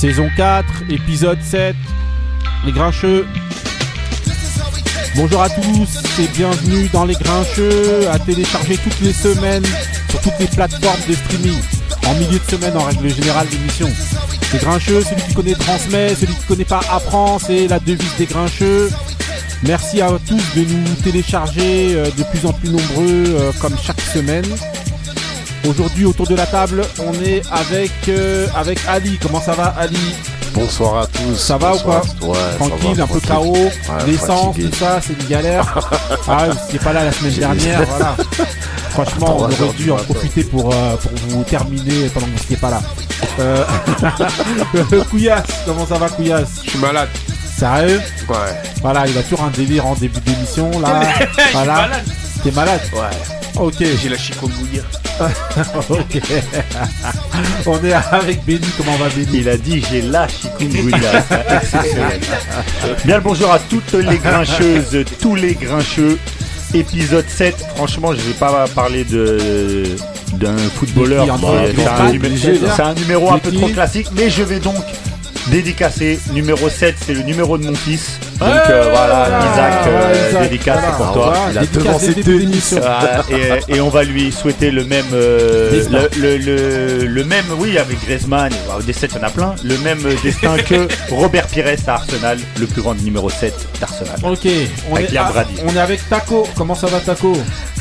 Saison 4, épisode 7, Les Grincheux. Bonjour à tous et bienvenue dans Les Grincheux, à télécharger toutes les semaines sur toutes les plateformes de streaming. En milieu de semaine en règle générale l'émission. Les Grincheux, celui qui connaît transmet, celui qui connaît pas apprend, c'est la devise des Grincheux. Merci à tous de nous télécharger euh, de plus en plus nombreux euh, comme chaque semaine. Aujourd'hui autour de la table, on est avec euh, avec Ali. Comment ça va Ali? Bonsoir à tous. Ça va ou quoi Ouais, Tranquille, va, un peu. KO, Ouais, l'essence, tout ça, c'est une galère. ah, vous n'étiez pas là la semaine dernière, voilà. Franchement, on aurait dû en matin. profiter pour, euh, pour vous terminer pendant que vous n'étiez pas là. Euh... Couillasse, comment ça va Couillasse? Je suis malade. Sérieux? Ouais. Voilà, il a toujours un délire en début d'émission là. voilà. T'es malade? Ouais. Ok, J'ai la chikungunya. ok. on est avec Benny, comment va Benny? Il a dit j'ai la chikungunya. Bien le bonjour à toutes les grincheuses, tous les grincheux. Épisode 7. Franchement, je vais pas parler de d'un footballeur. C'est un, André, numéro- un numéro un peu trop classique, mais je vais donc dédicacer. Numéro 7, c'est le numéro de mon fils. Donc euh, voilà, voilà, Isaac, euh, Isaac, dédicace voilà. pour toi. Il a dédicace devancé dès le début de Denis. l'émission. Ah, et, et on va lui souhaiter le même, euh, Destin. le, le, le, le même, oui, avec Griezmann, au des 7 il y en a plein, le même destin que Robert Pires à Arsenal, le plus grand numéro 7 d'Arsenal. Ok, on Avec est, Brady. on est avec Taco. Comment ça va Taco?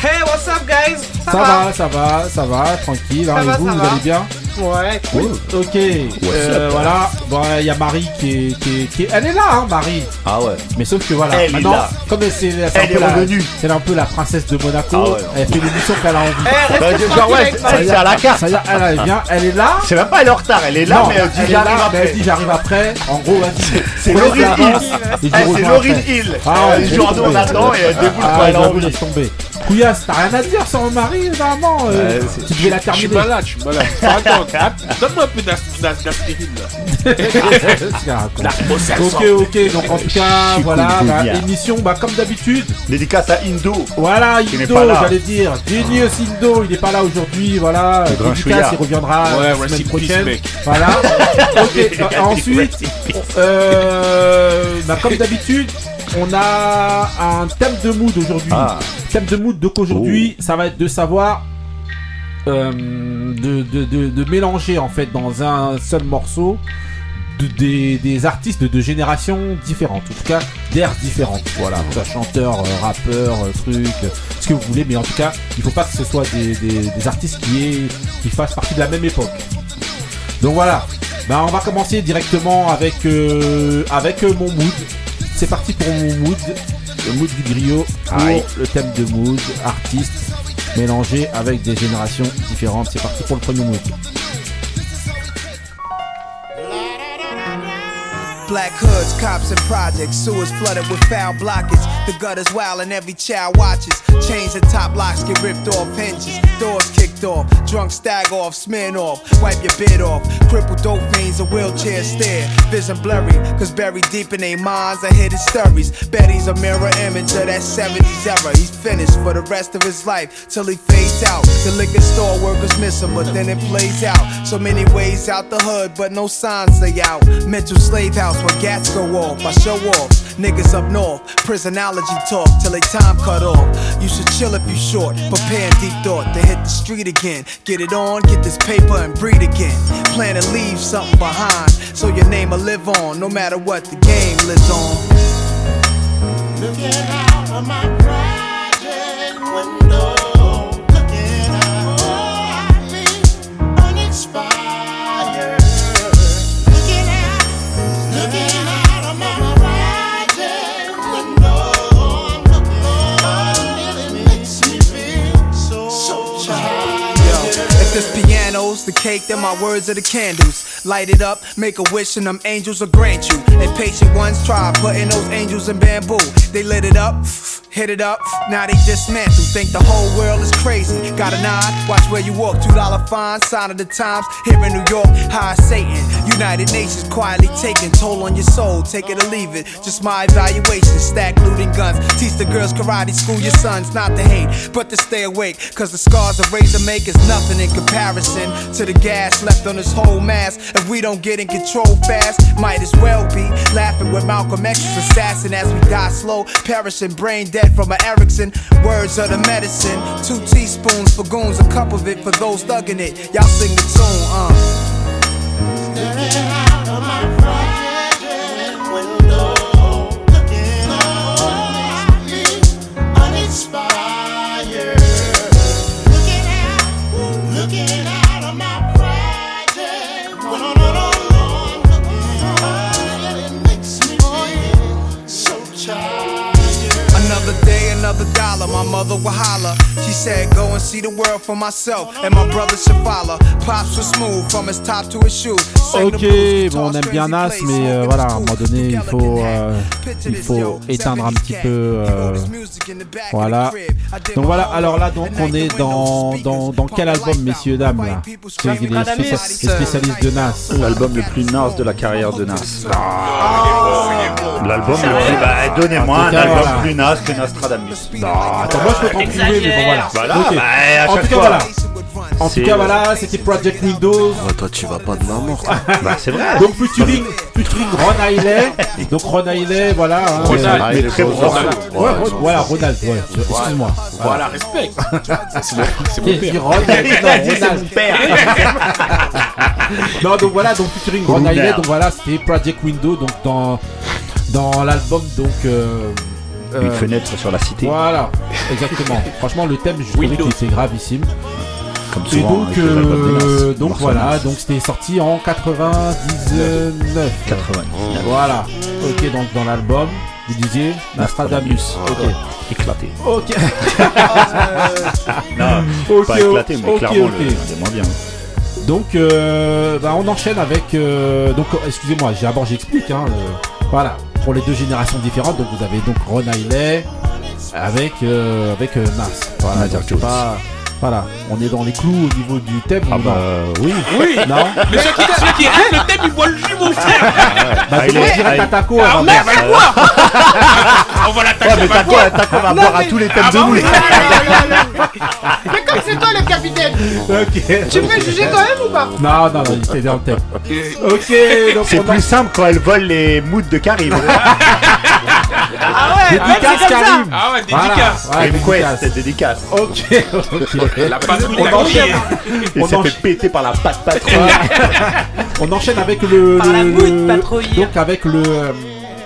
Hey, what's up, guys? Ça, va, ça va, ça va, tranquille. hein, Ça et va, vous, ça vous va. allez bien? Ouais, cool. Ok, euh, voilà. Bon, il y a Marie qui est, qui est- qui est- Elle est là, hein, Marie. Ah ouais. Mais sauf que voilà, Elle est maintenant, là. comme elle, c'est, c'est un Elle peu est la- revenue. c'est un peu la princesse de Monaco, Ah ouais, elle fait l'émission qu'elle a envie. Eh, Bah, genre, ouais, c'est à la carte. Elle, elle vient, elle est là. C'est même pas elle est en retard, elle est là, non, mais elle dit elle j'arrive elle après. dit j'arrive après. En gros, vas-y. C'est Lauryn Hill. je vous C'est Lauryn. Hill. Ah ouais, Euh, laisse Aujourd'hui on tomber. attend et elle déboule Ah, quand elle a j'avoue, envie. laisse tomber. Couillasse, t'as rien à dire euh, Ouais, c'est- tu devais la Je suis terminer. malade, je suis malade. Attends, donne-moi un peu d'as- d'as- d'aspirine là. Ok, ok, donc en tout cas, voilà, bah, émission, bah, comme d'habitude, Dédicace à Indo. voilà, Indo, j'allais dire, Genius Indo, il n'est pas là aujourd'hui, voilà, dédicace, il reviendra Ouais, la semaine peace, prochaine, mec. voilà, ok, ensuite, euh, bah, comme d'habitude, on a un thème de mood aujourd'hui, Ah. thème de mood, donc aujourd'hui, ça va être de savoir, euh, de, de, de, de mélanger en fait dans un seul morceau de- des, des artistes de, générations différentes, en tout cas d'ères différentes. Voilà, soit chanteur, euh, rappeur, euh, truc, ce que vous voulez, mais en tout cas, il faut pas que ce soit des, des- des artistes qui, aient, qui fassent partie de la même époque. Donc voilà, ben, on va commencer directement avec, euh, avec euh, mon mood. C'est parti pour mon mood, le mood du griot, pour Aïe. le thème de mood, artiste, mélangé avec des générations différentes. C'est parti pour le premier mood. Black hoods, cops and projects, sewers flooded with foul blockage. The gutters wild and every child watches. Chains and top locks get ripped off hinges. Doors kicked off, drunk stag off, smearing off. Wipe your bid off. Crippled dope fiends, a wheelchair stare. Vision blurry, cause buried deep in their minds are hidden stories. Betty's a mirror image of that 70s era. He's finished for the rest of his life till he fades out. The liquor store workers miss him, but then it plays out. So many ways out the hood, but no signs say out. Mental slave house where gats go off. I show off. Niggas up north, prisonology talk till they time cut off. You should chill if you short, prepare deep thought to hit the street again. Get it on, get this paper and breathe again. Plan to leave something behind so your name will live on no matter what the game lives on. Looking out of my the cake, then my words are the candles. Light it up, make a wish, and them angels will grant you. And patient ones try putting those angels in bamboo. They lit it up, Hit it up, now they dismantle. Think the whole world is crazy. Got a nod, watch where you walk. Two dollar fine, sign of the times. Here in New York, high Satan. United Nations quietly taking toll on your soul. Take it or leave it. Just my evaluation. Stack looting guns. Teach the girls karate. School your sons not to hate, but to stay awake. Cause the scars a razor make is nothing in comparison to the gas left on this whole mass. If we don't get in control fast, might as well be laughing with Malcolm X's assassin as we die slow, perishing, brain dead from an Erickson. Words of the medicine. Two teaspoons for goons, a cup of it for those thugging it. Y'all sing the tune, uh. Mother will holler. She said, Go and see the world for myself, and my brother should follow. Pops was smooth from his top to his shoes. Sang the Ok, bon, on aime bien Nas, mais euh, voilà, à un moment donné, il faut, euh, il faut éteindre un 70s petit peu, euh, Voilà. Donc voilà, alors là, donc on est dans, dans, dans quel album, messieurs, dames, là les, spécialistes de Nas. L'album le plus Nas de la carrière de Nas. L'album le plus. Bah, donnez-moi un album voilà. plus Nas que Nostradamus. Attends, moi je peux t'en trouver, mais bon voilà. Voilà, Ok. bah, à En chaque tout cas, fois. voilà. En tout C'est- cas, voilà, c'était Project Windows. Toi, tu vas pas de main morte. Bah, c'est vrai. Donc featuring, featuring Ron. Donc Ron voilà. hein, Ronald. euh, mais très bon Ronald. Ouais, Ouais, Ron- voilà, Ronald, ouais, je- excuse-moi. Voilà, respect. C'est mon, c'est mon J'ai père. dit Ron, Il a dit, non, c'est Ronald. mon père. Non, donc voilà, donc featuring Ron. Hailey, donc voilà, c'était Project Window, donc dans, dans l'album, donc. euh, Une euh, fenêtre sur la cité. Voilà, exactement. Franchement, le thème, je trouvais qu'il était gravissime. Comme Et souvent. donc, de Nas. euh, donc voilà, donc c'était sorti en 99. 80. Voilà. Ok, donc dans l'album, vous disiez Nostradamus. Ok. Éclaté. Ok. Non, Ok, pas éclaté, mais ok, clairement ok. le bien. Donc, euh, bah, on enchaîne avec. euh, donc, excusez-moi, j'ai- d'abord j'explique. Hein, euh, voilà, pour les deux générations différentes. Donc, vous avez donc Ron avec euh, avec euh, Nas. Voilà, donc, pas. Voilà, on est dans les clous au niveau du thème. Ah ou bah non oui. Oui, Non mais ceux qui, ceux qui le thème, ils voient le jus, mon frère. Bah, Ah, il est- direct ah, à Taco Ah, avant merde, de- va le voir. On va Ouais, l'attaquer, mais on va boire à tous les thèmes Ah de bah nous. Mais comme c'est toi le capitaine, Ok. tu fais juger quand même ou pas? Non, non, non, il était dans le thème. Ok, donc C'est plus simple quand elle vole les moods de Karim. Ah ouais, Dédicace, c'est ça Karim. Ah ouais, dédicace. voilà, dédicace. quest, dédicace. Ok, ok. La patrouille On enchaîne. Il On s'est enchaîne. fait péter par la patte patrouille. On enchaîne avec le. Par la patrouille. Donc avec le. euh,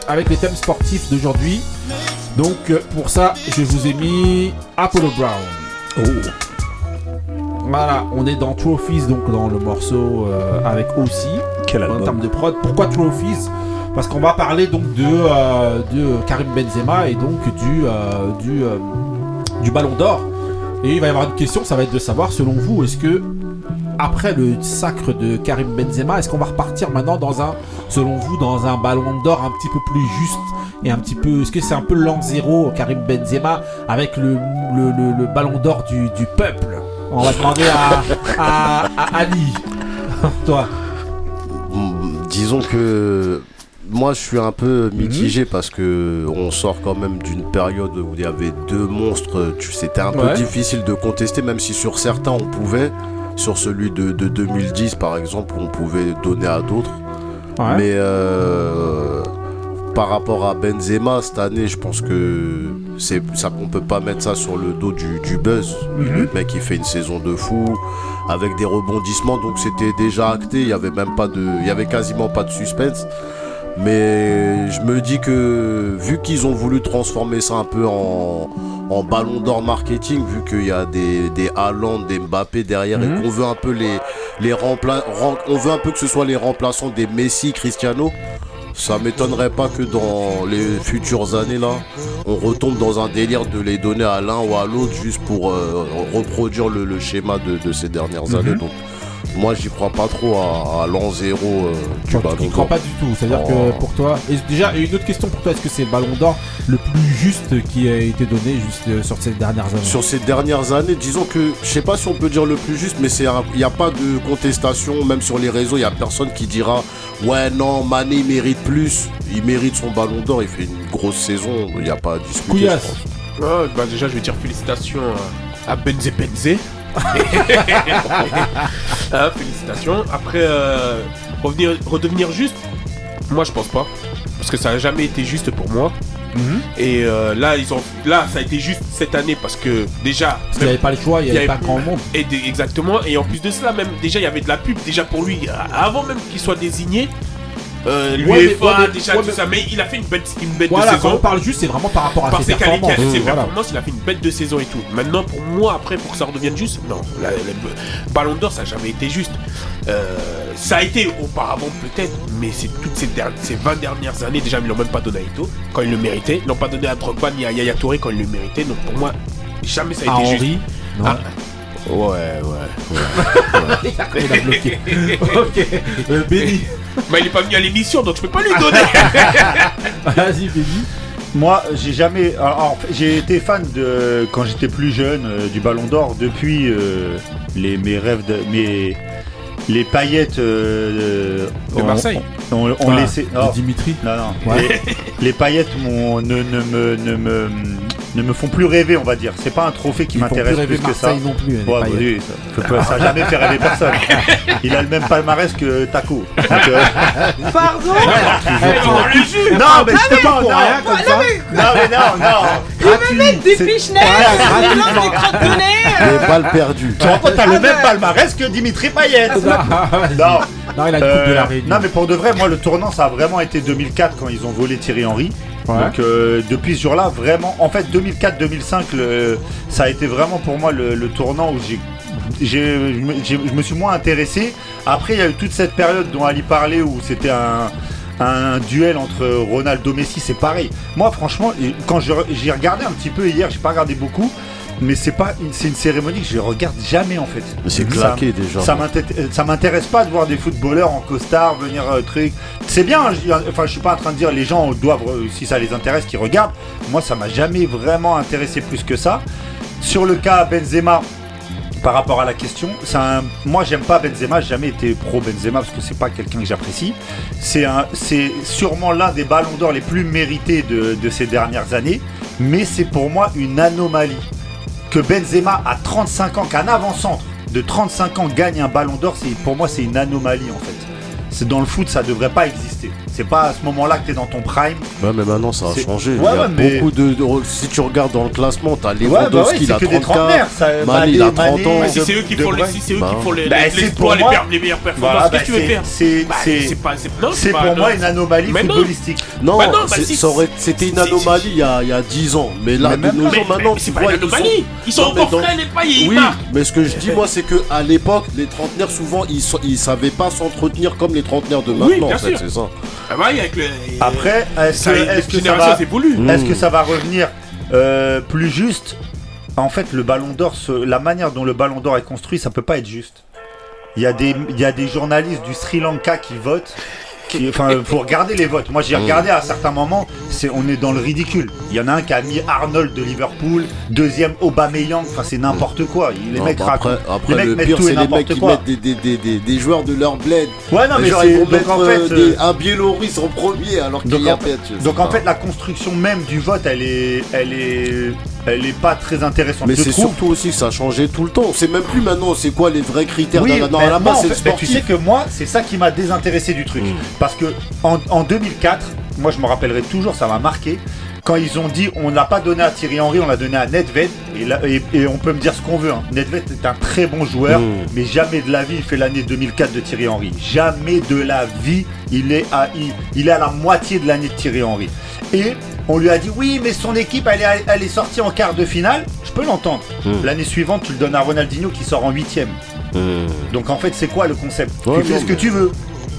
Avec les thèmes sportifs d'aujourd'hui. Donc euh, pour ça, je vous ai mis Apollo Brown. Voilà, on est dans Trophies, donc dans le morceau euh, avec aussi Quel en album termes de prod. Pourquoi Trophies? Parce qu'on va parler donc de, euh, de Karim Benzema et donc du, euh, euh, du Ballon d'Or. Et il va y avoir une question, ça va être de savoir selon vous, est-ce que après le sacre de Karim Benzema, est-ce qu'on va repartir maintenant dans un, selon vous, dans un Ballon d'Or un petit peu plus juste et un petit peu, est-ce que c'est un peu l'an zéro Karim Benzema avec le, Ballon d'Or du, peuple? On va demander à, Ali. Toi. Disons que moi je suis un peu Mhm. mitigé parce que on sort quand même d'une période où il y avait deux monstres. C'était un peu difficile de contester, même si sur certains on pouvait. Sur celui de, de 2010 par exemple, on pouvait donner à d'autres. Ouais. Mais euh, par rapport à Benzema cette année, je pense que c'est ça qu'on peut pas mettre ça sur le dos du, du buzz. Le mec il fait une saison de fou avec des rebondissements, donc c'était déjà acté. Il y avait même pas de, il y avait quasiment pas de suspense. Mais je me dis que vu qu'ils ont voulu transformer ça un peu en, en ballon d'or marketing, vu qu'il y a des, des Haaland, des Mbappé derrière Mhm. et qu'on veut un peu les, les rempla- on veut un peu que ce soit les remplaçants des Messi, Cristiano. Ça m'étonnerait pas que dans les futures années là, on retombe dans un délire de les donner à l'un ou à l'autre juste pour euh, reproduire le, le schéma de, de ces dernières Mhm. années. Donc Moi, j'y crois pas trop à, à l'an zéro euh, du Tu ballon n'y crois d'or. pas du tout. C'est-à-dire Oh. que pour toi. Et déjà, une autre question pour toi est-ce que c'est le ballon d'or le plus juste qui a été donné juste euh, sur ces dernières années? Sur ces dernières années, disons que je sais pas si on peut dire le plus juste, mais il n'y a pas de contestation, même sur les réseaux, il y a personne qui dira ouais non Mané il mérite plus, il mérite son ballon d'or, il fait une grosse saison, il n'y a pas à discuter. Couillasse. je pense. Ah, bah déjà, je vais dire félicitations à, à Benze Benze. Ah, félicitations. Après, euh, revenir, redevenir juste, moi je pense pas. Parce que ça a jamais été juste pour moi. Mhm. Et euh, là, ils ont, là, ça a été juste cette année parce que déjà, Parce qu'il n'y avait pas le choix, il n'y y avait pas avait- grand monde. et exactement. Et en plus de cela, même déjà, il y avait de la pub déjà pour lui euh, avant même qu'il soit désigné. Euh, l'UEFA, Ouais, ouais, déjà ouais, tout mais- ça, mais il a fait une bête, une bête Voilà, de quand on saison. parle juste, c'est vraiment par rapport à Par ses qualités, performances. ses Voilà. performances, il a fait une bête de saison et tout. Maintenant, pour moi, après, pour que ça redevienne juste, non. La- Ballon d'Or, ça n'a jamais été juste. Euh, ça a été auparavant peut-être, mais c'est toutes ces, dernières, ces 20 dernières années, déjà, ils l'ont même pas donné à Ito quand il le méritait. Ils l'ont pas donné à Drogba ni à Yaya Touré quand il le méritait. Donc pour moi, jamais ça a À été juste. Non. Ah. Ouais, ouais. Il a bloqué. ok. Euh, Benny. Bah, il est pas venu à l'émission, donc je peux pas lui donner. Vas-y, Benny. Moi, j'ai jamais. alors, j'ai été fan de quand j'étais plus jeune euh, du Ballon d'Or depuis euh, les mes rêves de mes les paillettes euh, De Marseille. ont, ont Ah, laissé. de non, Dimitri. non, non. Ouais. Les, les paillettes m'ont- ne, ne me ne me ne me font plus rêver, on va dire. C'est pas un trophée qui Ils font plus m'intéresse rêver plus que ça. Non plus. Ouais, bah oui, ça, ça jamais fait rêver personne. Il a le même palmarès que Taco. Donc, euh, Pardon non, mais non, rien comme ça. non, mais non, non. Des fiches nettes, Ouais, des lances, des crottes de nez. Les balles perdues. Tu te compte, t'as le même palmarès que Dimitri Payet. Ah, vas-y. Non. Non, il a une coupe Euh, de la Réunion. non mais pour de vrai, moi le tournant ça a vraiment été 2004 quand ils ont volé Thierry Henry. Donc euh, depuis ce jour-là, vraiment, en fait 2004-2005, le- ça a été vraiment pour moi le, le tournant où j'ai, je me- suis moins intéressé. Après il y a eu toute cette période dont Ali parlait où c'était un un duel entre Ronaldo Messi, c'est pareil. Moi franchement, quand j'ai regardé un petit peu hier, j'ai pas regardé beaucoup, mais c'est pas une, c'est une cérémonie que je regarde jamais en fait. C'est claqué déjà. ça ça m'intéresse pas de voir des footballeurs en costard venir euh, truc. C'est bien, je, enfin je suis pas en train de dire les gens doivent, euh, si ça les intéresse, qu'ils regardent. Moi ça m'a jamais vraiment intéressé plus que ça. Sur le cas Benzema, par rapport à la question, un- moi j'aime pas Benzema, j'ai jamais été pro Benzema parce que c'est pas quelqu'un que j'apprécie. C'est un- c'est sûrement l'un des ballons d'or les plus mérités de, de ces dernières années, mais c'est pour moi une anomalie que Benzema à 35 ans, qu'un avant-centre de 35 ans gagne un ballon d'or, pour moi c'est une anomalie en fait. C'est dans le foot, ça devrait pas exister. C'est pas à ce moment-là que tu es dans ton prime. Ouais, mais maintenant ça a changé. Ouais, il y a ouais, mais- beaucoup de, de- Si tu regardes dans le classement, t'as Ouais, bah ouais, il a que des 34. trentenaires. Ça, Mané, il a Mané, 30 ans. Bah, si c'est eux qui font les, si c'est eux Bah, qui font les, bah, les- c'est l'exploit, pour les, les meilleures performances, Voilà, qu'est-ce que bah, tu veux c'est- faire c'est- Bah, pour moi une anomalie footballistique. Non, Bah bah c'était une anomalie il y a, il y a 10 ans. Mais là, de nos jours, maintenant, mais tu vois, une ils sont- anomalie. Ils sont Non, mais encore frais, les pailles, Oui, mais ce que je dis, moi, c'est que à l'époque, les trentenaires, souvent, ils, savaient pas s'entretenir comme les trentenaires de maintenant, Oui, bien en fait, sûr. c'est ça. Avec le... Après, est-ce que, ça va, évoluent. Est-ce que ça va revenir euh, plus juste En fait, le Ballon d'Or, la manière dont le Ballon d'Or est construit, ça peut pas être juste. Il y a des, il y a des journalistes du Sri Lanka qui votent. Qui, enfin, faut regarder les votes. Moi, j'ai regardé à certains moments. C'est, on est dans le ridicule. Il y en a un qui a mis Arnold de Liverpool, deuxième Aubameyang. Enfin, c'est n'importe quoi. Les Non, mecs bah, racontent. après, après les mecs le mettent pire, tout et c'est les mecs qui quoi. mettent des, des, des, des, des joueurs de leur bled. Ouais, non, mais Genre, c'est ils vont donc mettre en fait. euh, un Biélorusse en premier, alors qu'il y a en, sais donc en fait, la construction même du vote, elle est, elle est, elle est pas très intéressante. Mais c'est surtout aussi que ça a changé tout le temps. On sait même plus maintenant c'est quoi les vrais critères Oui, d'un- à la base c'est mais tu sais que moi, c'est ça qui m'a désintéressé du truc. Mm. Parce que en, en 2004, moi je me rappellerai toujours, ça m'a marqué, quand ils ont dit on l'a pas donné à Thierry Henry, on l'a donné à Nedved, et, là- et, et on peut me dire ce qu'on veut. Hein. Nedved est un très bon joueur, Mm. mais jamais de la vie il fait l'année 2004 de Thierry Henry. Jamais de la vie il est à, il, il est à la moitié de l'année de Thierry Henry. Et on lui a dit oui, mais son équipe elle est, elle est sortie en quart de finale. Je peux l'entendre. Mm. L'année suivante, tu le donnes à Ronaldinho qui sort en huitième. Hmm. Donc en fait, c'est quoi le concept? Ouais, Tu fais ce que mais- tu veux.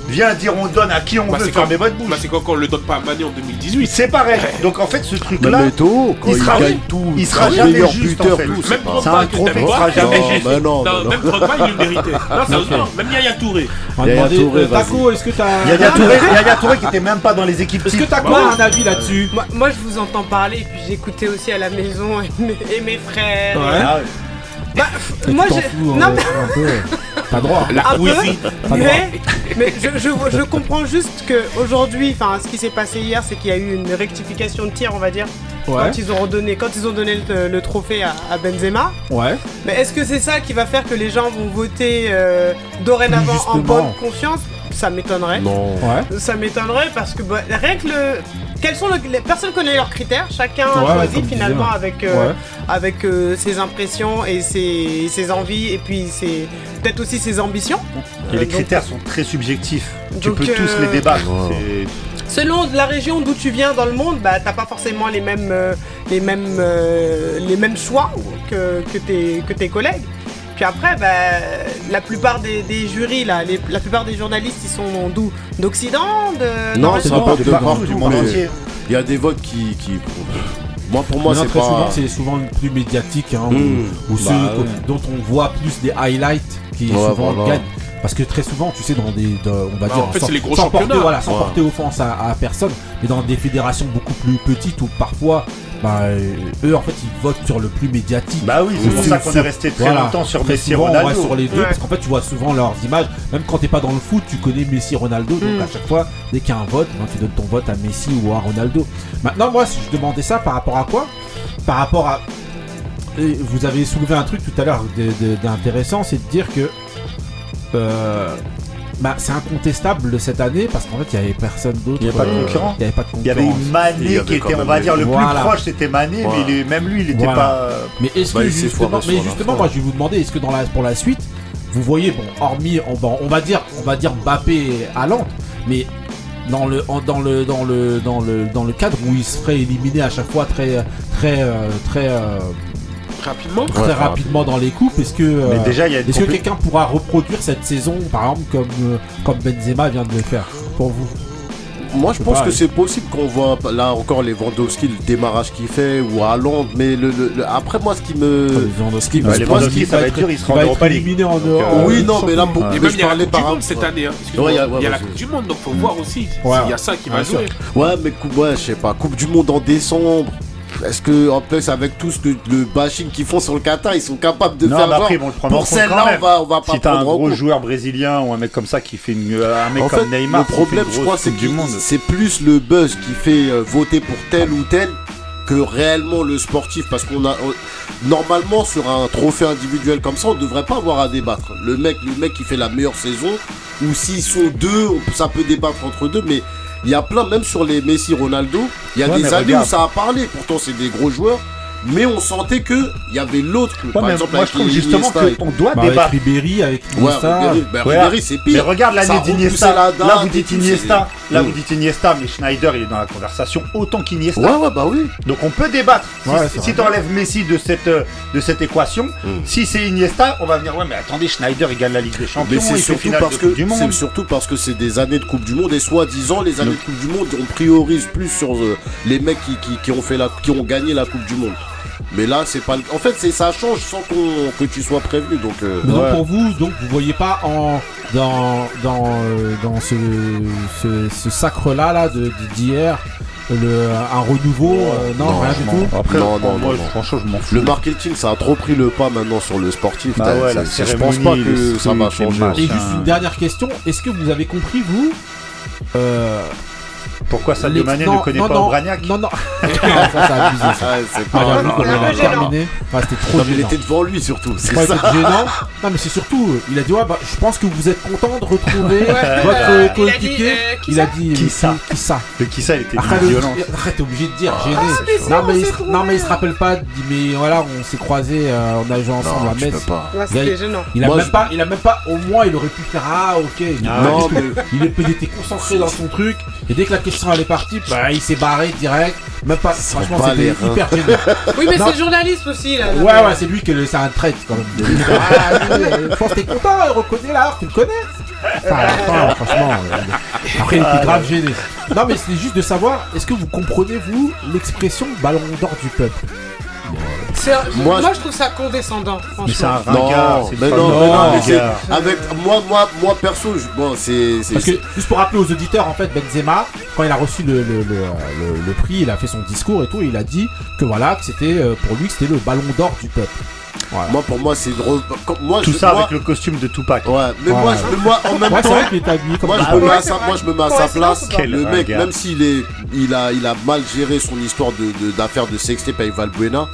Viens dire on donne à qui on Bah, veut, quand- fermez votre bouche. Bah, c'est quand on le donne pas à Mané en 2018. C'est pareil. Donc en fait, ce truc-là, quand il il, sera- gagne tout, il sera jamais meilleur juste, buteur, en fait. tout, Même Drogba, pas, sera jamais Non, juste. mais non, Non, mais non. même Drogba, il le méritait. Non, sérieusement, même Yaya Touré. Yaya Touré, euh, vas-y. Taco, est-ce que t'as. Yaya Touré, Yaya Touré qui était même pas dans les équipes Est-ce que t'as quoi un avis là-dessus? Moi, je vous entends parler et puis j'écoutais aussi à la maison et mes, et mes frères. Ah. Bah, Et moi, j'ai. fous, Non, euh, un peu. Pas droit. La Un peu. Ouizi. Pas mais, mais je, je, je comprends juste que aujourd'hui, enfin, ce qui s'est passé hier, c'est qu'il y a eu une rectification de tir, on va dire, Ouais, quand ils ont redonné, quand ils ont donné le, le trophée à, à Benzema. ouais. Mais est-ce que c'est ça qui va faire que les gens vont voter euh, dorénavant en bonne conscience? Ça m'étonnerait. Non. Ouais. Ça m'étonnerait parce que bah, rien que le. Quels sont le... les... Personne connaît leurs critères, chacun Ouais, choisit finalement avec, euh, Ouais. avec euh, ses impressions et ses, ses envies et puis ses... peut-être aussi ses ambitions. Et Euh, les donc, critères sont très subjectifs. Tu donc, peux tous euh, les débattre. Selon la région d'où tu viens dans le monde, bah t'as pas forcément les mêmes, euh, les mêmes, euh, les mêmes choix que, que, tes, que tes collègues. Puis après, bah, la plupart des, des jurys, là, les- la plupart des journalistes, ils sont d'où? D'Occident de Non, c'est pas de partout, du monde entier. il y a des votes qui. qui... Moi, pour moi, c'est pas. c'est souvent le plus médiatique, hein, Mmh. ou, ou Bah, ceux ouais. dont on voit plus des highlights qui Ouais, souvent voilà. gagnent. Parce que très souvent, tu sais, dans des, on va Bah, dire, en fait, sans, c'est les gros sans porter, voilà, sans Ouais. porter offense à, à personne, mais dans des fédérations beaucoup plus petites où parfois, bah, euh, eux, en fait, ils votent sur le plus médiatique. Bah oui, c'est pour ça qu'on est resté très Voilà. longtemps sur Messi on Ronaldo. sur les deux Ouais. parce qu'en fait tu vois souvent leurs images même quand t'es pas dans le foot tu connais Messi Ronaldo donc Mm. à chaque fois dès qu'il y a un vote ben, tu donnes ton vote à Messi ou à Ronaldo maintenant moi si je demandais ça par rapport à quoi? Par rapport à et vous avez soulevé un truc tout à l'heure d'intéressant c'est de dire que euh, bah, c'est incontestable cette année parce qu'en fait il y avait personne d'autre Il y avait pas de euh, concurrent. il y avait pas de Il y avait concurrence Il y Mané avait qui était, on va dire, le Voilà. plus proche, c'était Mané, Voilà. mais il est- même lui, il était Voilà. pas. Mais est-ce Bah, que justement, mais justement, moi je vais vous demander, est-ce que dans la pour la suite, vous voyez, bon, hormis, on va, on va dire, on va dire Mbappé et Haaland, mais dans le, en- dans le, dans le, dans le, dans le cadre où il se ferait éliminer à chaque fois très, très, euh, très, euh, Rapidement. très Ouais, rapidement dans les coupes, est-ce que, euh, Mais déjà, il y a une est-ce que quelqu'un pourra reproduire cette saison, par exemple, comme, euh, comme Benzema vient de le faire pour vous? Moi, je pense que c'est possible qu'on voit là encore les Lewandowski, le démarrage qu'il fait, ou mais le, le- le- après, moi, ce qui me. ce qui me- Ouais, les qui- ça va être dur, il sera en Europa League. en Donc, Europe. euh, Oui, non, mais là, pour- mais même je parlais Coupe par rapport- cette année. hein. Ouais, ouais, il y a la. Coupe du Monde, donc faut voir aussi. Ouais. Il y a ça qui va jouer. Ouais, mais coupe, ouais, je sais pas. Coupe du Monde en décembre. Est-ce que, en plus, avec tout ce que le bashing qu'ils font sur le Qatar, ils sont capables de Non, faire mais après, genre, en Pour celle-là, on va, on va pas Si t'as un prendre en gros compte. joueur brésilien ou un mec comme ça qui fait une, euh, un mec En comme fait, Neymar, le problème, je crois, c'est du monde. c'est plus le buzz qui fait euh, voter pour tel ou tel que réellement le sportif. Parce qu'on a on- normalement sur un trophée individuel comme ça, on devrait pas avoir à débattre. Le mec, le mec qui fait la meilleure saison, ou s'ils sont deux, on- ça peut débattre entre deux, mais il y a plein, même sur les Messi, Ronaldo, il y a Ouais, des années regarde. où ça a parlé. Pourtant, c'est des gros joueurs. Mais on sentait que il y avait l'autre. Ouais, par mais exemple, moi, avec je trouve justement Iniesta et- qu'on doit Bah, avec débattre. Ribéry, avec Ouais, Iniesta. Ribéry, bah, Ouais. Ribéry, c'est Mais pire. regarde Ça l'année d'Iniesta. la Là, vous dites Iniesta. Là, vous dites Iniesta, mais Schneider, il est dans la conversation autant qu'Iniesta. Ouais, ouais, bah oui. Donc on peut débattre. Si- Ouais, si c'est tu enlèves Messi de cette, euh, de cette équation, si c'est Iniesta, on va venir, ouais, mais attendez, Schneider, il gagne la Ligue des Champions, Mais c'est surtout parce que c'est Monde. surtout parce que c'est des années de Coupe du Monde et soi-disant les années de Coupe du Monde on priorise plus sur euh, les mecs qui, qui, qui ont fait la qui ont gagné la Coupe du Monde. Mais là c'est pas le... en fait c'est ça change sans qu'on que tu sois prévenu donc euh, Mais donc Ouais. pour vous, donc vous voyez pas en dans dans euh, dans ce ce, ce sacre là là de d'hier le un renouveau euh, non, non, rien du tout. Après, Non, non, moi, non, franchement, je m'en fous. le marketing ça a trop pris le pas maintenant sur le sportif. Bah ouais, la je pense pas que ça va changer. Et juste une dernière question, est-ce que vous avez compris vous euh, Pourquoi Sadio les- Mané non, ne connaît non, pas non, Obraniak Non non. ça c'est abusé ça. Ah, c'est Ah, pas terminé. C'était trop non, mais il gênant. était devant lui surtout, c'est ça. gênant. Non, mais c'est surtout, euh, il a dit ouais, bah, je pense que vous êtes content de retrouver votre euh, il a dit, coéquipier. euh, qui Il a dit Qui euh, ça Qui ça Le qui ça, il était violent. arrête, t'es obligé de dire, gêné. mais c'est non, mais il se, trop non, mais il se bien. rappelle pas, il dit, mais voilà, on s'est croisés, on a joué ensemble Non, à Metz. c'était gênant. Il a Moi, même je- pas, il a même pas, au moins, il aurait pu faire, ah, ok. Ah, non, il était concentré dans son truc, et dès que la question elle est partie, bah, il s'est barré direct. Même pas, franchement, c'était hyper gênant. Oui, mais c'est le journaliste aussi, là. Ouais, ouais, c'est lui qui c'est un trait quand même. Ah, je pense que t'es content, reconnais là, tu le connais. Enfin, à la fin, franchement. euh, Après, il était grave gêné. Non, mais c'est juste de savoir, est-ce que vous comprenez, vous, l'expression ballon d'or du peuple Moi, Moi, je- trouve ça condescendant, Mais c'est un franchement. ringard. C'est mais pas non, mais non, mais c'est- avec moi, moi, moi perso, je- bon, c'est, c'est, Parce que, c'est- juste pour rappeler aux auditeurs, en fait, Benzema, quand il a reçu le, le, le, le- le prix, il a fait son discours et tout, et il a dit que voilà, que c'était, euh, pour lui, que c'était le ballon d'or du peuple. Voilà. moi pour moi c'est drôle. Comme- Moi, Tout je, ça moi, avec le costume de Tupac. Ouais, mais Ouais. moi, je, moi, en même temps, comme moi, je me mets ouais, à sa, moi, je me mets à sa place. Quel Le mec, même s'il est, il a, il a mal géré son histoire de, de- d'affaire de sextape avec Valbuena,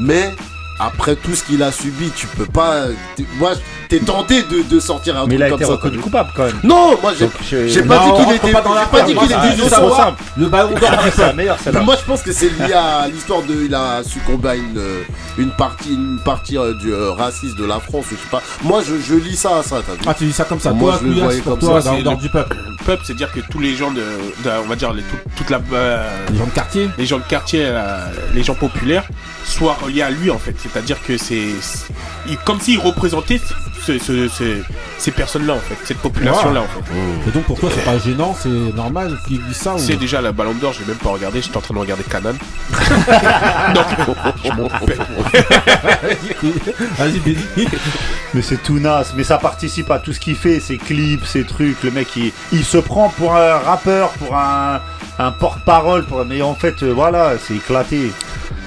mais après tout ce qu'il a subi, tu peux pas. t'es- Moi, t'es tenté de, de sortir un Mais il truc a comme été ça. reconnu coupable quand même. Non, moi, j'ai, Donc, je- j'ai Non, pas dit qu'il était, pas dans j'ai l'affaire. pas dit Moi, qu'il était innocent. le ballon d'or C'est la Mais celle-là. moi je pense que c'est lié à l'histoire de il a succombé à une, euh, une partie une partie euh, du euh, racisme de la France ou je sais pas. Moi je, je lis ça à ça t'as vu. Ah, tu dis ça comme ça. Moi, toi, je le voyais comme toi, ça, d'or le- du peuple. Le peuple, c'est dire que tous les gens de, on va dire toute la, euh, Les gens de quartier. les gens de quartier, les gens populaires, soient reliés à lui en fait. C'est-à-dire que c'est, comme s'il représentait ce- ce- ce- ces personnes-là en fait, cette population-là en fait. Et donc pour toi, c'est pas gênant, c'est normal qu'il dise ça ou... C'est déjà la Ballon d'Or, je l'ai même pas regardé, j'étais en train de regarder. Donc, rappelle. Vas-y, Béni. Mais c'est tout naze. Mais ça participe à tout ce qu'il fait, ses clips, ses trucs. Le mec, il, il se prend pour un rappeur, pour un, un porte-parole. Pour... Mais en fait, euh, voilà, c'est éclaté.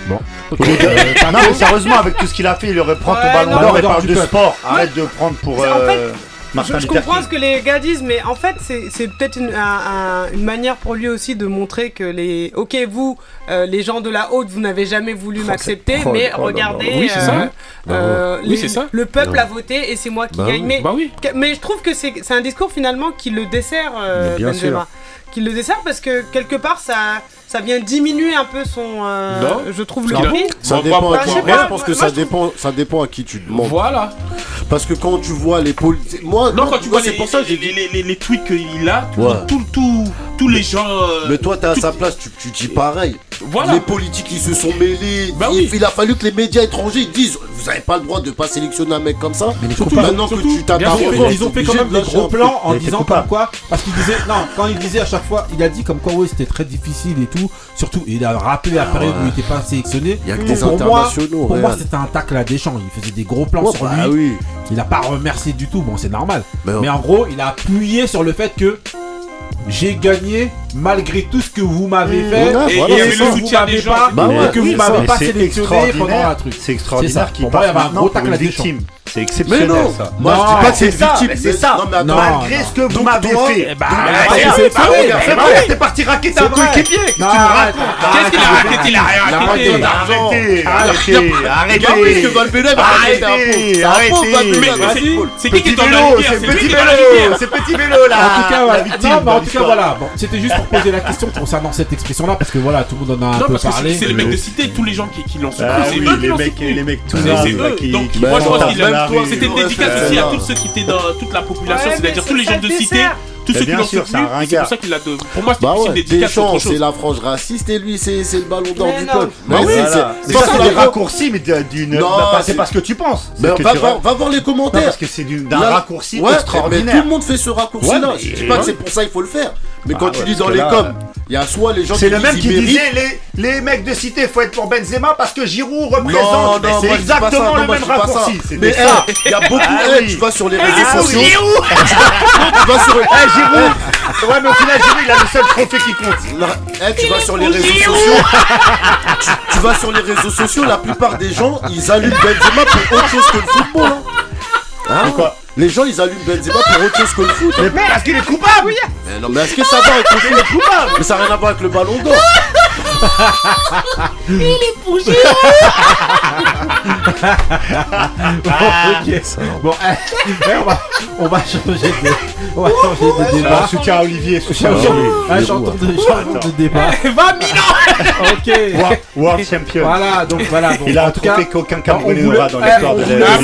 Bon. De- non, mais sérieusement, avec tout ce qu'il a fait, il aurait prendre ton Ouais, ballon non, d'or mais- et parle de peuple. sport. Arrête de prendre pour. C'est- en fait, euh, Martin Je, comprends ce que les gars disent, mais en fait, c'est c'est peut-être une, un- un- une manière pour lui aussi de montrer que les. Ok, vous, euh, les gens de la haute, vous n'avez jamais voulu m'accepter, oh, mais oh, non, regardez. Oui, c'est ça. euh, euh, Oui, les- c'est ça. le peuple a voté et c'est moi qui Bah gagne. oui. Mais, Bah mais je trouve que c'est c'est un discours finalement qui le dessert, euh, Mais bien Benzema. Qui le dessert parce que quelque part, ça, ça vient diminuer un peu son. euh, Non. je trouve le qu'il prix. Ça Moi, dépend moi, à qui. je pas, je pense que moi, ça je trouve- dépend, ça dépend à qui tu demandes. Voilà. Parce que quand tu vois les politiques, moi, Non, quand tu vois c'est les, pour ça les, j'ai dit. les, les, les tweets qu'il a, tout, Ouais. tout, tout- tous les gens. euh, Mais toi, t'es à tout- sa place, tu, tu dis pareil. Voilà. Les politiques, ils se sont mêlés. Bah il, oui. il a fallu que les médias étrangers disent Vous avez pas le droit de pas sélectionner un mec comme ça. surtout, maintenant surtout, que tu t'as bien ta sûr, Ils ont fait- ils ont t'es fait quand même de des gros plans en disant coupable. comme quoi parce qu'il disait non quand il disait à chaque fois il a dit comme quoi oui c'était très difficile et tout surtout il a rappelé la période où il était pas sélectionné Il y a que des pour moi internationaux. pour moi c'était un tacle à Deschamps il faisait des gros plans sur bah lui oui. il a pas remercié du tout bon c'est normal Mais, mais en gros il a appuyé sur le fait que j'ai gagné malgré tout ce que vous m'avez fait Ouais, Et voilà, c'est le soutien des gens. pas Bah ouais, et que oui, vous m'avez pas c'est sélectionné pendant extraordinaire. un truc C'est C'est extraordinaire ça. qu'il un maintenant gros pour une victime. C'est Mais exceptionnel non, ça. moi Non, je dis pas que c'est victime. c'est ça. Non, mais attends, Non, Malgré non. ce que vous m'avez fait. Bah, c'est- bah, c'est vrai. T'es parti raqueter un coéquipier. Qu'est-ce qu'il a raconté Il a rien d'argent. Arrêtez, arrêtez, Regarde parce que va raconter un Arrêtez. C'est qui qui c'est petit vélo, c'est petit vélo là. En tout cas, voilà. en tout cas, voilà. C'était juste pour poser la question concernant cette expression-là, parce que voilà, tout le monde en a un peu parlé. c'est- les mecs de cité, tous les gens qui, l'ont soutenu. C'est eux qui l'ont soutenu. les mecs Donc, moi, je pense dans C'était une dédicace aussi à tous ceux qui étaient dans toute la population, c'est-à-dire tous les gens de cité. Tous ceux qui bien l'ont sûr, c'est. C'est pour ça qu'il a de. Pour moi, c'était Bah ouais, Deschamps, c'est la frange raciste et lui, c'est c'est le ballon d'or du peuple. Bah Mais oui, c'est- c'est ça, ça, c'est des raccourcis, mais de- d'une. Non, bah, C'est c'est- pas ce que tu penses. C'est va voir, les Non, commentaires. parce que c'est d'une- d'un raccourci Mais tout extraordinaire. le monde fait ce raccourci-là. Je dis pas que c'est pour ça qu'il faut le faire. Mais Ah quand tu parce dans les coms, il y a soit les gens C'est qui le même qui disait les, les mecs de cité faut être pour Benzema parce que Giroud Non, représente. C'est dis ça. exactement Non, le même dis ça. raccourci. Mais C'était eh, ça. il y a beaucoup. Ah oui. Tu vas sur les réseaux sociaux. Giroud Tu vas sur. Giroud Ouais mais au final Giroud il a le seul trophée qui compte. Eh, tu vas sur les réseaux sociaux. tu, tu vas sur les réseaux sociaux, la plupart des gens, ils allument Benzema pour autre chose que le football. Hein. Hein Mais quoi les gens, ils allument Benzema pour autre chose que le foot. hein. Mais parce qu'il est coupable Mais non, mais est-ce que ça va avec le foot Mais ça n'a rien à voir avec le ballon d'or. ok. Bon, eh, eh, on, va, on va changer de, on va changer de débat. Soutien à Olivier, soutien à Olivier. ah, changeons de, de débat. Va Milan Ok. World- World Champion. Voilà, donc voilà. Donc, Il a en un tout cas, qu'aucun on Camerounais n'aura dans eh, l'histoire de la- Ah,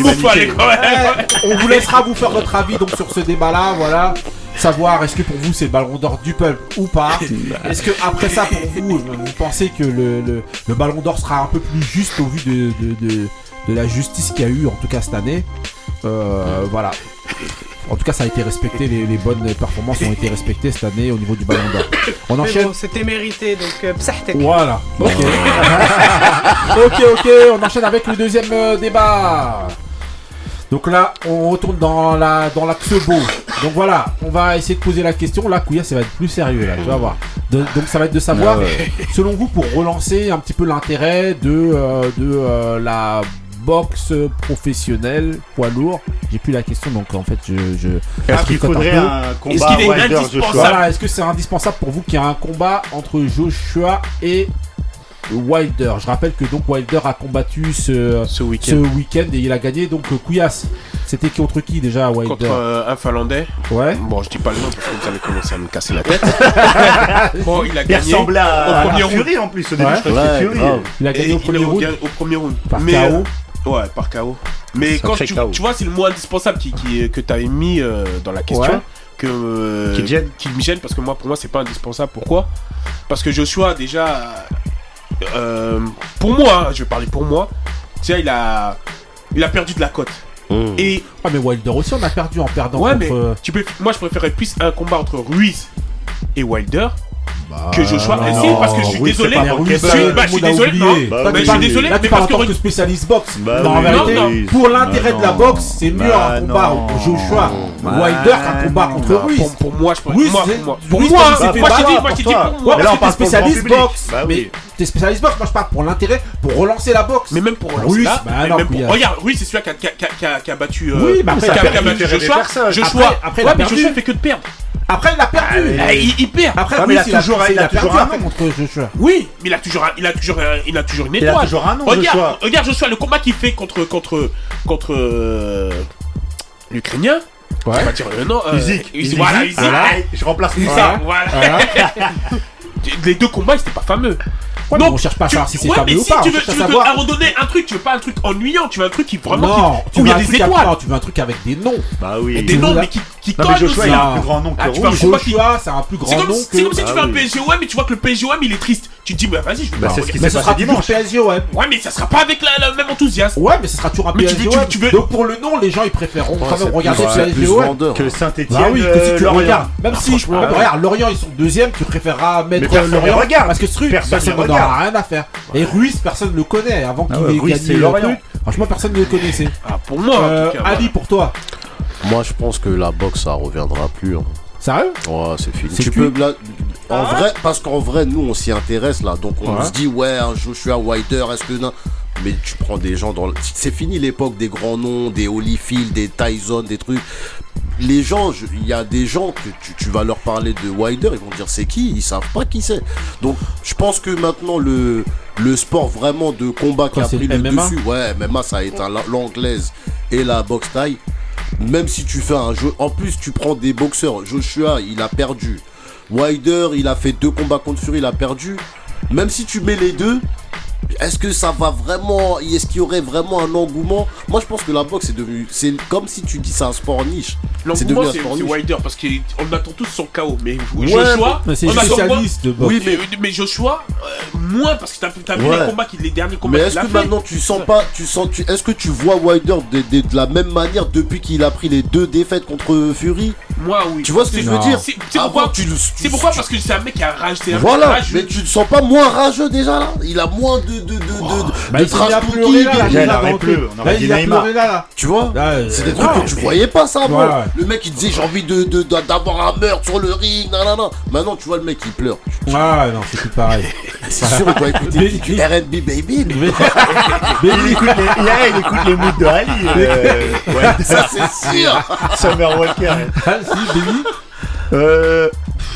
Eh, on vous laissera vous faire votre avis donc sur ce débat-là, voilà. Savoir est-ce que pour vous c'est le ballon d'or du peuple ou pas? Est-ce que après ça pour vous, vous pensez que le, le, le ballon d'or sera un peu plus juste au vu de, de, de, de la justice qu'il y a eu en tout cas cette année? Euh, Voilà. En tout cas, ça a été respecté. Les, les bonnes performances ont été respectées cette année au niveau du Ballon d'Or. On Mais enchaîne? bon, c'était mérité, donc euh. Voilà. Ok. ok, ok. On enchaîne avec le deuxième euh, débat. Donc là, on retourne dans la dans l'axe beau. Donc voilà, on va essayer de poser la question. Là, Kouya, ça va être plus sérieux là. Tu vas voir. De- donc ça va être de savoir, Ah ouais. selon vous, pour relancer un petit peu l'intérêt de euh, de euh, la boxe professionnelle poids lourd. J'ai plus la question, donc en fait, je je. Est-ce qu'il faudrait un Est-ce combat qu'il est Wilder indispensable Joshua Voilà, est-ce que c'est indispensable pour vous qu'il y ait un combat entre Joshua et Wilder Je rappelle que donc Wilder a combattu ce, Ce ce week-end. et il a gagné donc euh, Kouyas. C'était contre qui déjà Wilder Contre euh, un Finlandais. Ouais. Bon, je dis pas le nom parce que vous allez commencer à me casser la tête. bon, il a Il gagné. ressemblait à, au à premier round. Fury en plus au début. Ouais. je Ouais, Fury. Il a Et gagné au premier round au, premier round. par Mais, KO. euh, ouais, par KO. Mais quand tu, KO. tu vois, c'est le mot indispensable qui, qui- que tu avais mis euh, dans la question. Ouais. Que, euh, Qui gêne qui me gêne parce que moi, pour moi, c'est pas indispensable. Pourquoi? Parce que Joshua, déjà, euh, pour moi, hein, je vais parler pour moi, tu sais, il a, il a perdu de la cote. Hum. Et Ah mais Wilder aussi on a perdu en perdant ouais, contre. mais euh, tu peux, moi, je préférais plus un combat entre Ruiz et Wilder bah, que Joshua. non, si, parce que je suis oui, désolé. Mais Ruiz, Kebab. Je suis- euh, bah, je suis désolé, non. Bah tu je suis désolé, Là, mais parce que- que spécialiste boxe. Bah non, en oui, vérité, non, oui. pour l'intérêt de la Bah boxe, c'est mieux Bah un combat non. entre Joshua Bah Wilder qu'un combat non. contre Ruiz. pour moi, je Ruiz, pour moi, c'est- pour moi, Ruiz, pour parce moi, moi, je t'ai dit, battre moi, je t'ai pour moi. Mais là, on parle spécialiste boxe. Bah mais t'es spécialiste boxe, moi je parle pour l'intérêt, pour relancer la boxe. Mais même pour relancer Ruiz, bah mais non, même pour- Couillard. regarde, Ruiz, c'est celui qui a, qui a- qui a- qui a- qui a battu. euh, Oui, mais après, qui a- il a battu Joshua. Joshua, Après- après, il a ouais, mais perdu. Joshua fait que de perdre. Après, il a perdu. Il, il perd. Après, mais Ruiz, il a toujours- il a toujours un nom. contre Joshua. Oui, mais il a toujours, un- il a toujours, un- il a toujours une Il a étoile. toujours un nom, regarde, Joshua. regarde Joshua, le combat qu'il fait contre contre contre euh, l'Ukrainien. Ouais. On va dire le nom. euh, Usyk. Usyk, Voilà, Usyk. Voilà, je remplace Usyk, ça. voilà. Les deux combats, ils étaient pas fameux. Ouais, mais on cherche pas à savoir si c'est ouais, fameux mais ou si pas. tu veux, tu à veux savoir. à un truc, tu veux pas un truc ennuyant, tu veux un truc qui vraiment Non, qui, tu il veux y un a des truc avec- étoiles. non, tu veux un truc avec des noms. Bah Et oui. des tu noms, mais qui, qui Non, mais Joshua, aussi. il a Ah. un plus grand nom Ah, que Joshua, c'est un plus grand comme, nom c'est comme que. si tu Ah fais un oui. PSGOM et tu vois que le PSGOM il est triste. Tu te dis, bah vas-y, je vais Bah, c'est ce qui regarder. Mais s'est ce passé sera toujours dimanche. PSG, ouais. Ouais, mais ça sera pas avec la- le même enthousiasme. Ouais, mais ce sera toujours un Mais tu PSG. veux- tu- ouais. tu veux- Donc pour le nom, les gens ils préféreront quand même c'est regarder PSG. ouais. vendeur. Que Saint-Etienne. Bah oui, que si tu le regardes, même Ah, si, ah, bah, ouais. regarde, Lorient ils sont deuxième, tu préféreras mettre euh, Lorient regarde. parce que ce truc, Personne n'en aura regarde. rien à faire. Et Ruiz, personne le connaît avant qu'il Ah ouais, ait Ruiz, gagné Lorient. truc. Franchement, personne ne le connaissait. Ah, pour moi, en Euh, tout cas, Ali, pour toi, Moi, je pense que la boxe, ça reviendra plus. hein. sérieux? Ouais, c'est fini. Tu peux, là, en vrai, parce qu'en vrai, nous, on s'y intéresse là. Donc, on Ouais. se dit, ouais, un Joshua Wilder, est-ce que. non? Mais tu prends des gens dans. le- C'est fini l'époque des grands noms, des Holyfield, des Tyson, des trucs. Les gens, je- il y a des gens que tu, tu vas leur parler de Wilder, ils vont dire c'est qui? Ils savent pas qui c'est. Donc, je pense que maintenant, le, le sport vraiment de combat qui Quoi, a pris le MMA? dessus, ouais, MMA, ça a été un- l'anglaise et la boxe taille. Même si tu fais un jeu. En plus, tu prends des boxeurs. Joshua, il a perdu. Wilder, il a fait deux combats contre Fury, il a perdu. Même si tu mets les deux, est-ce que ça va vraiment. Est-ce qu'il y aurait vraiment un engouement? Moi, je pense que la boxe est devenu. C'est comme si tu dis c'est un sport niche. C'est L'engouement, devenu un c'est. Wilder parce qu'on attend tous son KO. Mais Joshua, Mais c'est spécialiste de boxe. Oui, Mais, Joshua, euh, moins parce que t'as t'as vu Ouais. les combats, qui- les derniers combats Mais est-ce que fait. maintenant tu sens pas, tu sens, tu, est-ce que tu vois Wilder de, de- de la même manière depuis qu'il a pris les deux défaites contre Fury? Moi, oui. Tu vois ce que je veux dire? C'est pourquoi, tu- tu- c'est pourquoi tu- parce que c'est un mec qui a rage. Voilà, mais tu ne sens pas moins rageux déjà là? Il a moins de, de, de, de, Bah, de il là, Là, il a pleuré là. Tu vois Là, euh, C'est des trucs que tu voyais pas ça avant. Le mec il disait j'ai envie de, d'avoir un meurtre sur le ring, nanana. Maintenant tu vois le mec il pleure. Ah non, c'est tout pareil. C'est sûr il doit écouter R&B baby. Il écoute les, moods de Ali. euh, ouais, Ça c'est sûr. Summer Walker. Ah, si, Baby Euh,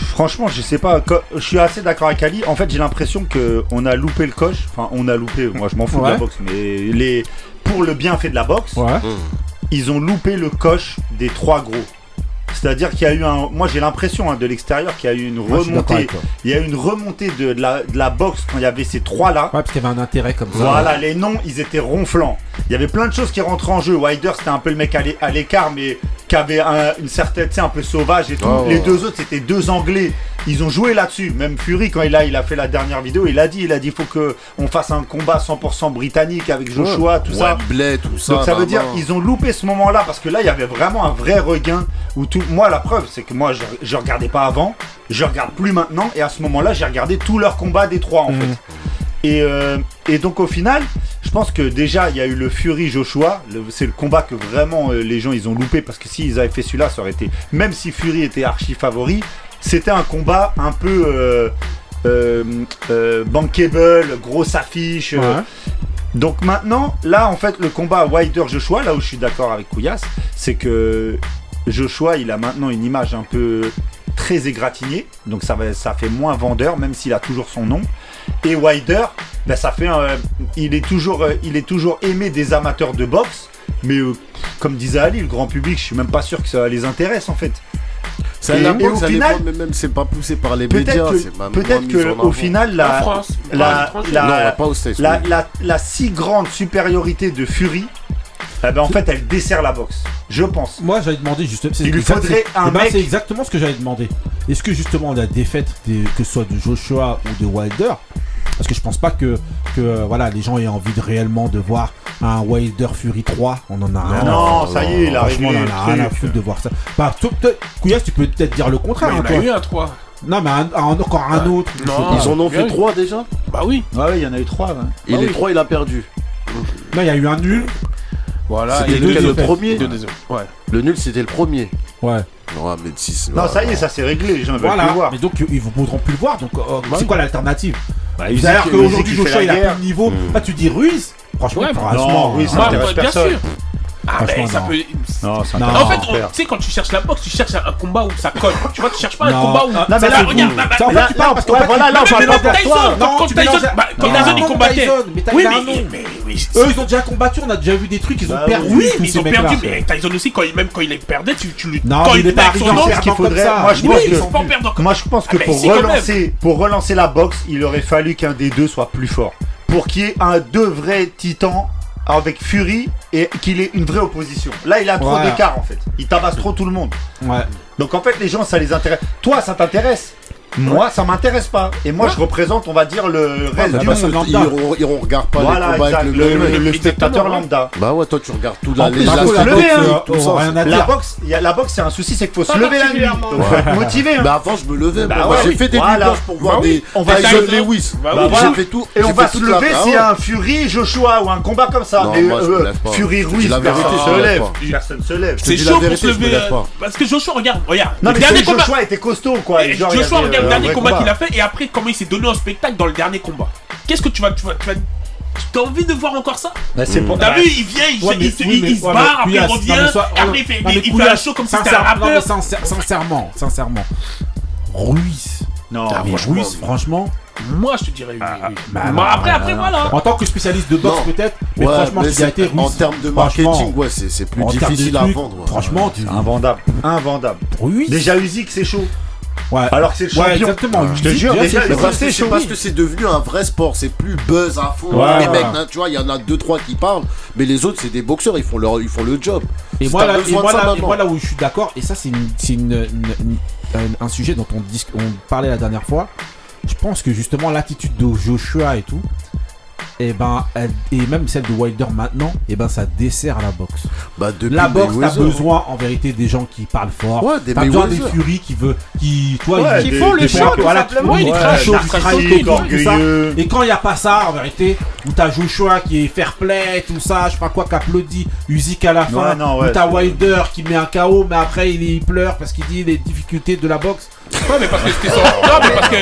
franchement, je sais pas. Je suis assez d'accord avec Ali. En fait, j'ai l'impression que on a loupé le coche. Enfin, on a loupé. Moi, je m'en fous de la boxe, mais les pour le bienfait de la boxe, Ouais. ils ont loupé le coche des trois gros. C'est-à-dire qu'il y a eu un. Moi, j'ai l'impression hein, de l'extérieur qu'il y a eu une remontée. Il y a eu une remontée de, de la, de la boxe quand il y avait ces trois-là. Ouais, parce qu'il y avait un intérêt comme ça. Voilà, les noms, ils étaient ronflants. Il y avait plein de choses qui rentraient en jeu. Wilder, c'était un peu le mec à l'é- à l'écart, mais qui avait un- une certaine, tu sais, un peu sauvage et tout. Les deux autres, c'était deux Anglais. Ils ont joué là-dessus. Même Fury, quand il a, il a fait la dernière vidéo, il a dit, il a dit, faut que on fasse un combat 100% britannique avec Joshua, tout ça. Wembley, tout ça. Donc ça veut dire ils ont loupé ce moment-là parce que là il y avait vraiment un vrai regain où tout moi la preuve c'est que moi je, je regardais pas avant, je regarde plus maintenant et à ce moment-là j'ai regardé tous leurs combats des trois en fait. Et, euh, et donc au final, je pense que déjà il y a eu le Fury Joshua, c'est le combat que vraiment euh, les gens ils ont loupé parce que s'ils avaient fait celui-là, ça aurait été même si Fury était archi favori, c'était un combat un peu euh, euh, euh, bankable, grosse affiche. Ouais. donc maintenant, là, en fait, le combat Wilder-Joshua, là où je suis d'accord avec Couillasse, c'est que Joshua, il a maintenant une image un peu très égratignée, donc ça, va, ça fait moins vendeur, même s'il a toujours son nom. Et Wilder, ben, ça fait, un- il est toujours, il est toujours aimé des amateurs de boxe, mais euh, comme disait Ali, le grand public, je suis même pas sûr que ça les intéresse en fait. Et boxe, au ça final- dépend, mais même c'est pas poussé par les médias. Peut-être c'est que, au final, En la, France, la, la- Non, States, la, oui. la- la si grande supériorité de Fury, eh ben, en fait, elle dessert la boxe. Je pense. Moi, j'allais demander justement. c'est Il lui faudrait c'est- un eh ben, mec- C'est exactement ce que j'allais demander. Est-ce que justement la défaite, des- que ce soit de Joshua ou de Wilder, parce que je pense pas que, que euh, voilà, les gens aient envie de réellement de voir un Wilder Fury 3. On en a rien. Non, ça y est, il a Franchement, on en a rien à foutre de voir ça. Bah, Couillasse, tu peux peut-être dire le contraire. Mais hein, il y en a eu un 3. Non, mais un, un- encore un autre. Non. Ils en ont fait oui. trois déjà Bah oui. Ouais, ouais, il y en a eu trois. ouais. Et Ah les oui. trois, il a perdu. Non, il y a eu un nul. Voilà. C'était lequel le premier Deux. Ouais. Le nul, c'était le premier. Ouais. Mais. Non, ça y est, ça s'est réglé. Les gens veulent Voilà. plus voir. Mais donc, ils ne voudront plus le voir. Donc, euh, c'est oui. quoi l'alternative? Bah, C'est-à-dire qu'aujourd'hui, Joshua, il a plus de niveau. Mm. Ah, tu dis Ruiz Franchement, franchement. non, Ruiz, ça intéresse personne. Ah, mais ça non. peut. Non, ça Non. En fait, tu sais, quand tu cherches la boxe, tu cherches un combat où ça colle. Tu vois, tu cherches pas un Non. combat où. Ah, mais Ça, là, regarde, vous- bah, bah, en fait, là, tu parles parce fait, voilà, tu- là, on parle pas d'Artois. non, quand tu Tyson, bah, Non, il non, combattait. Oui, mais, non. Eux, ils ont déjà combattu, on a déjà vu des trucs, ils ont Bah perdu. oui, mais ils ont perdu. Mais Tyson aussi, quand il, même quand il perdait, tu, tu lui. Non, quand mais il est avec son nom, Ce qu'il faudrait, moi je pense que Ah, pour, relancer, pour relancer la boxe, il aurait fallu qu'un des deux soit plus fort. Pour qu'il y ait un deux vrais titans avec Fury et qu'il ait une vraie opposition. Là, il a trop d'écart en fait. Il tabasse trop tout le monde. Ouais. Donc en fait, les gens, ça les intéresse. Toi, ça t'intéresse. Moi, ça m'intéresse pas. Et moi, je représente, on va dire, le reste bah, du bah, monde. Ils, lambda. ils, ils regardent pas Voilà, les combats exact, avec le, le, le- le- le spectateur lambda. Bah ouais, toi, tu regardes tout la En plus, législation, faut se lever, hein. tout rien à La boxe, il y a- la boxe, c'est un souci, c'est qu'il faut Pas se lever la nuit. Donc, faut être motivé. hein. Mais avant, je me levais. Bah ouais, j'ai fait des voilà. vidéos pour voir Bah des On va se- Lewis. Bah oui. J'ai fait tout. Et on va se la- lever Ah s'il y a un Fury, Joshua ou un combat comme ça. Euh. Fury Ruiz, la personne se lève. Personne se lève. C'est la chaud pour se lever. lève euh. Parce que Joshua, regarde, regarde. Non, le mais dernier combat. Joshua était costaud, quoi. Joshua, regarde le dernier combat qu'il a fait et après comment il s'est donné en spectacle dans le dernier combat. Qu'est-ce que tu vas. Tu vas, tu vas T'as envie de voir encore ça? Bah, c'est pour- T'as bah, vu, il vient, il, Ouais, il mais- se, oui, il, mais- il se ouais, barre, après il revient, non, soit- après il fait, non, il fait un Couillasse, show comme si c'était un non, mais rappeur. sincère- sincèrement, sincèrement. Ruiz. Non, Ah, Mais franchement, Ruiz, franchement. Moi, je te dirais oui. oui. bah, Bon, non, après, non, après, non. voilà. En tant que spécialiste de boxe, Non. peut-être. Mais Ouais, franchement, mais Ruiz. en termes de marketing, ouais, c'est c'est plus difficile à vendre. Franchement. Invendable. Invendable. Ruiz. Déjà, Usyk, c'est chaud. Ouais. Alors que c'est le Ouais, exactement. Je te jure, déjà, le que c'est que devenu un vrai sport, c'est plus buzz à fond. Ouais, les mecs, hein, tu vois, il y en a deux trois qui parlent, mais les autres c'est des boxeurs, ils font leur, ils font le job. Et moi, là, et moi, ça là, et maintenant. moi, là où je suis d'accord, et ça c'est un sujet dont on, dis- on parlait la dernière fois, je pense que justement l'attitude de Joshua et tout, et ben, elle- et même celle de Wilder maintenant, et ben ça dessert la boxe. Bah depuis La boxe, t'as besoin en vérité des gens qui parlent fort. Ouais, des T'as besoin des. Fury qui veut, qui, toi, Ouais, ils- Qui font le voilà, simplement. Et quand il n'y a pas ça, en vérité, où t'as Joshua qui est fair play, tout ça, je sais pas quoi, qui applaudit, Usyk à la fin, Ouais, non, ouais, où t'as Wilder qui met un KO, mais après il, il pleure parce qu'il dit les difficultés de la boxe. Ouais, mais parce que c'était son. Non, mais parce que.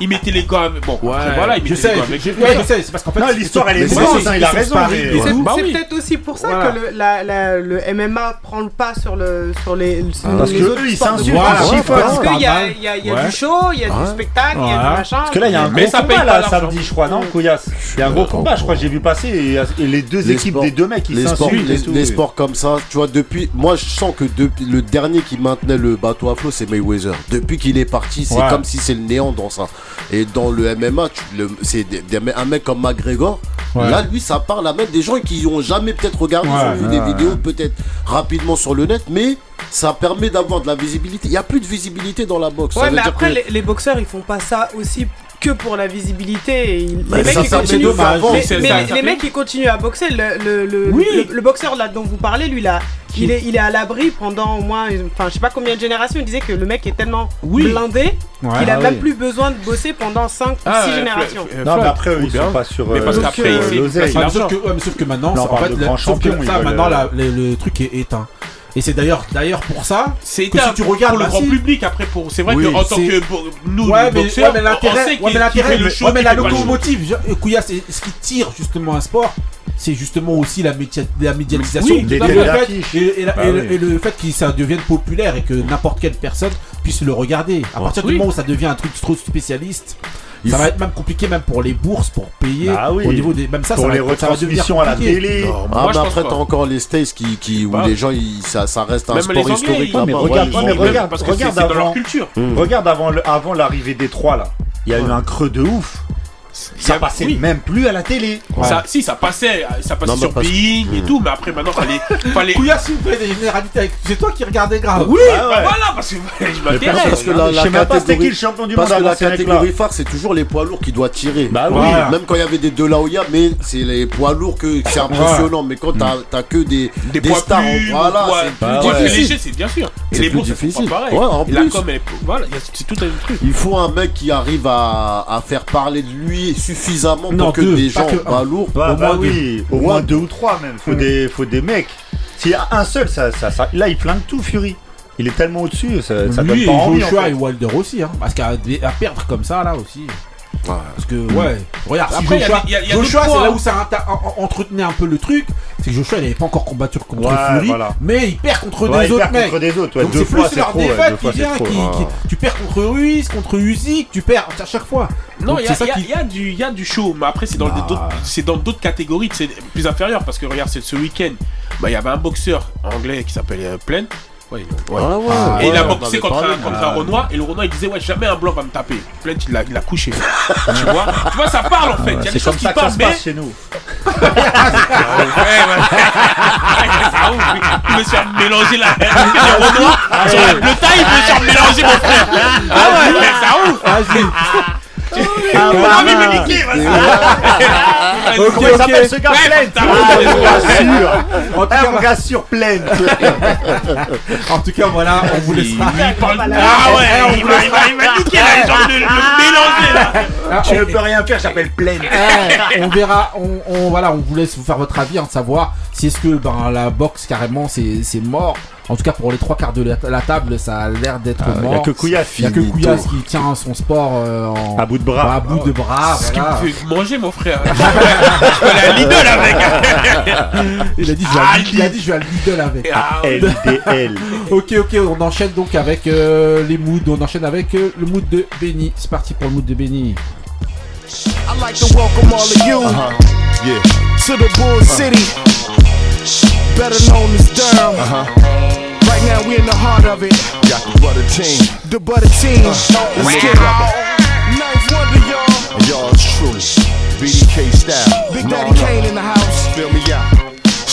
Il mettait les gars. Bon, après, voilà, il je mettait sais, les gars je, je- ouais, je sais, c'est parce qu'en fait. Non, l'histoire, elle est c'est- hein, il a c'est raison, et C'est. Bah oui. peut-être aussi pour ça Voilà. que le, la- la- le MMA prend le pas sur, le, sur les, sur Parce les que autres eux, ils sports de s'insultent, ils ouais. Parce ouais. qu'il y a, y a- il y a Ouais. du show, il y a Ouais. du spectacle, il y a du machin. Parce que là, il y a un Mais gros ça paye combat pas là samedi, je crois, non, Couillasse Il y a un gros combat, je crois, j'ai vu passer et, et les deux équipes des deux mecs, ils s'insultent les, sports comme ça, tu vois, depuis. Moi, je sens que depuis le dernier qui maintenait le bateau à flot, c'est Mayweather. Depuis qu'il est parti, c'est Ouais. comme si c'est le néant dans ça. Et dans le MMA, tu- le- c'est des- des- un mec comme McGregor. Ouais. Là, lui, ça parle à même des gens qui ont jamais peut-être regardé, Ouais. ils ont vu des Ouais. vidéos peut-être rapidement sur le net, mais ça permet d'avoir de la visibilité. Il n'y a plus de visibilité dans la boxe. Ça Ouais, veut mais dire après, que- les, les boxeurs, ils font pas ça aussi que pour la visibilité. Bah, les mecs, ça, ils ça, c'est continuent. Mais, mais ça- les, mecs, ils continuent à boxer. Le, le, le, Oui. le- le boxeur là dont vous parlez, lui, là, il est, il est à l'abri pendant au moins, enfin, je sais pas combien de générations. Il disait que le mec est tellement Oui. blindé Ouais. qu'il a Ah même oui. plus besoin de bosser pendant 5 ou 6 Ah, générations. Euh, Non, mais après, eux, ils bien. sont pas sur Mais parce euh, qu'après, mais sauf, que, ouais, mais sauf que maintenant, en parle fait, sauf que ça, maintenant, le truc est éteint. Et c'est d'ailleurs, d'ailleurs pour ça. C'est que si tu regardes, pour le bah, grand public après pour c'est vrai Oui, que en tant que nous Ouais, mais, boxeurs ouais, mais on l'intérêt, ouais, qui- mais ouais, la locomotive, je- Kouya, c'est ce qui tire justement un sport, c'est justement aussi la, média- la médiatisation, Oui, fait, et, et Bah et le- oui. et le fait que ça devienne populaire et que n'importe quelle personne puisse le regarder. À partir Oui. du moment où ça devient un truc trop spécialiste, ça va être même compliqué même pour les bourses pour payer Ah oui. au niveau des même ça Pour ça les va, retransmissions à la télé. Non, Ah, moi, mais après, t'as encore les States qui, qui, où Bah. les gens, ils- ça, ça reste un Même sport Anglais, historique. ils- mais regarde, ouais, mais regarde, parce que regarde dans leur avant. culture. Regarde avant le- avant l'arrivée des trois là. Il y a eu un creux de ouf. Ça passait oui. même plus à la télé. Ça, si ça passait, ça passait Non, sur parce que- Being et tout, mais après maintenant fallait, fallait. Des généralités avec- C'est toi qui regardais grave. Oui, Ah bah ouais. voilà, parce que je Parce m'intéresse. que la, Je la sais même pas c'était catégorie- qui le champion du parce monde que la catégorie phare, c'est toujours les poids lourds qui doivent tirer. Bah oui. Voilà. Même quand il y avait des De La Hoya, mais c'est les poids lourds que c'est impressionnant. Mais quand t'as t'as que des, Des, poids stars, plus, voilà, poids- c'est Bah plus difficile. c'est bien sûr. Et C'est les plus difficile. Ouais, en plus. c'est tout un truc. Il faut un mec qui arrive à, à faire parler de lui suffisamment Non, pour que deux, des pas gens que bah, lourds. Bah, Au bah moins oui, au moins deux ou trois même. Faut, des, faut des mecs. S'il y a un seul, ça, ça, ça- là il flingue tout, Fury. Il est tellement au-dessus, ça, ça donne Lui pas et envie. en Joshua fait. et Wilder aussi, hein, parce qu'à à perdre comme ça là aussi. Ouais. Parce que ouais, regarde, si Après, y a Joshua, des- y a- y a Joshua d'autres c'est là où ça entretenait un peu le truc, c'est que Joshua il n'avait pas encore combattu contre Ouais, Fury, voilà. mais il perd contre Ouais, des il autres perd mecs. contre des autres. ouais. Donc deux c'est fois plus c'est leur trop. ouais, défaite deux fois qui c'est vient, trop. qui, ouais. qui- tu perds contre Ruiz, contre Usyk, tu perds à chaque fois. Non, il y, a- qui- y du- y a du show, mais après c'est dans Ah. des- d'autres- c'est dans d'autres catégories, c'est plus inférieur parce que regarde, c'est ce week-end, bah il y avait un boxeur anglais qui s'appelle euh, Plain. Ouais, il- ouais. Ah ouais, Ah, Et il a boxé contre, un, contre un Renoir et le Renoir il disait ouais jamais un blanc va me taper. Plain il l'a couché. tu vois? Tu vois ça parle en fait. Il y a des C'est choses qui ça ça parlent mais passe chez nous. Ouais, ouais. Ça ouf, il se faire mélanger la le Renoir sur la bleu taille, il se faire mélanger mon frère. Ah ouais, ça ouf. Ah, On bah, a envie de me niquer, vas-y. Ok, Comment il ok. s'appelle ce gars? Ouais, Plaine putain, Ah, je vous rassure. En tout, cas, gars sur Plaine. en tout cas, voilà, on vous laissera. Il parle- Voilà. Ah ouais, il va, il va, il va niquer là, j'ai envie de le mélanger là. Ah, Tu on- ne peux rien faire, j'appelle Plaine. on verra, on, on- voilà, on vous laisse vous faire votre avis, hein, de savoir si est-ce que ben, la boxe carrément c'est c'est mort. En tout cas pour les trois quarts de la, la table, ça a l'air d'être Il n'y mort. a que. Il y a que. Kouyas qui tient son sport euh, en, À bout de bras. à bout de bras. Ce qui voilà. me fait manger mon frère. Je aller à Lidl avec. Il a dit je vais à, il il a dit- je vais à Lidl avec. Ah. LDL. Ok ok, on enchaîne donc avec euh, les moods. On enchaîne avec euh, le mood de Benny. C'est parti pour le mood de Benny. I'd like to welcome all of you Yeah. to the Bull City, better known as Durham. Uh-huh. Right now, we in the heart of it, Got the butter team. the butter team. Uh, Let's get it. Ninth wonder, y'all. And y'all's truly. BDK style. Big Daddy no. Kane in the house. Feel me out.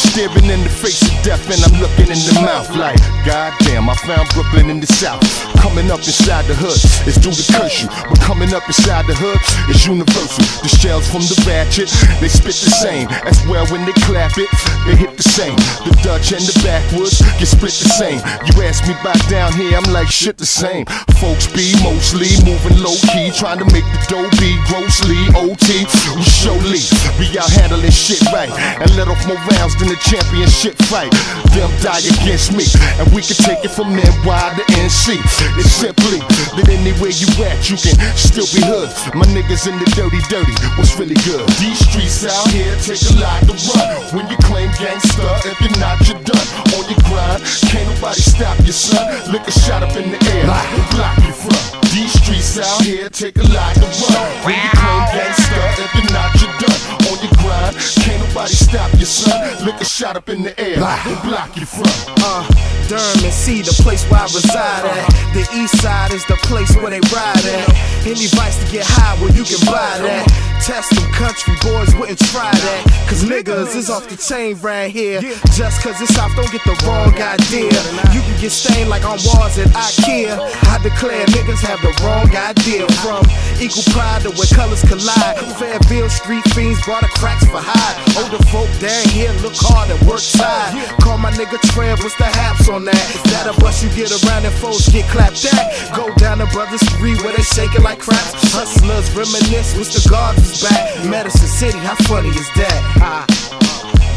Staring in the face of death and I'm looking in the mouth like Goddamn, I found Brooklyn in the south. Coming up inside the hood, it's due to curse you But coming up inside the hood, is universal. The shells from the ratchet, they spit the same. As well when they clap it, they hit the same. The Dutch and the backwoods get split the same. You ask me about down here, I'm like shit the same. Folks be mostly moving low key Trying to make the dough be grossly OT We surely be out handling shit right And let off more rounds than the championship fight. Them die against me And we can take it from NY to NC It's simply that anywhere you at you can still be hood. My niggas in the dirty dirty, what's really good? These streets out here take a lot to run. When you claim gangster, if you're not, you're done. On your grind, can't nobody stop you son. Lick a shot up in the air, and block you from These streets out here take a lot to run. When you claim gangster, if you're not, you're done On your grind, can't nobody stop you son Look a shot up in the air. They block you from. Uh, Durham and C, the place where I reside at. The east side is the place where they ride at. Any vice to get high, well, you can buy that. Test them country boys wouldn't try that. Cause niggas is off the chain right here. Just cause it's off, don't get the wrong idea. You can get stained like on walls at IKEA. I declare niggas have the wrong idea. From equal pride to where colors collide. Fairfield street fiends brought cracks for high. Older folk down here look hard and work side. Call my nigga Trev, what's the haps on that? That a bus you get around and folks get clapped at. Go down to Brothers Street where they shaking like craps. Hustlers reminisce, Mr. Guards is back. Medicine City, how funny is that? Ah.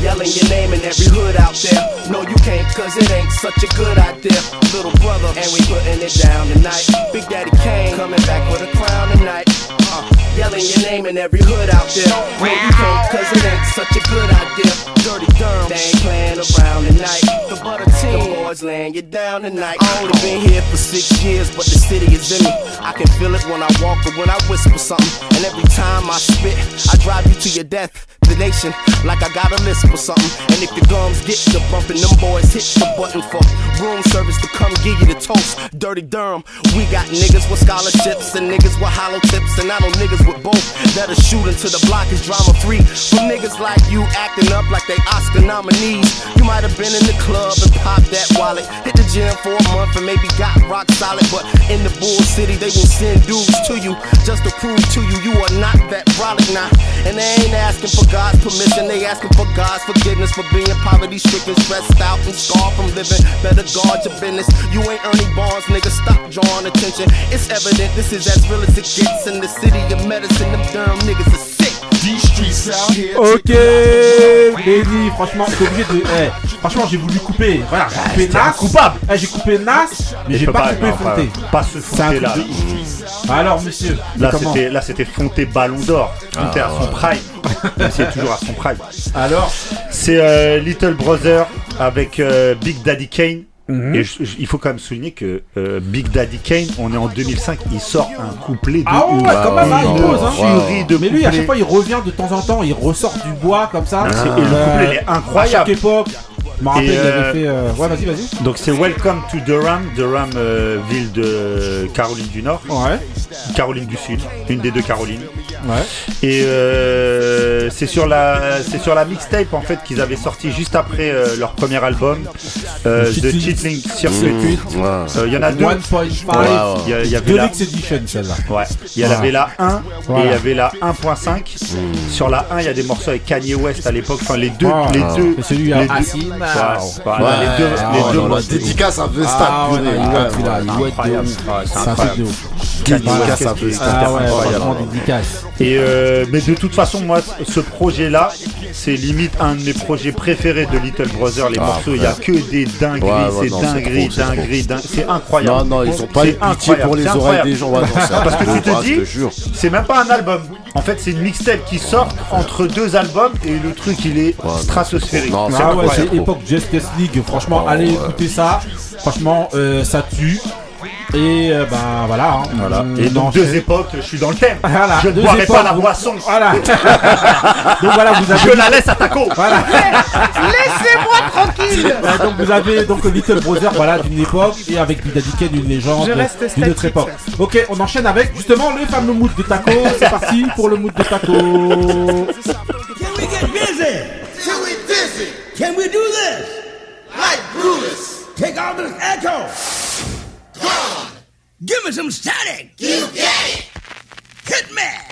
Yelling your name in every hood out there. No, you can't, cause it ain't such a good idea. Little brother, and we putting it down tonight. Big Daddy Kane coming back with a crown tonight. Uh, yelling your name in every hood out there. No, you can't, cause it ain't such a good idea. Dirty Durham, they ain't playing around tonight. The butter team, the boys laying you down tonight. I only been here for six years, but the city is in me. I can feel it when I walk or when I whisper something. And every time I spit, I drive you to your death. The nation, like I got a list for something. And if your gums get to bumping, them boys hit the button for room service to come give you the toast. Dirty Durham, we got niggas with scholarships and niggas with hollow tips, and I know niggas with both that'll shoot into the block is drama free. From niggas like you acting up like they Oscar nominees. You might have been in the club and popped that wallet, hit the gym for a month and maybe got rock solid, but in the bull city they will send dudes to you just to prove to you you are not that brolic now. And they ain't asking for God's permission, they asking for God's forgiveness for being poverty stricken, stressed out and scarred from living. Better guard your business. You ain't Ernie Barnes, nigga. Stop drawing attention. It's evident this is as real as it gets in the city of medicine. Them Durham niggas are sick. These streets out here. Ok, Benny, franchement, t'es obligé de. eh, franchement, j'ai voulu couper. Voilà, j'ai coupé Nas. incoupable. Eh, j'ai coupé Nas, mais j'ai pas, coupé non, Fonté. Pas, ce C'est un Fonté là. de ouf. Alors, monsieur, Là c'était, là c'était Fonté Ballon d'Or. Fonté Ah, à son prime. Même s'il est toujours à son prime. Alors, C'est euh, Little Brother avec euh, Big Daddy Kane. Mhm. Et je- je- il faut quand même souligner que euh, Big Daddy Kane, on est en 2005, il sort un couplet de ah ouais, ouf. ouais, quand même, hein, il ouais, pose, hein. Furie de Mais lui, à couplets. chaque fois, il revient de temps en temps, il ressort du bois comme ça. C'est- et le Euh, couplet il est À chaque incroyable. époque, je me rappelle, Et, il euh, avait fait. euh, Ouais, vas-y, vas-y. Donc c'est Welcome to Durham, Durham euh, ville de Caroline du Nord, Ouais, Caroline du Sud, une des deux Carolines. ouais. Et euh, c'est sur la c'est sur la mixtape en fait qu'ils avaient sorti juste après euh, leur premier album euh, Cheating Cheatling Circuit. Circuit. Ouais. Euh, Il y en a deux. 1.5. Il y, il avait la, Edition, celle-là. ouais, il y avait la 1 et Voilà. il y avait la 1.5. Sur la 1, il y a des morceaux avec Kanye West à l'époque. Enfin les deux, Ah. les deux, C'est celui les à deux- Les deux, ah les ouais, deux non, la morceaux. dédicace à Vesta. Ah ouf. Dédicace à Vesta. Ah dédicace. Et euh, mais de toute façon, moi, ce projet-là, c'est limite un de mes projets préférés de Little Brother. Les Ah, morceaux, il y a que des dingueries, Ouais, ouais, c'est dingueries, dingueries, dingueries. C'est incroyable. Non, non, ils ont pas pitié pour les oreilles des gens. Parce que tu te dis-. C'est même pas un album. En fait, c'est une mixtape qui sort entre deux albums et le truc, il est Ouais, stratosphérique. Non, c'est Ah ouais, c'est époque Justice League. Franchement, Oh, allez ouais. écouter ça. Franchement, euh, ça tue. Et euh, ben voilà. hein. Voilà. On Et donc enchaîne. deux époques, je suis dans le thème. Voilà, je ne deux boirai époques, pas la vous- boisson. Voilà. donc voilà, vous avez. Je la laisse à ta co. Voilà. Laissez-moi tranquille donc vous avez donc Little Brother voilà d'une époque et avec Big Daddy Kane une légende Je reste d'une autre statique. époque. Ok, on enchaîne avec justement le fameux mood de taco. C'est parti pour le mood de taco. Can we get busy? Till we dizzy, Can we do this? like Brutus. Take all this echo. Give me some static. You get it. Hit me.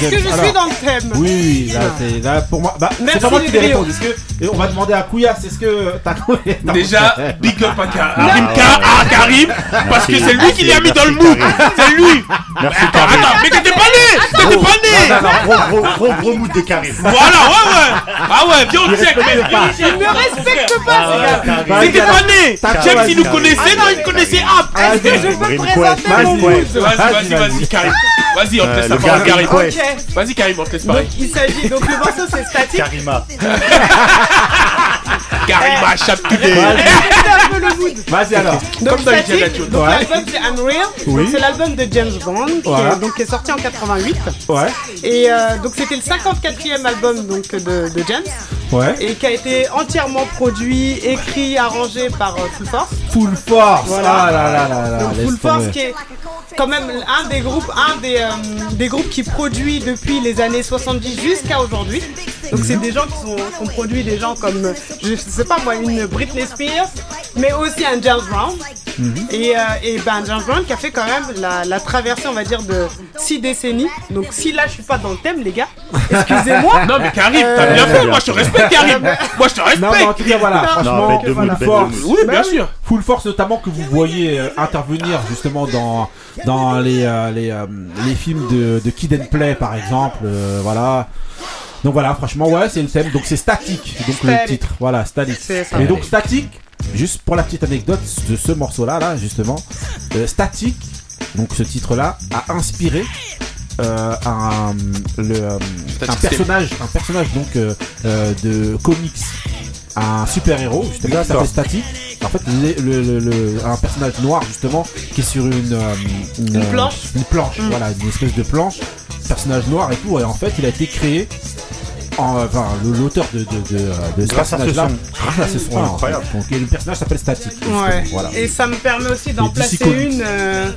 Est-ce que je suis dans le thème Oui, oui, là, c'est- là, pour moi, bah, c'est Merci, pas moi qui vais Rio. répondre. Est-ce que, et on va demander à Kouya, c'est ce que Taco est Déjà, big up à. Karim, Ka- à Karim, parce que c'est lui qui l'a mis dans le mood. C'est lui. Merci Attends, mais t'étais pas T'étais pas né Non, non, gros, gros, gros, gros mood de Karim. Voilà, ouais, ouais. Ah ouais, viens on check, mec. check. Il me respecte pas, Ah ce gars. T'étais pas né Taco, James, vas-y, il nous connaissait, non, il connaissait App. Est-ce que je peux présenter mon mood. Vas-y, vas-y, Vas-y, vas-y, Karim. Vas-y, on te Euh, laisse la parole, Karim. Vas-y, Karim, on te laisse Donc parler. il s'agit, donc le morceau c'est statique. Karima. Karim a Vas-y alors. Donc Comme donc Ouais. l'album c'est Unreal. Oui. C'est l'album de James Bond qui, Voilà. est, donc, qui est sorti en 88. Ouais, Et euh, donc c'était le 54e album donc, de, de James ouais. et qui a été entièrement produit, écrit, arrangé par euh, Full Force. Full force. Voilà. Ah là là là là. Donc laisse Full Force qui est quand même un des groupes, un des, euh, des groupes qui produit depuis les années 70 jusqu'à aujourd'hui. Donc c'est des gens qui, sont, qui ont produit des gens comme, je sais pas moi, une Britney Spears, mais aussi un James Brown. Et, euh, et ben James Brown qui a fait quand même la, la traversée, on va dire, de 6 décennies. Donc si là je suis pas dans le thème, les gars, excusez-moi. Non, mais Karim, t'as bien Euh, fait. Moi, je te respecte, Karim. Moi, je te Non, mais en respecte. tout cas, voilà, Non, franchement, Full Force. Oui, bien Bah oui. sûr. Full Force notamment que vous voyez euh, intervenir justement dans dans les euh, les, euh, les films de, de Kid and Play par exemple euh, voilà donc voilà franchement ouais c'est le thème. Donc c'est statique. Donc le titre. Voilà statique. Et donc statique juste pour la petite anecdote de ce morceau là là justement euh, statique donc ce titre là a inspiré euh, un, le, euh, un personnage un personnage donc euh, euh, de comics un super héros justement qui s'appelle Static en fait le, le- le- le- un personnage noir justement qui est sur une euh, Une euh, planche. une planche voilà une espèce de planche personnage noir et tout et en fait il a été créé en, enfin l'auteur de, de, de, de ce Grâce à ce personnage là son. grâce à ce son là Incroyable. donc et le personnage s'appelle Static Ouais. voilà Et ça me permet aussi d'en placer une euh,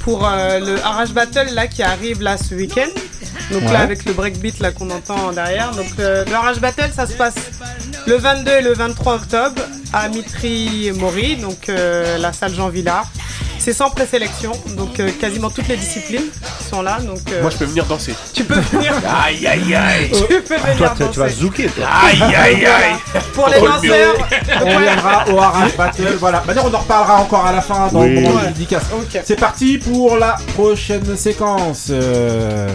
pour euh, le Arrache Battle là qui arrive là ce week-end. Donc Ouais. là avec le breakbeat là qu'on entend derrière. Donc euh, le Arrache Battle ça se passe le 22 et le 23 octobre à Mitri Mori, donc euh, la salle Jean Villard. C'est sans présélection, donc euh, quasiment toutes les disciplines sont là. Donc euh, Moi, je peux venir danser. tu peux venir, Aïe, aïe, aïe. tu peux venir Toi, tu- tu vas danser. zouker, toi. Aïe, aïe, aïe. Pour les Oh, le danseurs, on viendra au Arrache Battle voilà maintenant on en reparlera encore à la fin dans Oui. le moment Ouais. dédicace. C'est parti pour la prochaine séquence. Euh...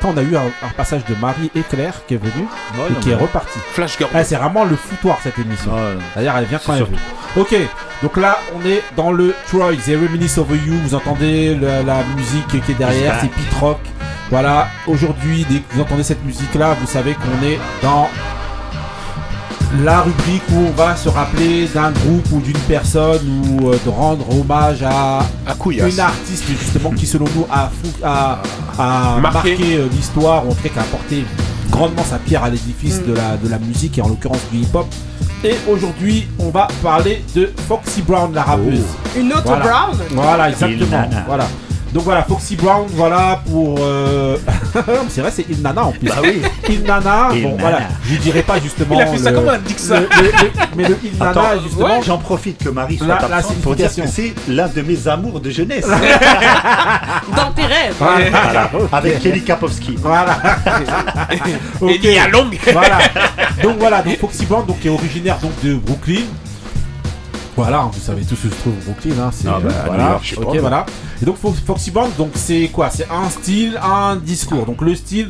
Quand on a eu un, un passage de Marie et Claire qui est venu et qui est reparti. Flash Girl. Ah, c'est vraiment le foutoir cette émission. D'ailleurs, elle vient quand elle veut. Ok, donc là, on est dans le Troy, The Reminisce Over You. Vous entendez le- la musique qui est derrière, c'est Pit Rock. Voilà, aujourd'hui, dès que vous entendez cette musique-là, vous savez qu'on est dans la rubrique où on va se rappeler d'un groupe ou d'une personne ou euh, de rendre hommage à À une artiste justement qui selon nous a, fou- a, a Marqué. marqué, euh, l'histoire ou en tout cas qui a apporté grandement sa pierre à l'édifice de, la, de la musique et en l'occurrence du hip-hop. Et aujourd'hui, on va parler de Foxy Brown, la rappeuse. une autre Voilà. Brown. Voilà, exactement. Voilà. Donc voilà, Foxy Brown, voilà pour. euh, c'est vrai, c'est Il Nana en plus. Bah oui. Il Nana, Il bon Nana. voilà, je dirais pas justement. Il a fait ça comme un Dixon. le- le- le- Mais le Il Nana, Attends, justement. j'en profite que Marie soit La- pour dire que c'est l'un de mes amours de jeunesse. Dans tes rêves. Voilà, Avec Kelly Kapowski. voilà. Et Ok. il y a Long. voilà. Donc voilà, donc Foxy Brown, donc qui est originaire donc de Brooklyn. Voilà, vous savez tous où se trouve Brooklyn, hein, c'est Ah bah, euh, voilà. Ok, pas, voilà. Et donc Fo- Foxy Brown, donc c'est quoi? C'est un style, un discours. Donc le style,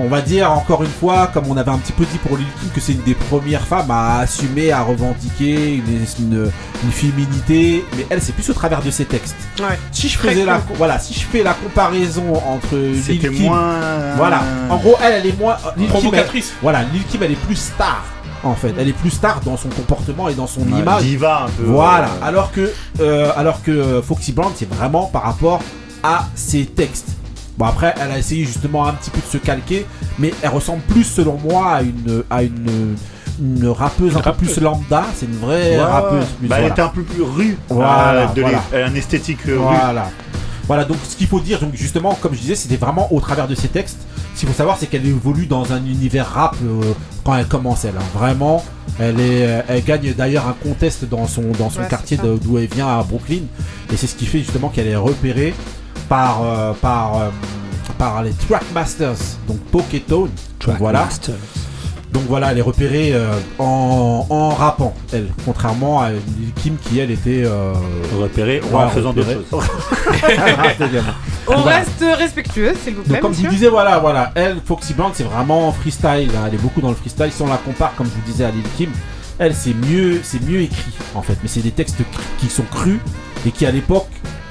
on va dire encore une fois, comme on avait un petit peu dit pour Lil Kim, que c'est une des premières femmes à assumer, à revendiquer une, une, une féminité. Mais elle, c'est plus au travers de ses textes. Ouais. Si je faisais la, cool. voilà, si je fais la comparaison entre Lil Kim, moins. voilà. En gros, elle, elle est moins Lil Kim, Provocatrice. elle- voilà, Lil Kim, elle est plus star. En fait, elle est plus star dans son comportement et dans son Ouais, image. Diva un peu. Voilà. euh, Alors que, euh, alors que Foxy Brown, c'est vraiment par rapport à ses textes. Bon après, elle a essayé justement un petit peu de se calquer, mais elle ressemble plus, selon moi, à une, à une, une rappeuse un peu rappeuse. plus lambda. C'est une vraie ouais, rappeuse. plus, bah, Elle voilà. était un peu plus rue. Voilà, euh, de voilà. un esthétique euh, rue. Voilà. Voilà, donc ce qu'il faut dire, donc justement, comme je disais, c'était vraiment au travers de ses textes. Ce qu'il faut savoir, c'est qu'elle évolue dans un univers rap euh, quand elle commence, elle. hein. Vraiment, elle, est, euh, elle gagne d'ailleurs un contest dans son, dans son Ouais, quartier d'où elle vient à Brooklyn. Et c'est ce qui fait justement qu'elle est repérée par, euh, par, euh, par les Trackmasters, donc Poketone. Donc voilà. Donc voilà, elle est repérée euh, en, en rappant, elle, contrairement à Lil Kim qui, elle, était. euh, Repéré Ouais, en faisant d'autres repéré. choses. On Voilà. reste respectueux, s'il vous plaît. Donc comme je vous disais, voilà, voilà, elle, Foxy Brown, c'est vraiment freestyle. hein, Elle est beaucoup dans le freestyle. Si on la compare, comme je vous disais, à Lil Kim, elle, c'est mieux, c'est mieux écrit en fait. Mais c'est des textes qui sont crus et qui à l'époque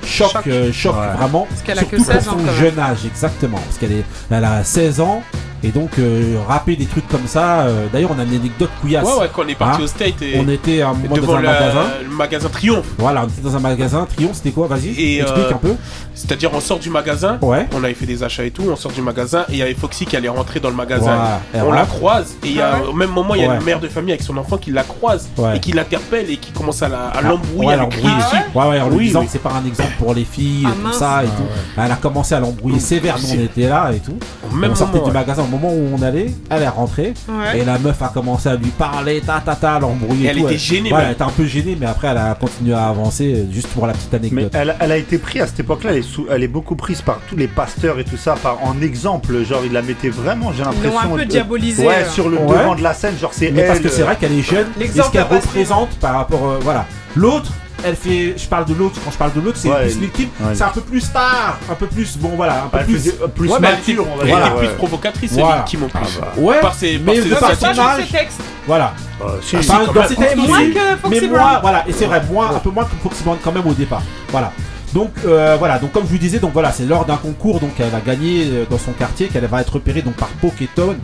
choquent, Choquent. euh, Ouais. vraiment. Parce qu'elle a que surtout 16 pour ans, son jeune âge, exactement. Parce qu'elle est, elle a 16 ans et donc euh, rapper des trucs comme ça. euh, D'ailleurs, on a une anecdote couillasse. Ouais, ouais, quand on est parti Hein au State et On était à un moment dans devant un le, magasin. le magasin Triomphe. Voilà, on était dans un magasin. Triomphe, c'était quoi? Vas-y, Et, explique euh, un peu. C'est-à-dire, on sort du magasin, Ouais. on avait fait des achats et tout, on sort du magasin et il y avait Foxy qui allait rentrer dans le magasin. On la croise et il y a, Ah ouais au même moment, il y a Ouais. une mère de famille avec son enfant qui la croise Ouais. et qui l'interpelle et qui commence à la- à Ah, l'embrouiller ouais, l'embrouiller. dessus. Ouais, ouais, en lui disant oui. que c'est pas un exemple pour les filles, Ah, et tout ça et tout. Elle a commencé à l'embrouiller sévère, nous on était là et tout. Même on sortait moment, du ouais. magasin au moment où on allait, elle est rentrée Ouais. et la meuf a commencé à lui parler, ta ta ta, l'embrouiller. Elle tout. était gênée, même. elle était un peu gênée, mais après elle a continué à avancer, euh, juste pour la petite Mais anecdote. elle, elle a été prise à cette époque-là, elle, est sous- elle est beaucoup prise par tous les pasteurs et tout ça, par, en exemple, genre ils la mettaient vraiment, j'ai Ils l'ont l'impression. un peu de- diabolisée. Ouais, euh. sur le Ouais. devant de la scène, genre c'est Mais elle. parce que c'est euh, vrai qu'elle est jeune, et ce L'exemple qu'elle représente par rapport. euh, voilà. L'autre, elle fait. Je parle de l'autre, quand je parle de l'autre, c'est Ouais, plus ouais. c'est un peu plus star, un peu plus. Bon voilà, un peu Elle plus. plus Ouais, mais elle était, mature, on va elle dire. plus ouais. provocatrice, Voilà. Lil Kim en plus. Ouais, Par ses, textes. Voilà. Euh, si, Ah, si, Enfin, quand dans même. ses textes Moins que Foxy mais Brown. moins, voilà, et c'est vrai, moins, un peu moins que Foxy Brown quand même au départ. Voilà. Donc euh, voilà, donc comme je vous disais, donc voilà, c'est lors d'un concours, donc elle a gagné euh, dans son quartier, qu'elle va être repérée donc par Poketone,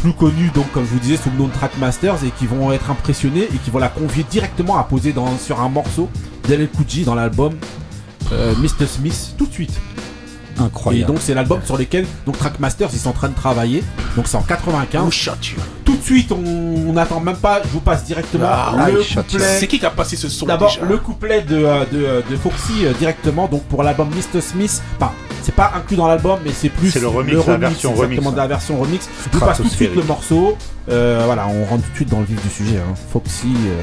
plus connu donc comme je vous disais sous le nom de Trackmasters et qui vont être impressionnés et qui vont la convier directement à poser sur un morceau d'El Coogee dans l'album euh, Mr Smith tout de suite. Et donc c'est l'album sur lequel donc Trackmasters ils sont en train de travailler. Donc c'est en 95. Oh, châture. Tout de suite on n'attend même pas, je vous passe directement Ah, le couplet. C'est qui qui a passé ce son D'abord le couplet de, euh, de, euh, de Foxy euh, directement donc pour l'album Mr Smith. Enfin c'est pas inclus dans l'album mais c'est plus C'est le remix, la version exactement remix, de la version remix. Je vous passe tout de suite le morceau. Euh, voilà on rentre tout de suite dans le vif du sujet. hein. Foxy euh,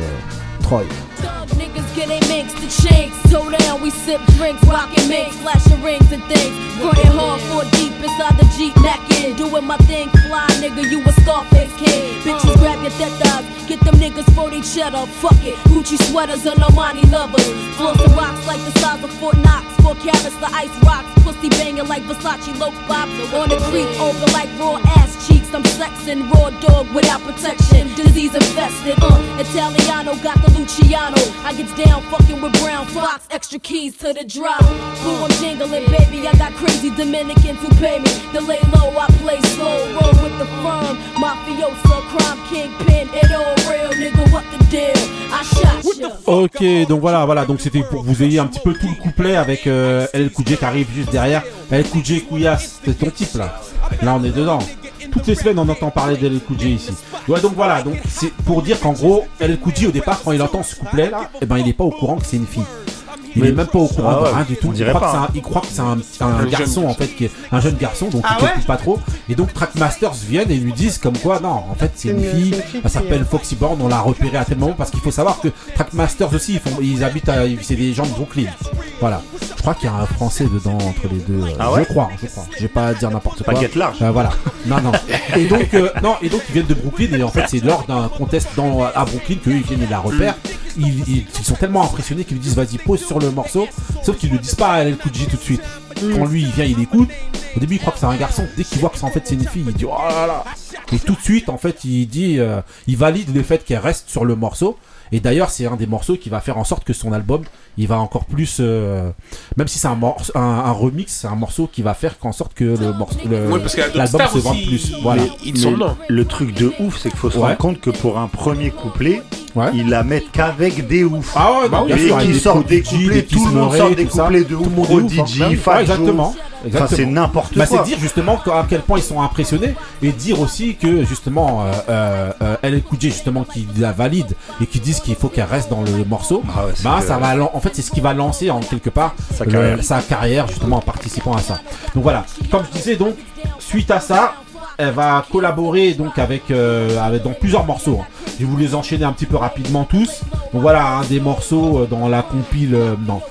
Troy. Thug niggas get a mix to shakes. So down, we sip drinks, rockin' mix, flashing rings and things. Frontin' hard for deep inside the Jeep necking. Doing my thing, fly nigga, you a Scarface kid. Bitches grab your tetas, get them niggas for they cheddar. Fuck it, Gucci sweaters and Armani lovers. Flossing rocks like the size of Fort Knox. Four carats, the ice rocks. Pussy banging like Versace low pop. On the creek, open like raw ass cheeks. I'm sexing raw dog without protection. Disease infested. Uh, Italiano got the Luciano. I gets down fucking with Brown Fox. Extra keys to the drop. Boom, I'm jingling, baby. I got crazy Dominicans who pay me. To lay low, I play slow. Roll with the firm. Mafiosa, crime kingpin. It all real, nigga. What the deal? I shot ya. Ok, donc voilà, voilà, donc c'était pour que vous ayez un petit peu tout le couplet avec euh, El Cougé qui arrive juste derrière. El Cougé Couillasse, c'est ton type là. Là, on est dedans. Toutes les semaines, on entend parler d'El Cougé ici. Ouais, donc voilà, donc c'est pour dire qu'en gros, El Cougé au départ, quand il entend ce couplet là, eh ben il est pas au courant que c'est une fille. Il Mais- est même pas au courant Ah ouais, de rien du tout. on Il croit, que pas, c'est un, il croit que c'est un, un Un garçon jeune. en fait qui est un jeune garçon donc Ah il ouais calcule pas trop et donc Trackmasters viennent et lui disent comme quoi non en fait c'est une, fille une elle s'appelle Foxy Born on l'a repérée à tel moment parce qu'il faut savoir que Trackmasters aussi ils, font, ils habitent à c'est des gens de Brooklyn voilà je crois qu'il y a un français dedans entre les deux euh, Ah ouais je crois je crois je vais pas dire n'importe quoi Paquette large. euh, voilà. Non, non. Et donc, euh, non, et donc ils viennent de Brooklyn et en fait c'est lors d'un contest dans, à Brooklyn qu'eux ils viennent et la repèrent. Ils, ils- ils sont tellement impressionnés qu'ils lui disent vas-y pose sur le morceau. Sauf qu'ils le disent pas à El Kouji tout de suite. Quand lui il vient, il écoute. Au début il croit que c'est un garçon. Dès qu'il voit que c'est en fait c'est une fille, il dit oh là là. Et tout de suite en fait il dit, euh, il valide le fait qu'elle reste sur le morceau. Et d'ailleurs c'est un des morceaux qui va faire en sorte que son album il va encore plus, euh, même si c'est un, morceau- un, un remix, c'est un morceau qui va faire qu'en sorte que le morceau, le- Ouais, parce que la l'album Star se vende plus. Voilà. ils sont Mais dedans. le truc de ouf, c'est qu'il faut se Ouais. rendre compte que pour un premier couplet, Ouais. ils la mettent qu'avec des oufs. Ah ouais, non, bien Et qui des sortent des couplets, tout le monde sort des couplets de ouf, ouf, Prodigy, hein. Ouais, Fat Joe. exactement. Enfin, c'est n'importe Bah, c'est quoi. dire justement à quel point ils sont impressionnés et dire aussi que justement euh, euh, euh, justement qui la valide et qui disent qu'il faut qu'elle reste dans le morceau. Ah ouais, c'est bah que- ça va en fait c'est ce qui va lancer en quelque part Sa le- carrière. sa carrière justement en participant à ça. Donc voilà, comme je disais donc suite à ça elle va collaborer donc avec, euh, avec dans plusieurs morceaux. hein. Je vais vous les enchaîner un petit peu rapidement tous. Donc voilà un des morceaux euh, dans la compile euh, non.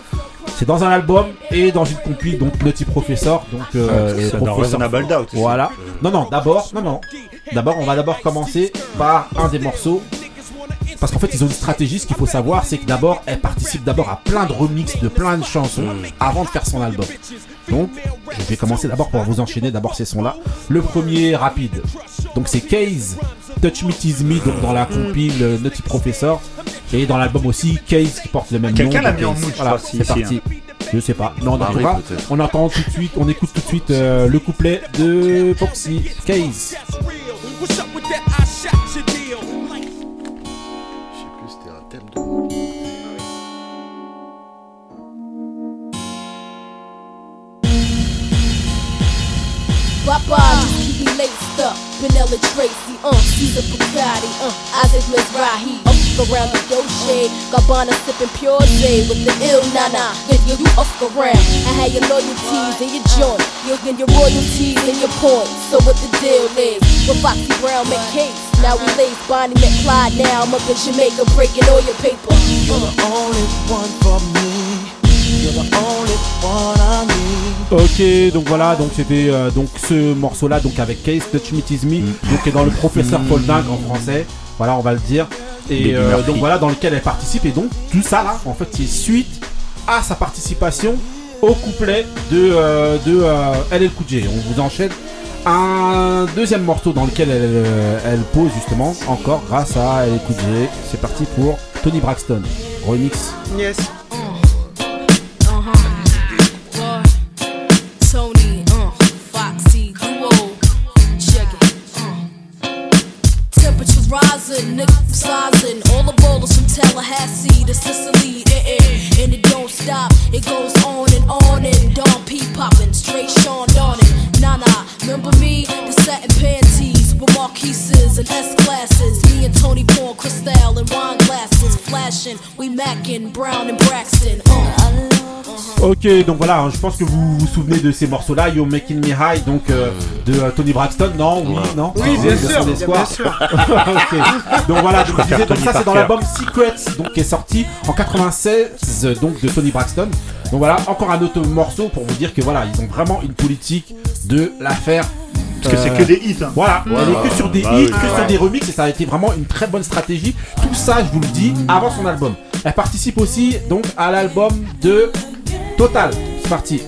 C'est dans un album et dans une compile donc Nutty Professor donc euh, Doubt. aussi. voilà. Non, non, d'abord, non, non. D'abord, on va d'abord commencer par un des morceaux. Parce qu'en fait, ils ont une stratégie. Ce qu'il faut savoir, c'est que d'abord, elle participe d'abord à plein de remixes de plein de chansons avant de faire son album. Donc, je vais commencer d'abord pour vous enchaîner d'abord ces sons-là. Le premier rapide. Donc, c'est Case, Touch Me Tease Me, donc dans la compile euh, Nutty Professor. Et dans l'album aussi, Case qui porte le même nom. Quelqu'un l'a mis en Voilà, c'est si, parti. Je sais pas. Non, Ah oui, peut-être. on entend tout de suite, on écoute tout de suite euh, le couplet de Foxy Case. Papa, me laced up. Vanilla Tracy, uh, Caesar Bugatti, uh, Isaac Mizrahi. Up around the Dolce, Gabbana sipping pure J with the ill nana. Then you, up around. I had your loyalties and your joint. You'll get your royalties and your points. So what the deal is? With Foxy Brown McCase. Now we lace Bonnie McClyde. Now I'm up in Jamaica breaking all your paper. You're the only one for me. Ok, donc voilà, donc c'était euh, donc ce morceau-là, donc avec Case, Touch Me Tease Me, donc qui est dans le Professeur Paul Ding en français. Voilà, on va le dire. Et euh, donc voilà, dans lequel elle participe. Et donc tout ça là, en fait, c'est suite à sa participation au couplet de euh, de euh, LL Cool J. On vous enchaîne un deuxième morceau dans lequel elle, euh, elle pose justement encore grâce à LL Cool J. C'est parti pour Tony Braxton remix. Yes. Rising, niggas sizing. All the ballers from Tallahassee to Sicily, eh, eh. And it don't stop, it goes on and on and Don P popping, straight Sean Donning. Nah, nah, remember me? The satin panties with marquises and S classes. Me and Tony pouring Cristal and wine glasses, flashing. We macking Brown and Braxton. Uh. Ok, donc voilà, hein, je pense que vous vous souvenez de ces morceaux-là, You're Making Me High, donc euh, de euh, Tony Braxton, non? Oui, non? Oui, Ah, bien sûr, bien. Donc voilà, donc, je préfère disais, donc ça c'est dans l'album Secrets, donc qui est sorti en 96, euh, donc de Tony Braxton. Donc voilà, encore un autre morceau pour vous dire que voilà, ils ont vraiment une politique de la faire. Parce que c'est euh, que des hits. hein. Voilà, Ouais, elle est que sur des bah hits, oui. que sur des remixes et ça a été vraiment une très bonne stratégie. Tout ça, je vous le dis, avant son album. Elle participe aussi donc à l'album de Total. C'est parti.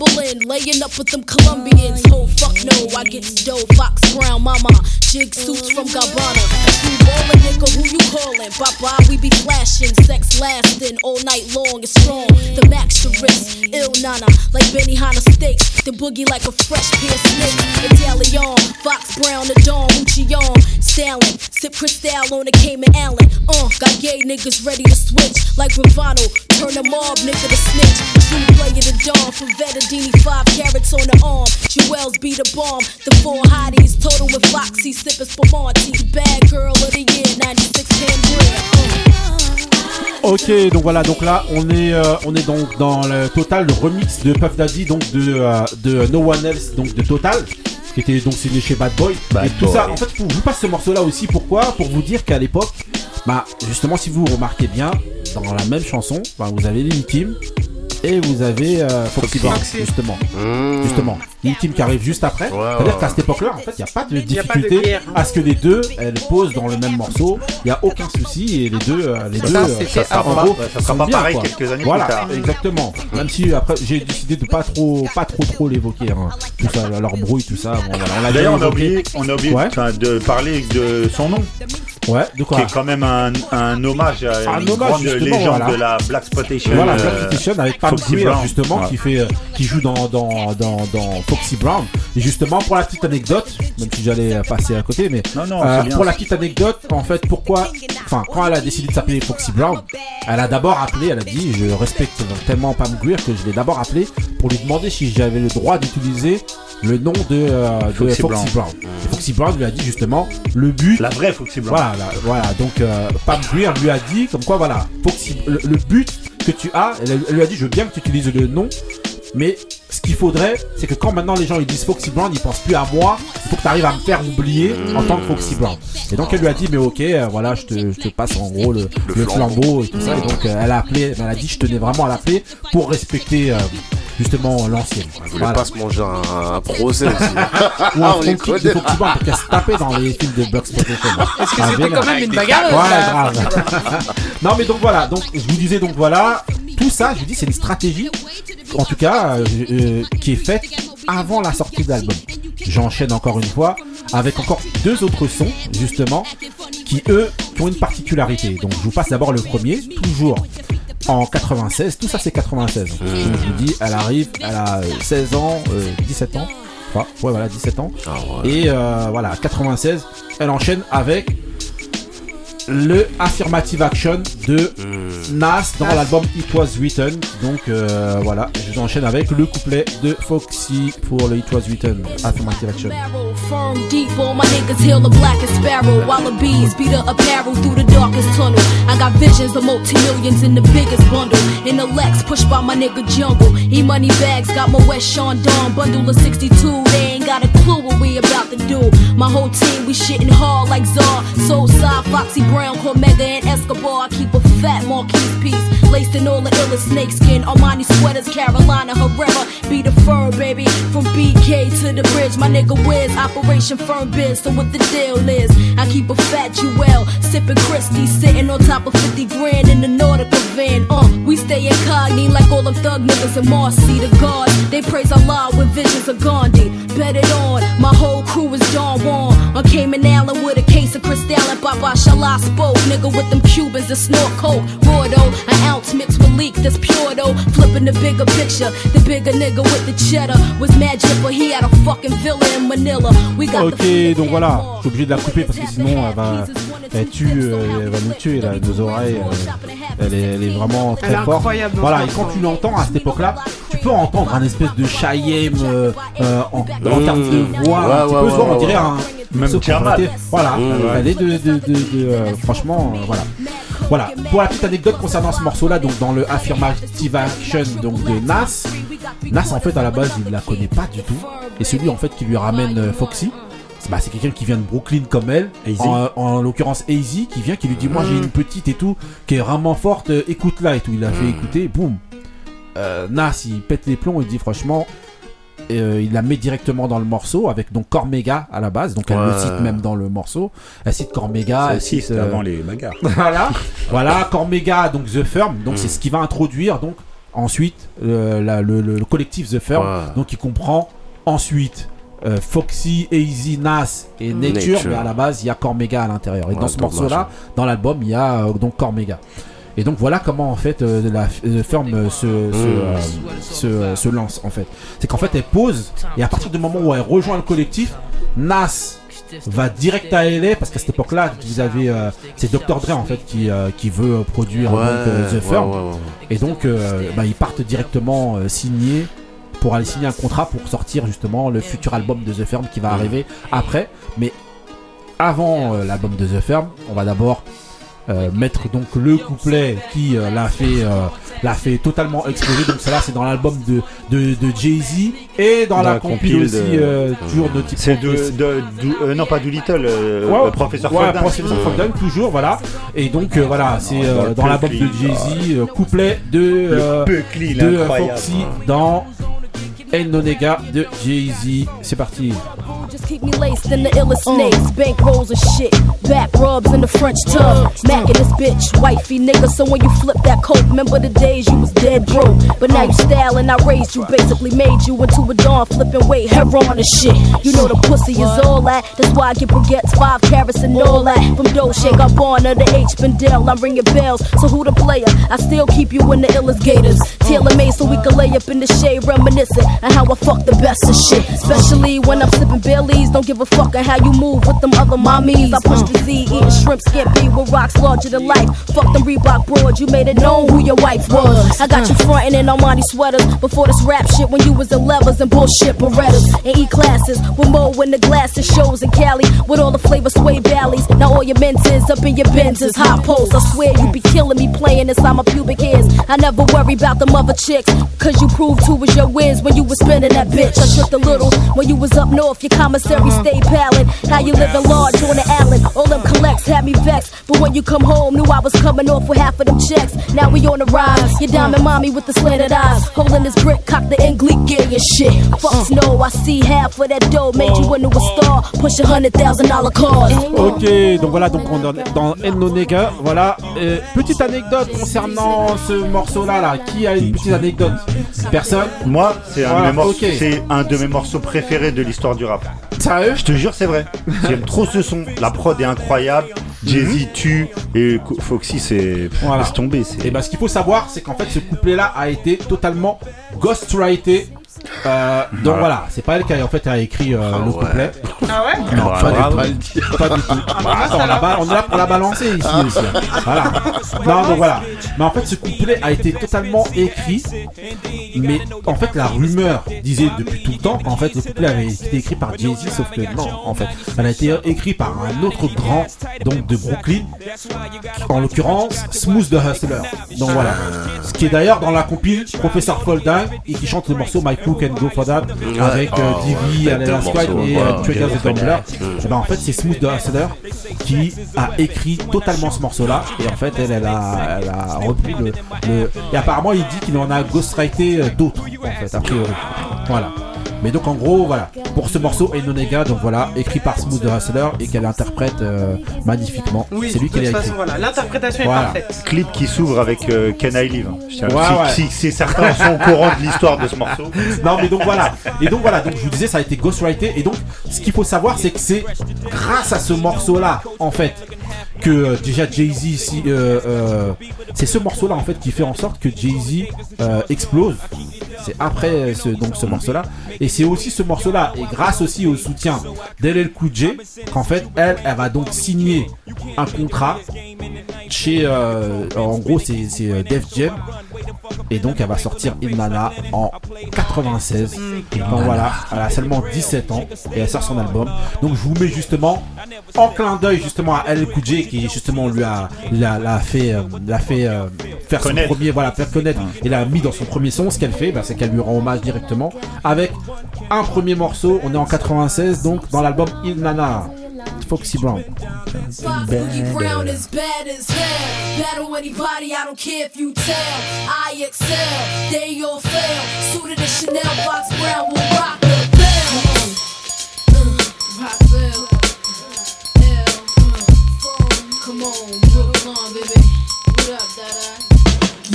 Bubbling, laying up with them Colombians. Oh, fuck no, I get dough, Fox Brown, mama. Jig suits from Gabbana. You ballin' nigga, who you callin'? Bye bye, we be flashing. Sex lasting all night long, it's strong. The max to risk. Ill nana, like Benny Hanna steaks. The boogie like a fresh pair of. Italian, Fox Brown, the Dawn, on, Stalin. Sip Cristal on the Cayman Allen. Uh, got gay niggas ready to switch. Like Bravado, turn the mob nigga to snitch. True player the Dawn, from Vettadini, five carats on the arm. Jewels be the bomb. The four hotties, total with Foxy, sipping Spumante. Bad girl of the year, 96 Cambria. Ok, donc voilà, donc là on est euh, on est donc dans le total le remix de Puff Daddy donc de euh, de No One Else donc de Total qui était donc signé chez Bad Boy Bad et tout Boy. ça. En fait, je vous passe ce morceau là aussi pourquoi? Pour vous dire qu'à l'époque, bah justement si vous remarquez bien dans la même chanson, bah, vous avez Lil Kim et vous avez euh, Foxy Brown justement. Mmh. Justement, Lil Kim qui arrive juste après. Ouais, C'est-à-dire ouais, qu'à cette époque-là, en fait, il n'y a pas de difficulté guerre. à ce que les deux elles posent dans le même morceau. Il n'y a aucun souci et les deux, euh, les Ça, deux, euh, Ça en sera gros, ça sera pas bien, pareil quoi. quelques années Voilà, plus tard. exactement. Même si après j'ai décidé de pas trop, pas trop trop l'évoquer, hein. tout ça, leur bruit, tout ça. Bon, voilà, D'ailleurs, on a oublié, on a oublié Ouais. enfin, de parler de son nom, Ouais, de qui quoi est quand même un, un hommage à Un une hommage, grande justement, légende voilà. de la Black Exploitation. Voilà, euh, Black Exploitation avec Pam Foxy Grier, Brown. justement, Ouais. qui fait, euh, qui joue dans, dans, dans, dans Foxy Brown. Et justement, pour la petite anecdote, même si j'allais euh, passer à côté, mais Non, non, euh, pour la petite anecdote, en fait, pourquoi, enfin, quand elle a décidé de s'appeler Foxy Brown, elle a d'abord appelé, elle a dit, je respecte tellement Pam Grier que je l'ai d'abord appelé pour lui demander si j'avais le droit d'utiliser le nom de, euh, de Foxy Brown. Foxy Brown lui a dit justement, le but, La vraie Foxy Brown. voilà, là, voilà. Donc euh, Pam Grier lui a dit comme quoi voilà, Foxy, le, le but que tu as, elle, elle lui a dit je veux bien que tu utilises le nom, mais ce qu'il faudrait, c'est que quand maintenant les gens ils disent Foxy Brown, ils pensent plus à moi. Il faut que tu arrives à me faire oublier en tant que Foxy Brown. Et donc elle lui a dit mais ok, euh, voilà, je te, je te passe en gros le, le flambeau et tout ça. Et donc euh, elle a appelé, elle a dit je tenais vraiment à l'appeler pour respecter euh, justement l'ancienne. Je voulais pas se manger un, un procès aussi. Ou un front kick connaît. de Foxy Brown parce qu'elle se tapait dans les films de Exploitation. Est-ce que Ah, c'était vénère. quand même une bagarre Ouais, grave. non, mais donc voilà. Donc je vous disais donc voilà. Tout ça, je vous dis, c'est une stratégie, en tout cas, euh, euh, qui est faite avant la sortie de l'album. J'enchaîne encore une fois avec encore deux autres sons, justement, qui eux, qui ont une particularité. Donc je vous passe d'abord le premier, toujours en 96. Tout ça, c'est 96. Donc, je vous dis, elle arrive, elle a euh, 16 ans, euh, 17 ans. Enfin, ouais, voilà, 17 ans. Ah ouais. Et euh, voilà, 96, elle enchaîne avec le Affirmative Action de Nas dans l'album It Was Written. Donc euh, voilà, je enchaîne avec le couplet de Foxy pour le It Was Written Affirmative Action. Barrel, got visions of multi-millions in the biggest bundle. In the Lex, pushed by my nigga Jungle. Money bags, got my West Sean Dawn bundle of 62. They ain't got a clue what we about to do. My whole team, we shitting hard like Czar. Soul side, Foxy Brown, Cormega, and Escobar. I keep a fat Marquise piece. Laced in all the illest snakeskin. Armani sweaters, Carolina Herrera. Be the fur, baby. From BK to the bridge, my nigga Wiz. Operation Firm Biz, so what the deal is? I keep a fat Jewel. Sipping Christie, sitting on top of 50 grand in the Nautica van. Uh, we stay incognito like all them thug niggas in Marcy, the guards. They praise Allah with visions of Gandhi. Bet it on, my whole crew is John Juan. On Cayman Island with a case of Cristal and Baba Shala spoke. Nigga with them Cubans that snort coke. Raw though, an ounce mixed with leak that's pure though. Flipping the bigger picture. The bigger nigga with the cheddar was mad but he had a fucking villa in Manila. We got the Ok, donc voilà, je suis obligé de la couper parce que sinon elle va, elle tue, euh, elle va nous tuer là, nos oreilles. euh, elle, est, elle est vraiment très forte. Voilà, et quand tu l'entends à cette époque-là, peux entendre un espèce de Chayem euh, euh, en, en Mmh. termes de voix. Ouais, un petit ouais, peu, ouais, on dirait un Même. Voilà, elle est de, de, de, de, euh, franchement, euh, voilà. Voilà, pour la petite anecdote concernant ce morceau-là, donc dans le Affirmative Action donc de Nas, Nas en fait à la base il la connaît pas du tout, et celui en fait qui lui ramène euh, Foxy, c'est bah, c'est quelqu'un qui vient de Brooklyn comme elle, Easy. en, en l'occurrence Easy, qui vient qui lui dit moi j'ai une petite et tout, qui est vraiment forte, euh, écoute-la et tout, il l'a fait écouter, boum, Euh, Nas il pète les plombs, il dit franchement, euh, il la met directement dans le morceau avec donc Cormega à la base, donc elle le cite même dans le morceau, elle cite Cormega, Ça elle cite, euh, avant les bagarres. voilà, voilà, Cormega, donc The Firm, donc c'est ce qui va introduire donc ensuite euh, la- le, le- le collectif The Firm, Ouais. donc il comprend ensuite Foxy, Easy, Nas et Nature, Nature. mais à la base il y a Cormega à l'intérieur. Et Ouais, dans ce morceau-là, dans l'album, il y a donc Cormega. Et donc voilà comment en fait euh, la euh, euh, se, se, euh, se, se lance en fait. C'est qu'en fait elle pose et à partir du moment où elle rejoint le collectif, Nas va direct à LA parce qu'à cette époque-là vous avez c'est Dr Dre en fait qui, qui veut produire Ouais, donc, The Firm ouais, ouais. et donc bah, ils partent directement signer pour aller signer un contrat pour sortir justement le futur album de The Firm qui va arriver après mais avant l'album de The Firm on va d'abord euh, mettre donc le couplet qui euh, l'a fait euh, l'a fait totalement exploser donc celle-là c'est dans l'album de, de, de Jay-Z et dans, la la compile aussi de- toujours de type C'est de, de, du- euh, non pas Doolittle, euh, Ouais, le professeur ouais. Professeur Foldin, toujours, voilà. Et donc, voilà, c'est dans l'album de Jay-Z, couplet de, de. Foxy dans Nonega de Jay-Z. C'est parti. Just keep me laced in the illest snakes, bankrolls and shit, back rubs in the French tub, macking this bitch, wifey nigga. So when you flip that coat, remember the days you was dead broke, but now you styling. I raised you, basically made you into a dawn flipping weight, heroin and shit. You know the pussy is all that. That's why I get baguettes, five carats and all that. From on to the H Bendel, I'm ringing bells. So who the player? I still keep you in the illest gators, tailor made so we can lay up in the shade, reminiscing and how I fuck the best of shit. Especially when I'm sipping Baileys, don't give a fuck on how you move with them other mommies. I push the Z, eating shrimp scampi with rocks larger than life. Fuck them Reebok broads, you made it known who your wife was. I got you frontin' in Armani sweaters before this rap shit when you was in levers and bullshit Berettas and E classes with Mo in the glasses shows in Cali with all the flavor sway valleys. Now all your menses up in your Benzes, hot poles. I swear you be killing me playing inside my pubic hairs. I never worry about the mother chicks, cause you proved who was your whiz when you was spinning that bitch. I tripped a little when you was up north, your commissary stayed pallid. How you living large on the island? All them collects had me vexed, but when you come home, knew I was coming off with half of them checks. Now we on the rise, your diamond mommy with the slanted eyes, holding this brick, cock the English gay and shit. Fuck no, I see half of that dough made you into a star. Push a hundred thousand dollar cars. Ok, donc voilà, donc on est dans Nonega. Voilà. Euh, petite anecdote concernant ce morceau-là. Là. Qui a une petite anecdote? Personne? Moi, c'est un, Ok. c'est un de mes morceaux préférés de l'histoire du rap. Sérieux Je te jure, c'est vrai. J'aime trop ce son. La prod est incroyable. Jay-Z tue. Et Foxy, c'est. Voilà. Laisse tomber. c'est- Et bah, ce qu'il faut savoir, c'est qu'en fait, ce couplet-là a été totalement ghostwrité. Euh, donc voilà, c'est pas elle qui a en fait a écrit euh, le ouais. couplet. Ah ouais Non, pas, Pas du le tout. Pas du tout. bah, Attends, on, la est là pour la balancer ici aussi. Voilà. Non, donc voilà. Mais en fait, ce couplet a été totalement écrit. Mais en fait, la rumeur disait depuis tout le temps qu'en fait, le couplet avait été écrit par Jay-Z, sauf que non, en fait, elle a été écrit par un autre grand, donc de Brooklyn, en l'occurrence Smooth the Hustler. Donc voilà. Ce qui est d'ailleurs dans la compile Professor Folding et qui chante le morceau My Cook and Go For That avec euh, Oh, Divi, Alena bête de Squad et ouais, euh, Trigger the Tumbler. Mm. Et ben en fait c'est Smooth the Hustler qui a écrit totalement ce morceau là et en fait elle, elle, a, elle a repris le, le- et apparemment il dit qu'il en a ghostwrité euh, d'autres en fait a priori. Voilà mais donc en gros voilà pour ce morceau Enonega donc voilà écrit par Smooth the Hustler et qu'elle interprète euh, magnifiquement Oui, c'est lui de qui l'a toute écrit façon, voilà, l'interprétation Voilà. est parfaite. Clip qui s'ouvre avec euh, Can I Live. Je tiens- Ouais, si, ouais. si- si certains sont au courant de l'histoire de ce morceau. Non mais donc voilà. Et donc voilà, donc je vous disais ça a été ghostwrité et donc ce qu'il faut savoir c'est que c'est grâce à ce morceau là en fait que euh, déjà Jay-Z ici euh, euh, c'est ce morceau là en fait qui fait en sorte que Jay-Z euh, explose. C'est après ce, donc ce morceau là et c'est aussi ce morceau là et grâce aussi au soutien Cool J qu'en fait elle elle va donc signer un contrat chez euh, en gros c'est c'est, euh, Def Jam. Et donc elle va sortir Ilnana en 96 donc voilà elle a seulement 17 ans et elle sort son album. Donc je vous mets justement en clin d'œil justement à El Cool qui justement lui a l'a, l'a fait euh, l'a fait euh, faire Connaître. son premier voilà faire connaître. Et l'a mis dans son premier son. Ce qu'elle fait bah, c'est qu'elle lui rend hommage directement avec un premier morceau on est en 96 donc dans l'album Ilnana Foxy Brown Come on, baby. Up?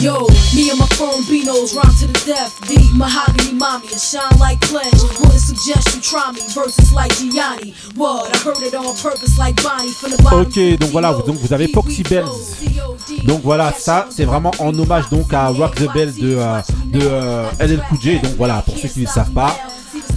Yo, me and my phone Beanos rhyme to the death. Deep mahogany mommy, and shine like pledge. Wouldn't suggest you try me. Verses like Gianni. What? I heard it on purpose like Bonnie from the bottom. Ok, donc voilà, vous- donc vous avez Foxy Bells. Donc voilà, ça c'est vraiment en hommage donc à Rock the Bell de, euh, de euh, LL Cool J. Donc voilà, pour ceux qui ne savent pas,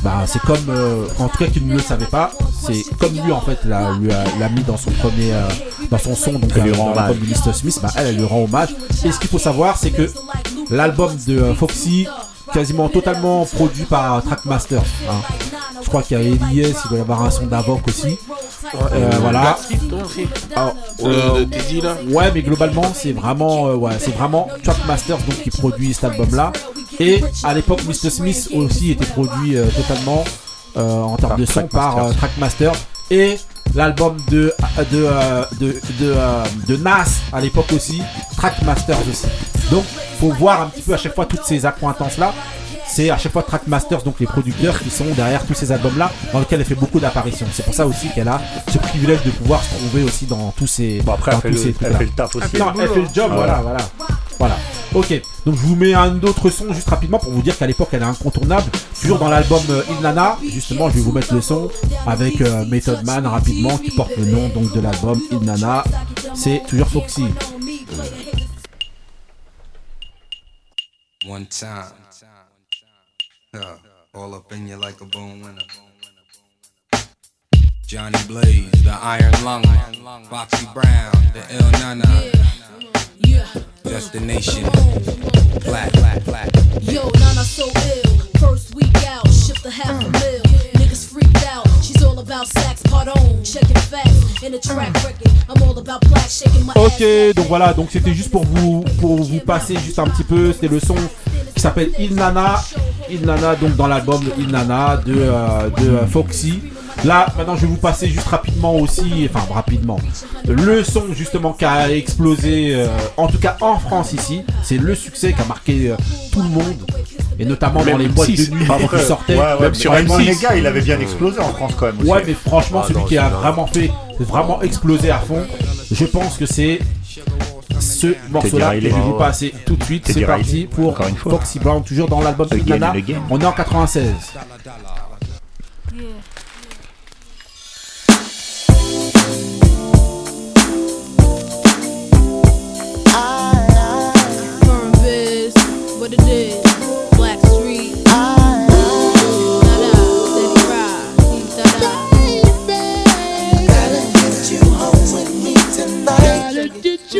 bah c'est comme, euh, en tout cas qui ne le savaient pas, c'est comme lui en fait l'a, lui a- l'a mis dans son premier, euh, dans son son donc Elle lui euh, rend dans l'album hommage. Smith, bah elle, elle lui rend hommage. Et ce qu'il faut savoir c'est que l'album de euh, Foxy quasiment totalement produit par Trackmaster. hein. Je crois qu'il y a Elias, il doit y avoir un son d'Avoc aussi. Euh, voilà. Là. Ouais, mais globalement, c'est vraiment, euh, ouais, c'est vraiment Trackmasters donc qui produit cet album-là. Et à l'époque, Mr. Smith aussi était produit euh, totalement euh, en termes Par de son par euh, Trackmaster. Et l'album de de, de, de, de Nas à l'époque aussi, Trackmasters aussi. Donc, faut voir un petit peu à chaque fois toutes ces accointances-là. C'est à chaque fois Trackmasters, donc les producteurs qui sont derrière tous ces albums-là, dans lesquels elle fait beaucoup d'apparitions. C'est pour ça aussi qu'elle a ce privilège de pouvoir se trouver aussi dans tous ces, Bon, après, dans elle fait, tous le, elle fait le taf aussi. Non, elle fait le job, Ah, voilà, voilà. Voilà. Ok, donc je vous mets un autre son juste rapidement pour vous dire qu'à l'époque elle est incontournable. Toujours dans l'album euh, Il Nana, justement je vais vous mettre le son avec euh, Method Man rapidement qui porte le nom de l'album Il Nana. C'est toujours Foxy. One time. Uh, all up in you like a bone. Johnny Blaze, the Iron Lung, Foxy Brown, the Il Nana. Destination, black, black, black. Yo, Nana so ill. First week out, shipped a half a mil. Niggas freaked out. She's all about sax, pardon. Checking facts in the track record. I'm all about black, shaking my Ok, donc voilà, donc c'était juste pour vous pour vous passer juste un petit peu, c'était le son qui s'appelle Il Nana, Il Nana donc dans l'album Il Nana de euh, de euh, Foxy. Là, maintenant je vais vous passer juste rapidement aussi, enfin rapidement, le son justement qui a explosé, euh, en tout cas en France ici, c'est le succès qui a marqué euh, tout le monde et notamment dans les boîtes M6. de nuit Après, qui sortaient. ouais, ouais, même mais sur vraiment, M6. les gars, il avait bien explosé en France quand même aussi. Ouais, mais franchement, Ah celui non, qui a vraiment fait, vraiment explosé à fond, je pense que c'est ce morceau-là que je vais vous passer tout de suite. C'est parti Riley, pour. Foxy Brown, toujours dans l'album de Nana. On est en 96. Firm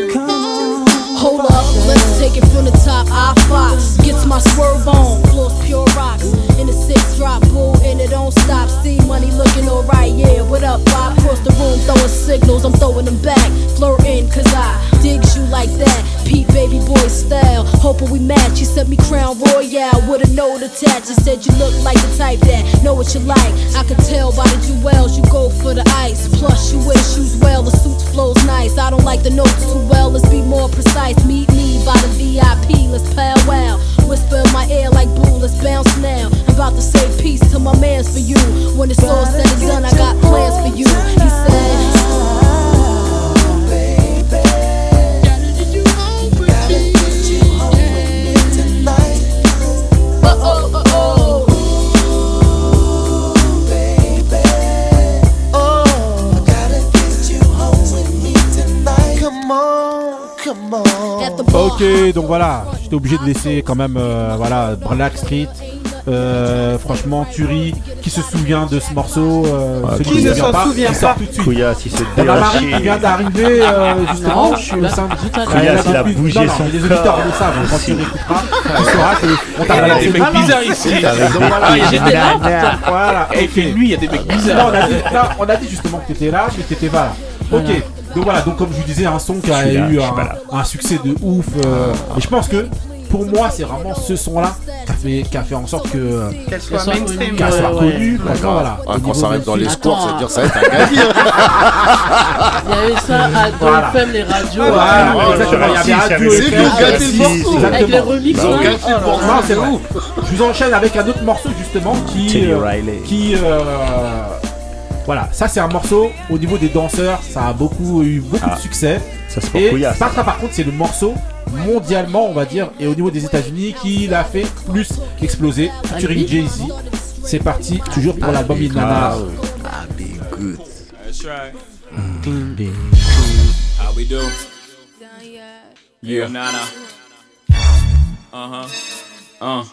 Hold up, let's take it from the top. I Fox gets my swerve on, floors pure rocks. In the six drop, bull, and it don't stop. See money looking alright, yeah. What up, Bob? Across the room, throwing signals, I'm throwing them back. Flirting, cause I digs you like that. Pete baby boy style, hoping we match. You sent me Crown Royale with a note attached. You said you look like the type that know what you like. I could tell by the jewels, you go for the ice. Plus, you wear shoes well, the suit flows nice. I don't like the notes too well, let's be more precise. Meet me by the VIP, let's powwow. Whisper in my ear like boo, let's bounce now. I'm about to say peace to my mans for you. When it's all said and done, I got plans for you. He said. Donc voilà, j'étais obligé de laisser quand même, euh, voilà, Black Street. Euh, franchement, Turi, qui se souvient de ce morceau euh, celui Qui ne se s'en souvient pas tout de suite. Couilla, si c'est On a Marie qui vient d'arriver euh, justement Non, je suis au sein de Couilla, Elle a s'il a bougé son Les auditeurs corps. le savent, quand tu l'écouteras, tu sauras qu'on t'a Il y a balancé des le mecs bizarres ici. Ah, j'étais là. Voilà, Et ok. fait nuit, il y a des mecs bizarres. on a dit, non, on a dit justement que t'étais là, mais t'étais pas là. Ok. Donc voilà, donc comme je vous disais, un son qui a là, eu un, un succès de ouf. euh, et je pense que pour moi, c'est vraiment ce son-là qui a fait, qui a fait en sorte que euh, Qu'elle soit mainstream. connue. qu'elle soit ouais. connue. Franchement, voilà. Ah, Au quand ça arrive dans les Attends. ça veut dire ça va être un gagnant. Il y avait ça à Voilà. FM, les radios. Voilà, exactement. Il y avait Si, Radio gâtez le morceau. Avec les remixes. Bah, hein. c'est vrai. Je vous enchaîne avec un autre morceau justement qui, euh, qui, euh, voilà, ça c'est un morceau au niveau des danseurs, ça a beaucoup eu beaucoup Ah. de succès. Ça, c'est pour Et Couilla. ça, ça, par contre, c'est le morceau mondialement, on va dire, et au niveau des États-Unis, qui l'a fait plus exploser. Featuring. Jay-Z. C'est parti, toujours pour l'album Il Nana. Ah, good. That's right. How we do? Yeah, Nana. Uh huh. Uh.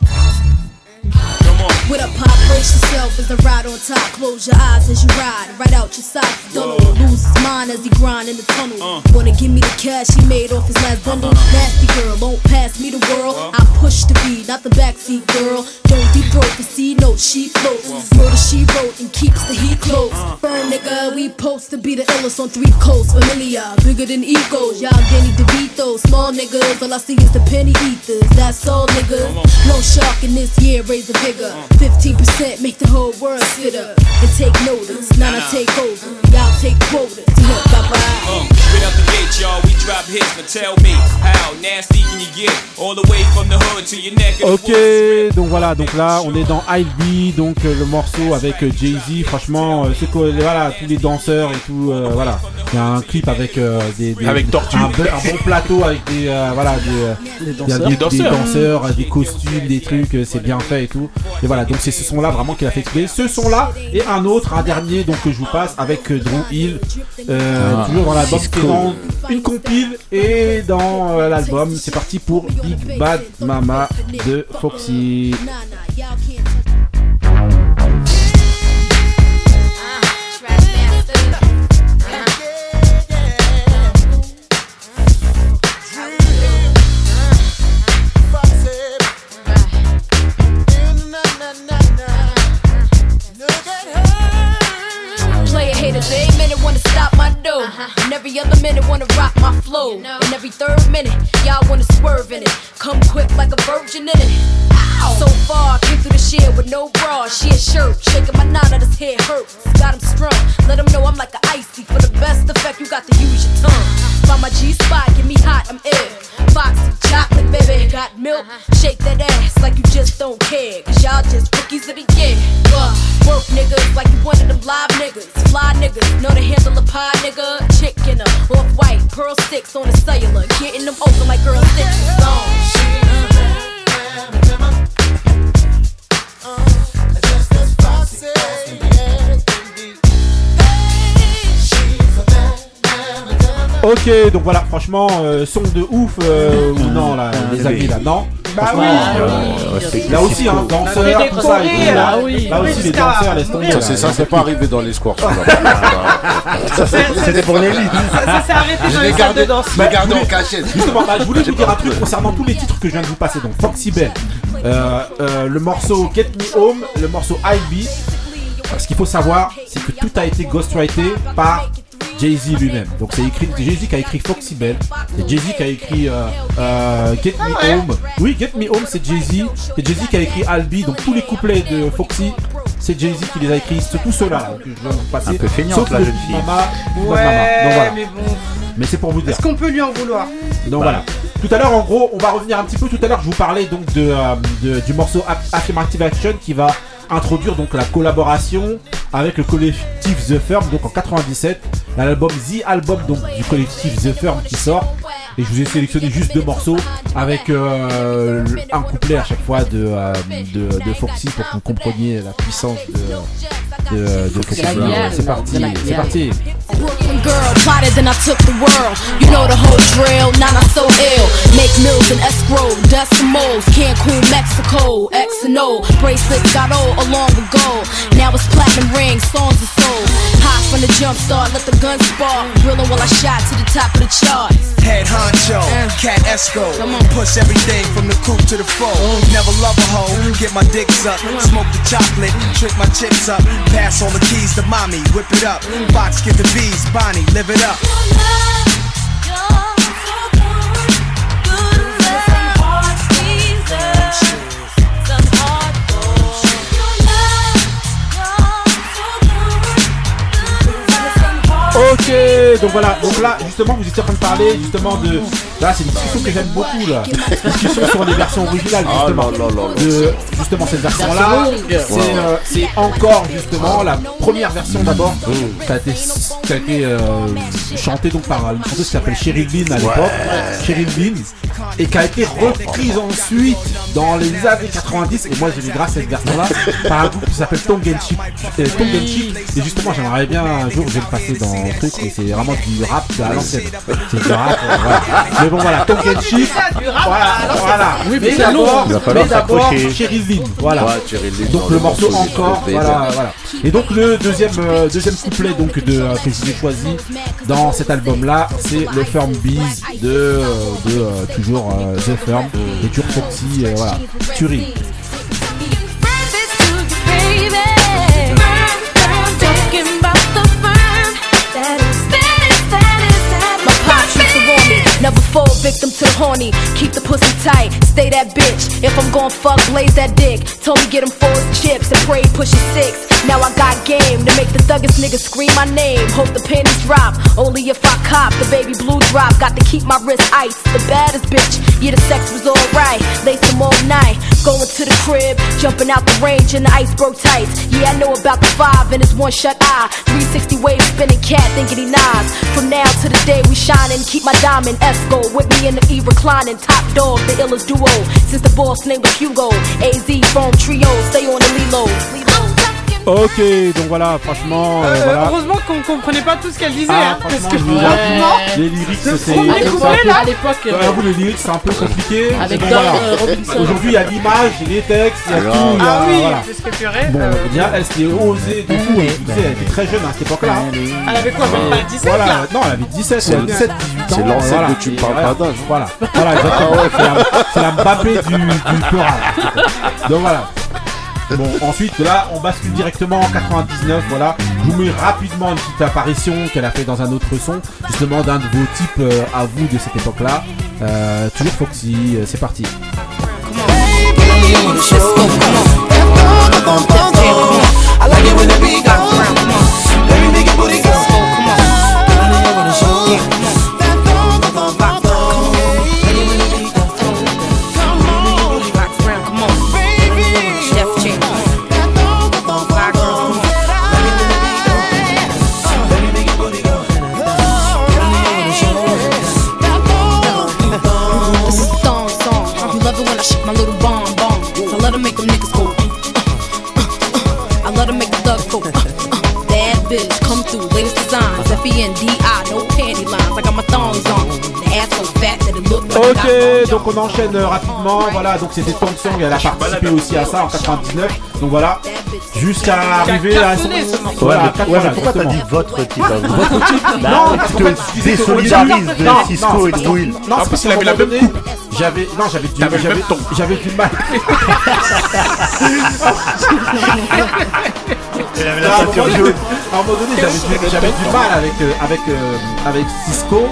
With a pop, brace yourself as I ride on top. Close your eyes as you ride, right out your side. Don't lose his mind as he grind in the tunnel. Uh. Wanna give me the cash he made off his last bundle? Nasty girl, won't pass me the world. I push the beat, not the backseat girl. Don't deep throat the sea note, she floats. Know that she wrote and keeps the heat close. Burn nigga, we post to be the illest on three coasts. Familiar, bigger than egos. Y'all Danny DeVito, small niggas. All I see is the penny eaters. That's all niggas. No shark in this year, raise the vigor. 15% make the whole world sit up and take notice. Now I take over. Y'all take quotas. Bye-bye. Uh, straight out the gate, y'all, we drop hits. Now tell me, how nasty can you get? All the way from the hood to your neck. of the Ok, donc voilà, donc là on est dans I'll Be, donc euh, le morceau avec euh, Jay-Z. Franchement, euh, c'est quoi, voilà, tous les danseurs et tout, euh, voilà. Il y a un clip avec euh, des, des- Avec Tortue. un, be- un bon plateau avec des, euh, voilà, des, danseurs. des, Des danseurs. des danseurs, des costumes, des trucs, euh, c'est bien fait et tout. Et voilà, donc c'est ce son-là vraiment qui l'a fait exploser. Ce son-là et un autre, un dernier, donc que je vous passe avec euh, Drew Hill, euh, Ah, toujours dans l'album est dans une compile et dans euh, l'album. C'est parti pour Big Bad Mama de Foxy. My dough. And every other minute wanna rock my flow. And every third minute, y'all wanna swerve in it. Come quick like a virgin in it. So far, I came through the shit with no bra, she a shirt. Shaking my knot out his head hurts. Got him strung. Let him know I'm like a icy. For the best effect, you got to use your tongue. Find my G spot, get me hot, I'm ill. Foxy, chocolate, baby, got milk. Shake that ass like you just don't care. Cause y'all just rookies of the year. Work niggas like you one of them live niggas. Fly niggas, know to handle a pie nigga. Chicken up, off white, pearl sticks on the cellular. Getting them open like girl six on. Ok, donc voilà, franchement, euh, son de ouf euh, ou non là, les amis là, non Bah Franchement, oui. euh, là les aussi, hein, danseurs, tout ça, et des tout, là, aussi les danseurs, laisse tomber. Ça, c'est ça, les c'est pas arrivé dans les squares. C'était pour l'élite. Ça, ça s'est arrêté dans les salles de danse. je l'ai gardé en cachette. Justement, bah, je voulais vous dire un truc concernant tous les titres que je viens de vous passer. Donc, Foxy Bell, euh, euh, le morceau Get Me Home, le morceau I'll Be. Alors, Ce qu'il faut savoir, c'est que tout a été ghostwrité par Jay-Z lui-même. Donc, c'est écrit Jay-Z qui a écrit Foxy Bell. C'est Jay-Z qui a écrit euh, euh, Get Me Home. Oui, Get Me Home, c'est Jay-Z. C'est Jay-Z qui a écrit Be. Donc, tous les couplets de Foxy, c'est Jay-Z qui les a écrits. C'est tout cela là, que je viens de vous passer. Un peu feignante, Sauf la jeune fille. Mama. Donc, Ouais, voilà. mais bon. Mais c'est pour vous dire. Est-ce qu'on peut lui en vouloir? Donc voilà. Tout à l'heure, en gros, on va revenir un petit peu. Tout à l'heure, je vous parlais donc de, euh, de- du morceau Aff- Affirmative Action qui va introduire donc la collaboration avec le collectif The Firm. Donc en 97, l'album The Album donc du collectif The Firm qui sort. Et je vous ai sélectionné juste deux morceaux avec euh, un couplet à chaque fois de, euh, de, de Foxy pour que vous compreniez la puissance de, de, de Foxy. C'est parti, c'est parti. Brooklyn girl, plotted then I took the world. You know the whole drill, now I'm so ill. Make mills in escrow, decimals, Cancun, Mexico, X and O. Bracelets got old along with gold. Now it's platinum rings, songs are sold. Hot from the jump start, let the gun spark. Drilling while I shot to the top of the charts. Head honcho, cat esco. Push everything from the coop to the foe. Never love a hoe, get my dicks up. Smoke the chocolate, trick my chips up. Pass all the keys to mommy, whip it up. Box get the bees, Bonnie, live it up. Ok, donc voilà, donc là justement vous étiez en train de parler justement de. Là c'est une discussion que j'aime beaucoup là. Discussion sur les versions originales Ah, justement. là, là, là, là. De justement cette version là. C'est euh, c'est encore justement la première version d'abord qui a été, qui a été euh, chantée donc par une chanteuse qui s'appelle Cheryl Bean à l'époque. Cheryl Bean, et qui a été reprise ensuite dans les années 90 et moi j'ai vu grâce à cette version là par un groupe qui s'appelle Tongenchik euh, Tongenchik et justement j'aimerais bien un jour je vais le passer dans truc c'est vraiment du rap à l'ancienne. C'est du rap euh, voilà. mais bon voilà Tongenchik voilà voilà. Oui, mais d'abord Il va falloir mais d'abord s'accrocher. Cheryl Lynn voilà. Donc le morceau encore, voilà, voilà. Et donc le deuxième, euh, deuxième couplet donc de euh, que j'ai choisi dans cet album-là, c'est le Firm Bees de, euh, de euh, toujours euh, The Firm et toujours Foxy, euh, voilà, Turing. Never fall victim to the horny. Keep the pussy tight, stay that bitch. If I'm gon' fuck, blaze that dick. Told me get him four chips and pray push it six. Now I got game to make the thuggest niggas scream my name. Hope the pennies drop, only if I cop the baby blue drop. Got to keep my wrist ice. The baddest bitch, yeah the sex was alright. Lace them all night, going to the crib, jumping out the range in the ice iceberg tights. Yeah I know about the five and his one shut eye. 360 wave spinning cat thinking he nods. From now to the day we shining, keep my diamond Esco with me in the E reclining. Top dog, the illest duo. Since the boss name was Hugo, AZ from trio, stay on the Lilo. Ok, donc voilà, franchement, euh, Euh, voilà. Heureusement qu'on comprenait pas tout ce qu'elle disait, Ah, hein, parce que avoue, les lyrics c'est à l'époque, Ouais, euh, les lyrics c'est un peu compliqué. Avec Bon, voilà. euh, Robinson. Aujourd'hui il y a l'image, il y a les textes, il y a Alors. tout, il y a Ah oui, voilà. c'est ce que purée. Bon, euh, déjà, elle s'était osée du coup, et tu sais, elle était très jeune à cette époque-là. Elle avait quoi, même pas 17 Voilà, là non, elle avait 17, C'est elle le- 17, 18 ans. c'est l'ancêtre de Tu me parles voilà. pas d'âge. Voilà, voilà, exactement. C'est la- C'est la Mbappé du, du Peura. Donc voilà. Bon, ensuite, là, on bascule directement en 99. Voilà, je vous mets rapidement une petite apparition qu'elle a fait dans un autre son, justement d'un de vos types euh, à vous de cette époque-là. Euh, toujours Foxy, euh, c'est parti. Ok, donc on enchaîne euh, rapidement. Voilà, donc c'était Tom Song, elle a participé aussi à ça en 99. Donc voilà, jusqu'à arriver à Voilà, pourquoi t'as dit votre type à vous Votre type Bah, Non, tu parce que- désolidarises de Cisco et de Will. Non, parce c'est parce qu'il avait la même donné, J'avais, non, j'avais du, j'avais, j'avais du mal. Elle avait à, la un moment ceinture donné, jaune. à un moment donné, j'avais du, j'avais du mal avec, euh, avec, euh, avec Cisco,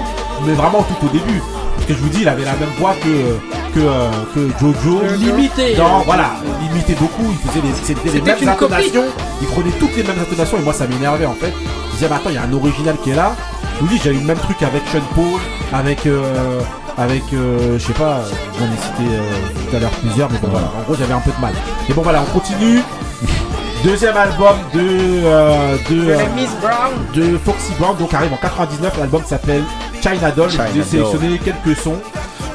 mais vraiment tout au début. Parce que je vous dis, il avait la même voix que, que, euh, que Jojo. Limité. Non, voilà, il imitait beaucoup, il faisait les, c'était les mêmes intonations, il prenait toutes les mêmes intonations et moi ça m'énervait en fait. Je disais, mais attends, il y a un original qui est là. Je vous dis, j'ai eu le même truc avec Sean Paul, avec, euh, avec, euh, je sais pas, j'en ai cité euh, tout à l'heure plusieurs, mais bon voilà, en gros j'avais un peu de mal. Mais bon voilà, on continue. Deuxième album de, euh, de, euh, de Foxy Brown, donc arrive en 99, l'album s'appelle China Doll, China j'ai Doll. sélectionné quelques sons.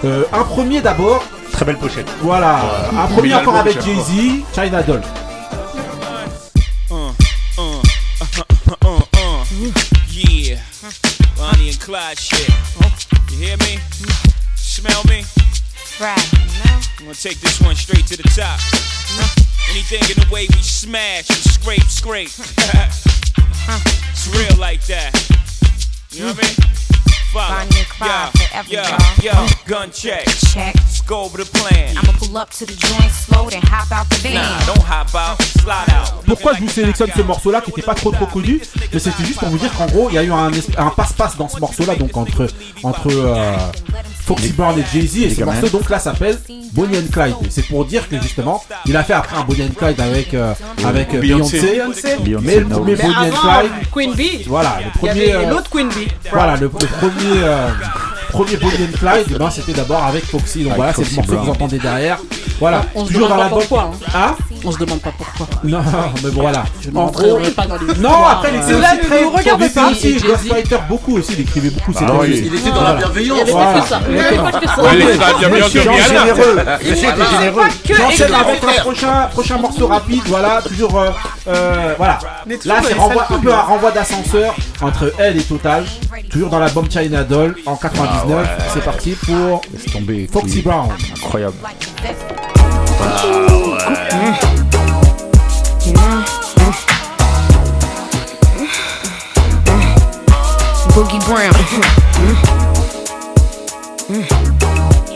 Euh, un premier d'abord, Très belle pochette. voilà, un premier encore avec Jay-Z, China Doll. Yeah. Bonnie and Clyde shit. You hear me? Smell me? Right? I'm gonna take this one straight to the top. Anything in the way we smash and scrape, scrape. it's real like that. You know what I mean? Follow. Bonnie and Clyde forever, yo, y'all. yo, gun check. Check. Let's go over the plan. I'ma pull up to the joint slow, then hop out the van. Nah, don't hop out, slide out. Pourquoi je vous sélectionne ce morceau-là qui était pas trop trop connu? Mais c'était juste pour vous dire qu'en gros, il y a eu un, passe-passe dans ce morceau-là, donc entre, entre euh, Foxy Brown et Jay-Z, et ce morceau donc là s'appelle Bonnie and Clyde. C'est pour dire que justement, il a fait après un Bonnie and Clyde avec, euh, avec euh, Beyoncé. Beyoncé, Beyoncé, mais le premier Bonnie and Clyde, Queen Bee. voilà, le premier, euh, l'autre Queen Bee. voilà, le, le premier, euh, premier Bonnie and Clyde, eh ben, c'était d'abord avec Foxy. Donc Avec voilà, c'est le morceau que vous entendez derrière. Voilà, On se toujours dans demande pas l'album. pourquoi, Hein On se demande pas pourquoi. Non, mais bon, voilà. Je En n'entrerai gros- pas dans les Non, après, il euh, était Là, très. nous regardez il était pas. aussi. Ghostwriter beaucoup aussi, il écrivait beaucoup. Ah c'était- oui, il était dans la bienveillance. Il y avait Voilà. pas que ça. Il y avait pas que ça. Ouais, les gars, bien, bien, Monsieur bien, bien, généreux. bien. Monsieur était généreux. J'enchaîne éclair. avec un prochain, morceau rapide, voilà, toujours, euh, euh, voilà. On Là, c'est un peu un renvoi d'ascenseur entre elle et Total, toujours dans l'album China Doll en 99. C'est parti pour Laisse tomber. Foxy oui. Brown. Incroyable. Boogie Brown.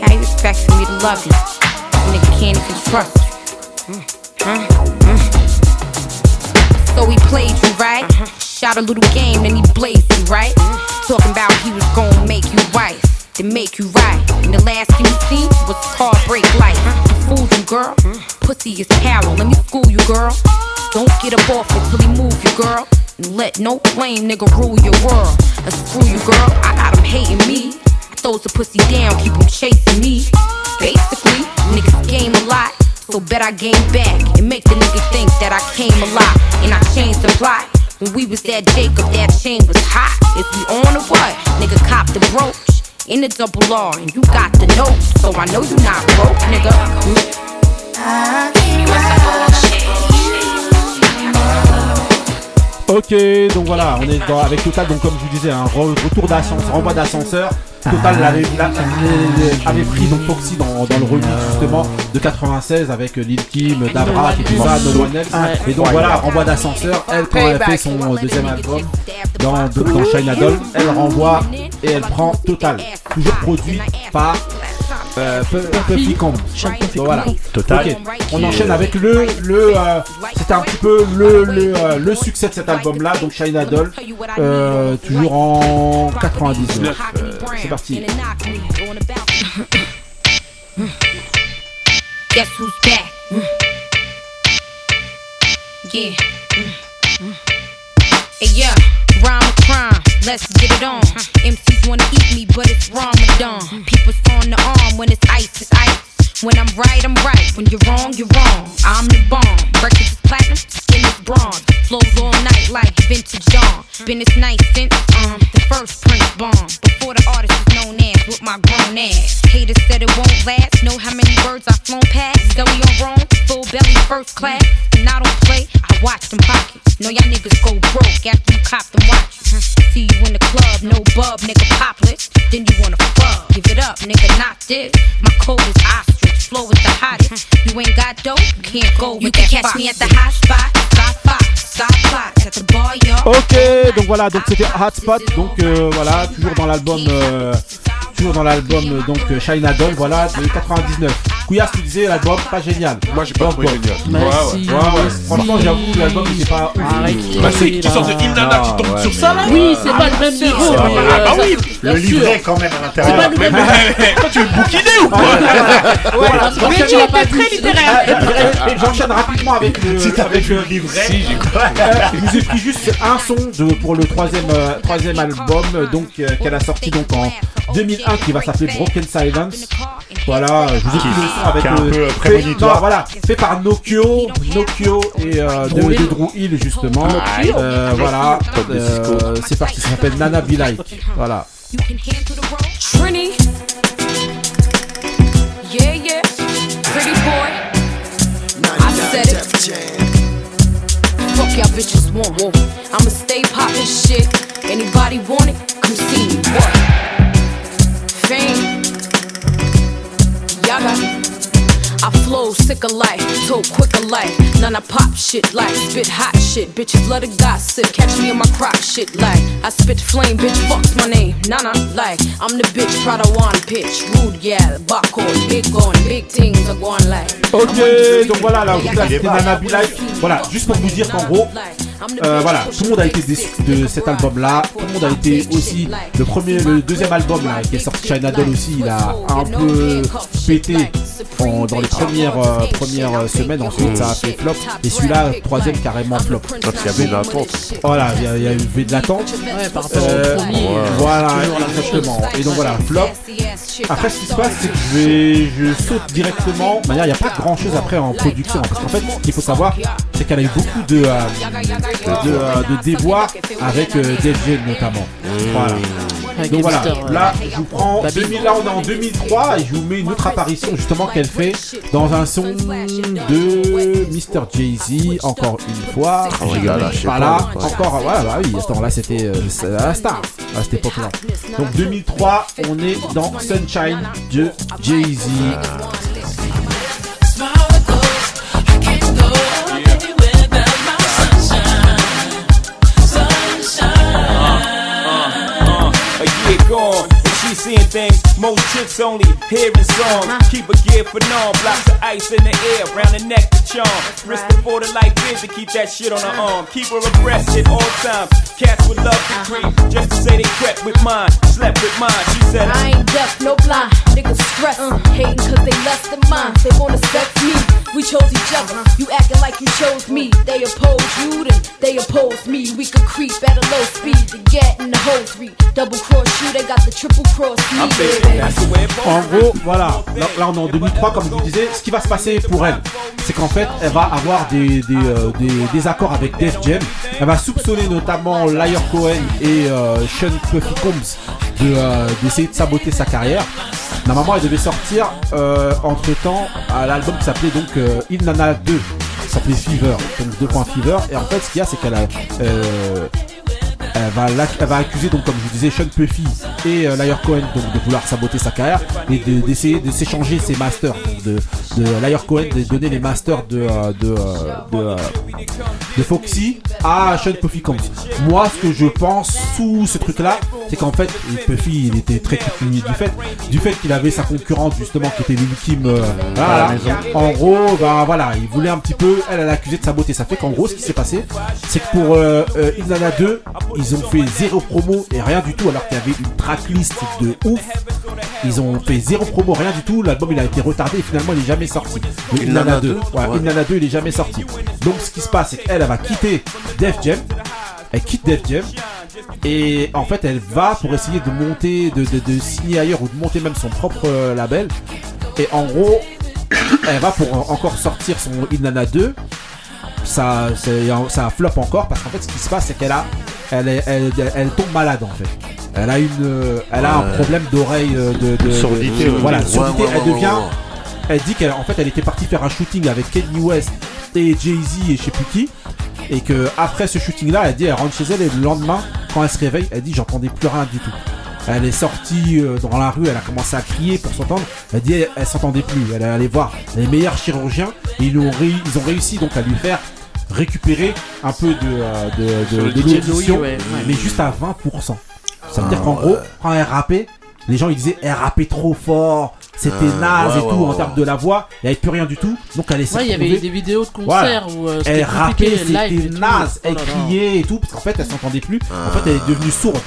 How you expect for me to love you? Nigga can't even trust you? So he played you, right? Shot a little game, then he blazed you, right? Talking about he was gonna make you right, then make you right. And the last thing you see was heartbreak life. You fooled you, girl. Hmm. Pussy is power. Let me school you, girl. Don't get up off it till he move you, girl. And let no flame nigga rule your world. And screw you, girl. I got him hating me. I throws the pussy down, keep him chasing me. Basically, niggas game a lot. So bet I game back and make the nigga think that I came a lot. And I changed the plot. When we was at Jacob, that chain was hot. If we on or what? Nigga cop the brooch. In the double R, and you got the note. So I know you not broke, nigga. Ok, donc voilà, on est dans, avec Total, donc comme je vous disais, un re- retour d'ascenseur, renvoi d'ascenseur. Total l'a- avait pris donc Foxy dans, dans le remix justement de 96 avec Lil Kim, Dabrak et tout ça, No One Else. Et donc voilà, renvoi d'ascenseur. Elle, quand elle fait son deuxième album dans, dans China Doll, elle renvoie et elle prend Total. Toujours produit par euh, Pu- Puffy. Donc voilà. Total. On enchaîne avec le, le euh, c'était un petit peu le, le, euh, le succès de cet album-là, donc China Doll, euh, toujours en 99. Euh, c'est parti. Guess who's back? Yeah. Hey, yeah, rhyme or crime, let's get it on. Uh-huh. MCs wanna eat me, but it's Ramadan. Uh-huh. People's on the arm when it's ice, it's ice. When I'm right, I'm right. When you're wrong, you're wrong. I'm the bomb. Breakfast is platinum, skin is bronze. Flows all night like vintage dawn. Been this night since um the first Prince bomb. Before the artist was known as with my grown ass. Haters said it won't last. Know how many birds I've flown past? Belly on Rome, full belly first class. And I don't play, I watch them pockets. Know y'all niggas go broke after you cop them watches. See you in the club, no bub, nigga popless. Then you wanna fuck, give it up, nigga, not this. My code is ostrich, flow is the hottest. You ain't got dope, you can't go You with can that catch fox. me at the hot spot, Side fox, side fox, at the bar, y'all. Ok, donc voilà, donc c'était Hotspot, donc euh, voilà, toujours dans l'album, euh, toujours dans l'album euh, donc euh, China Doll, voilà, de 99. Couillasse, tu disais l'album pas génial. Moi, j'ai pas trouvé génial. Ouais, ouais. Franchement, j'avoue l'album n'était pas. Arrête. Bah, c'est qui sort de Il Nana qui tombe sur ça là Oui, c'est pas le même niveau. c'est pas euh, Ah bah oui. Le sûr. livret quand même à C'est pas l'intérieur. Toi, tu veux bouquiner ou quoi j'enchaîne tu la- étais très littéraire. Ah, J'enchaîne rapidement avec le. Si livret. Euh, je vous ai pris juste un son de, pour le troisième, euh, troisième album euh, donc euh, qu'elle a sorti donc en 2001 qui va s'appeler Broken Silence. Voilà, je vous ai son avec un euh, peu, euh, fait, prémonitoire. non, voilà, fait par Nokio, Nokio et euh, de, de Drew Hill justement. Euh, voilà, euh, c'est parti, ça s'appelle Nana Be Like. Voilà. Yeah, yeah. Pretty boy. I said it. Fuck y'all bitches want. I'ma stay poppin' shit. Anybody want it? Come see me. What? Fame. Y'all got I flow sick of life, so quick of life. None I pop shit like spit hot shit. Bitches love to gossip, catch me in my shit like I spit flame, bitch. Fuck's my name, Nana like I'm the bitch. Pitch, rude big things are going like. Ok, donc voilà, là, là, c'était Nana Be Like. Voilà, juste pour vous dire qu'en gros, euh, voilà, tout le monde a été déçu de cet album-là. Tout le monde a été aussi le premier, le deuxième album là qui est sorti China Doll aussi. Il a un peu pété en- dans les premières euh, premières semaines. Ensuite, ça a fait flop. Et celui-là, troisième carrément flop. Parce qu'il y avait une attente. Voilà, il y a- il y, a eu de l'attente. Ouais, par rapport Euh, au premier. ouais. euh, Voilà, exactement. Et donc voilà, flop. Après, ce qui se passe, c'est que je vais, je saute directement. De manière, il n'y a pas grand chose après en production. Parce qu'en fait, ce qu'il faut savoir, c'est qu'elle a eu beaucoup de, euh, de, euh, de déboires avec euh, Jam notamment. Voilà. Avec Donc voilà, masters, euh, là je vous prends Baby. 2000, là on est en 2003 et je vous mets une autre apparition justement qu'elle fait dans un son de Mr. Jay-Z encore une fois. Oh, regarde, là, je sais Voilà, pas, ouais. encore, voilà, bah oui, attends, là c'était euh, la star à cette époque-là. Donc 2003, on est dans Sunshine de Jay-Z. Uh, seeing things most chicks only hearing songs. Uh-huh. Keep a gear for non, blocks of ice in the air, round the neck to charm. Risk for the life is to keep that shit on her uh-huh. arm. Keep her abreast at all times. Cats would love to uh-huh. creep, just to say they crept with mine, slept with mine. She said, I ain't deaf, no blind. Niggas stress, hating cause they less than mine. They wanna sex me. We chose each other. You acting like you chose me. They oppose you, then they oppose me. We could creep at a low speed to get in the hosiery. Double cross you, they got the triple cross En gros, voilà, là, on est en 2003 comme je vous disais, ce qui va se passer pour elle, c'est qu'en fait elle va avoir des, des, euh, accords avec Def Jam, elle va soupçonner notamment Liar Cohen et euh, Sean Puffy Combs de, euh, d'essayer de saboter sa carrière. Normalement elle devait sortir entre temps à l'album qui s'appelait donc Il Nana 2, qui s'appelait Fever, donc 2 points Fever, et en fait ce qu'il y a c'est qu'elle a... euh, elle va, l'ac- elle va accuser, donc, comme je vous disais, Sean Puffy et euh, Liar Cohen donc, de vouloir saboter sa carrière et de- d'essayer de, s'échanger ses masters. Donc, de, de Liar Cohen de donner les masters de, euh, de, euh, de, euh, de Foxy à Sean Puffy Combs. Moi, ce que je pense sous ce truc-là, c'est qu'en fait, Puffy, il était très du fait, du fait qu'il avait sa concurrente justement qui était euh, voilà. Maison. En gros, bah voilà, il voulait un petit peu, elle, elle a accusé de saboter. Ça fait qu'en gros, ce qui s'est passé, c'est que pour euh, euh, Il en a deux, ils ont fait zéro promo et rien du tout, alors qu'il y avait une tracklist de ouf. Ils ont fait zéro promo, rien du tout. L'album il a été retardé et finalement il est jamais sorti. Le Il Il en en a a deux. deux. Ouais, Ouais. Il en a deux, il est jamais sorti. Donc ce qui se passe, c'est qu'elle elle va quitter Def Jam. Elle quitte Def Jam. Et en fait, elle va pour essayer de monter, de, de, de signer ailleurs ou de monter même son propre euh, label. Et en gros, elle va pour en- encore sortir son Inanna 2. Ça, ça flop encore parce qu'en fait, ce qui se passe, c'est qu'elle a, elle, est- elle, elle tombe malade en fait. Elle a une, euh, elle a un problème d'oreille euh, de, de, Surdité, de- ouais. voilà, surdité. ouais, elle devient, elle dit qu'elle, en fait, elle était partie faire un shooting avec Kanye West et Jay Z et je sais plus qui. Et que après ce shooting-là, elle dit, elle rentre chez elle et le lendemain, quand elle se réveille, elle dit, j'entendais plus rien du tout. Elle est sortie euh, dans la rue, elle a commencé à crier pour s'entendre. Elle dit, elle, elle s'entendait plus. Elle est allée voir les meilleurs chirurgiens et ils ont, ils ont réussi donc à lui faire récupérer un peu de, euh, de, l'audition, ouais. mais juste à 20%. Ça veut dire Ah, qu'en ouais. gros, quand elle rappait, les gens ils disaient elle rappait trop fort, c'était Ah, naze ouais, et ouais, tout ouais, en ouais. termes de la voix, il n'y avait plus rien du tout. Donc elle est Ouais, il y avait des vidéos de concerts Voilà. où euh, Elle rappait, c'était naze, Oh elle là. criait et tout, parce qu'en fait elle s'entendait plus. En fait elle est devenue sourde.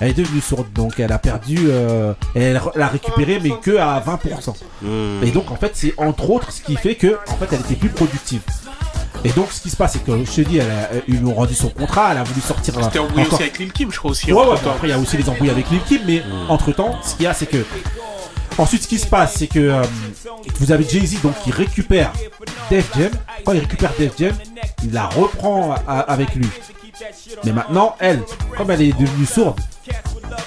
Elle est devenue sourde, donc elle a perdu, euh, elle l'a récupéré, mais que à 20%. Hmm. Et donc en fait c'est entre autres ce qui fait que en fait elle était plus productive. Et donc ce qui se passe c'est que je te dis, elle a- ils lui ont rendu son contrat, elle a voulu sortir. C'était euh, embrouillé encore- aussi avec Lil Kim, je crois aussi. Ouais, après il y a aussi les embrouilles avec Lil Kim, mais entre temps, ce qu'il y a, c'est que. Ensuite, ce qui se passe, c'est que euh, vous avez Jay-Z donc qui récupère Def Jam. Quand il récupère Def Jam, il la reprend à- avec lui. Mais maintenant, elle, comme elle est devenue sourde,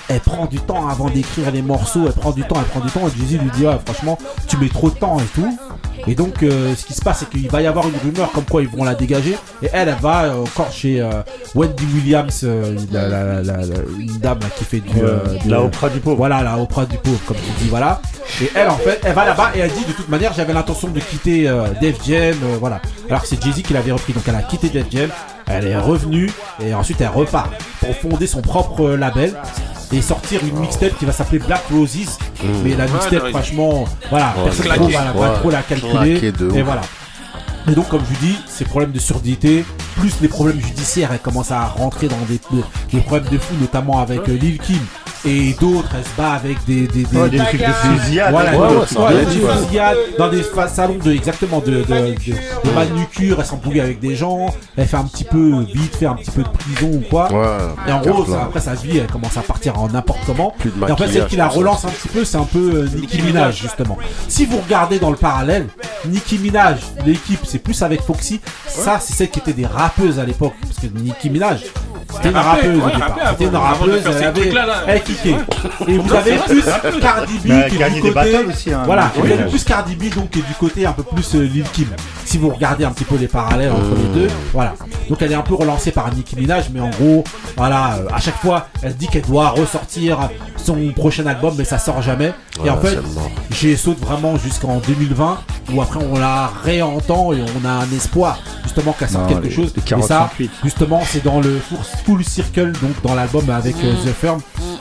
elle prend du temps avant d'écrire les morceaux, elle prend du temps, elle prend du temps, et Jay-Z lui dit, ah, franchement, tu mets trop de temps et tout. Et donc, euh, ce qui se passe, c'est qu'il va y avoir une rumeur comme quoi ils vont la dégager, et elle, elle va euh, encore chez euh, Wendy Williams, euh, la, la- la- une dame là, qui fait du... Euh, du- la Oprah du pauvre. Voilà, la Oprah du pauvre, comme tu dis, voilà. Et elle, en fait, elle va là-bas et elle dit, de toute manière, j'avais l'intention de quitter euh, Def Jam, euh, voilà. Alors que c'est Jay-Z qui l'avait repris, donc elle a quitté Def Jam, elle est revenue, et ensuite elle repart pour fonder son propre label et sortir une mixtape qui va s'appeler Black Roses. Mais la mixtape, franchement, voilà, Ouais, personne trop va, va Ouais, trop la calculer. Et voilà. Et donc, comme je vous dis, ces problèmes de surdité, plus les problèmes judiciaires, elle commence à rentrer dans des, des- des problèmes de fou, notamment avec euh, Lil Kim. Et d'autres, elle se bat avec des, des, des, Ouais, des trucs de fusillade. Voilà, Ouais, ouais, des fusillades dans des salons de exactement de, de, de, de manucure, elle s'embrouille avec des gens, elle fait un petit peu vite, fait un petit peu de prison ou quoi. Ouais, et en gros, ça- après sa vie, elle commence à partir en n'importe comment. Plus de et en fait, celle qui la relance un petit peu, c'est un peu euh, Nicki Minaj justement. Si vous regardez dans le parallèle, Nicki Minaj, l'équipe, c'est plus avec Foxy. Ça, c'est celle qui était des rappeuses à l'époque, parce que Nicki Minaj. C'était une rappeuse au départ. C'était une rappeuse, elle avait, elle. Et vous avez plus Cardi B qui est du côté. hein, voilà, vous avez plus Cardi B donc qui est du côté un peu plus euh, Lil Kim. Si vous regardez un petit peu les parallèles entre les deux, voilà. Donc elle est un peu relancée par Nicki Minaj, mais en gros, voilà, euh, à chaque fois, elle dit qu'elle doit ressortir son prochain album, mais ça sort jamais. et en fait, j'ai saute vraiment jusqu'en 2020, où après on la réentend et on a un espoir justement qu'elle sorte quelque chose. Et ça, 48. justement, c'est dans le full- full circle, donc dans l'album avec euh, The Firm,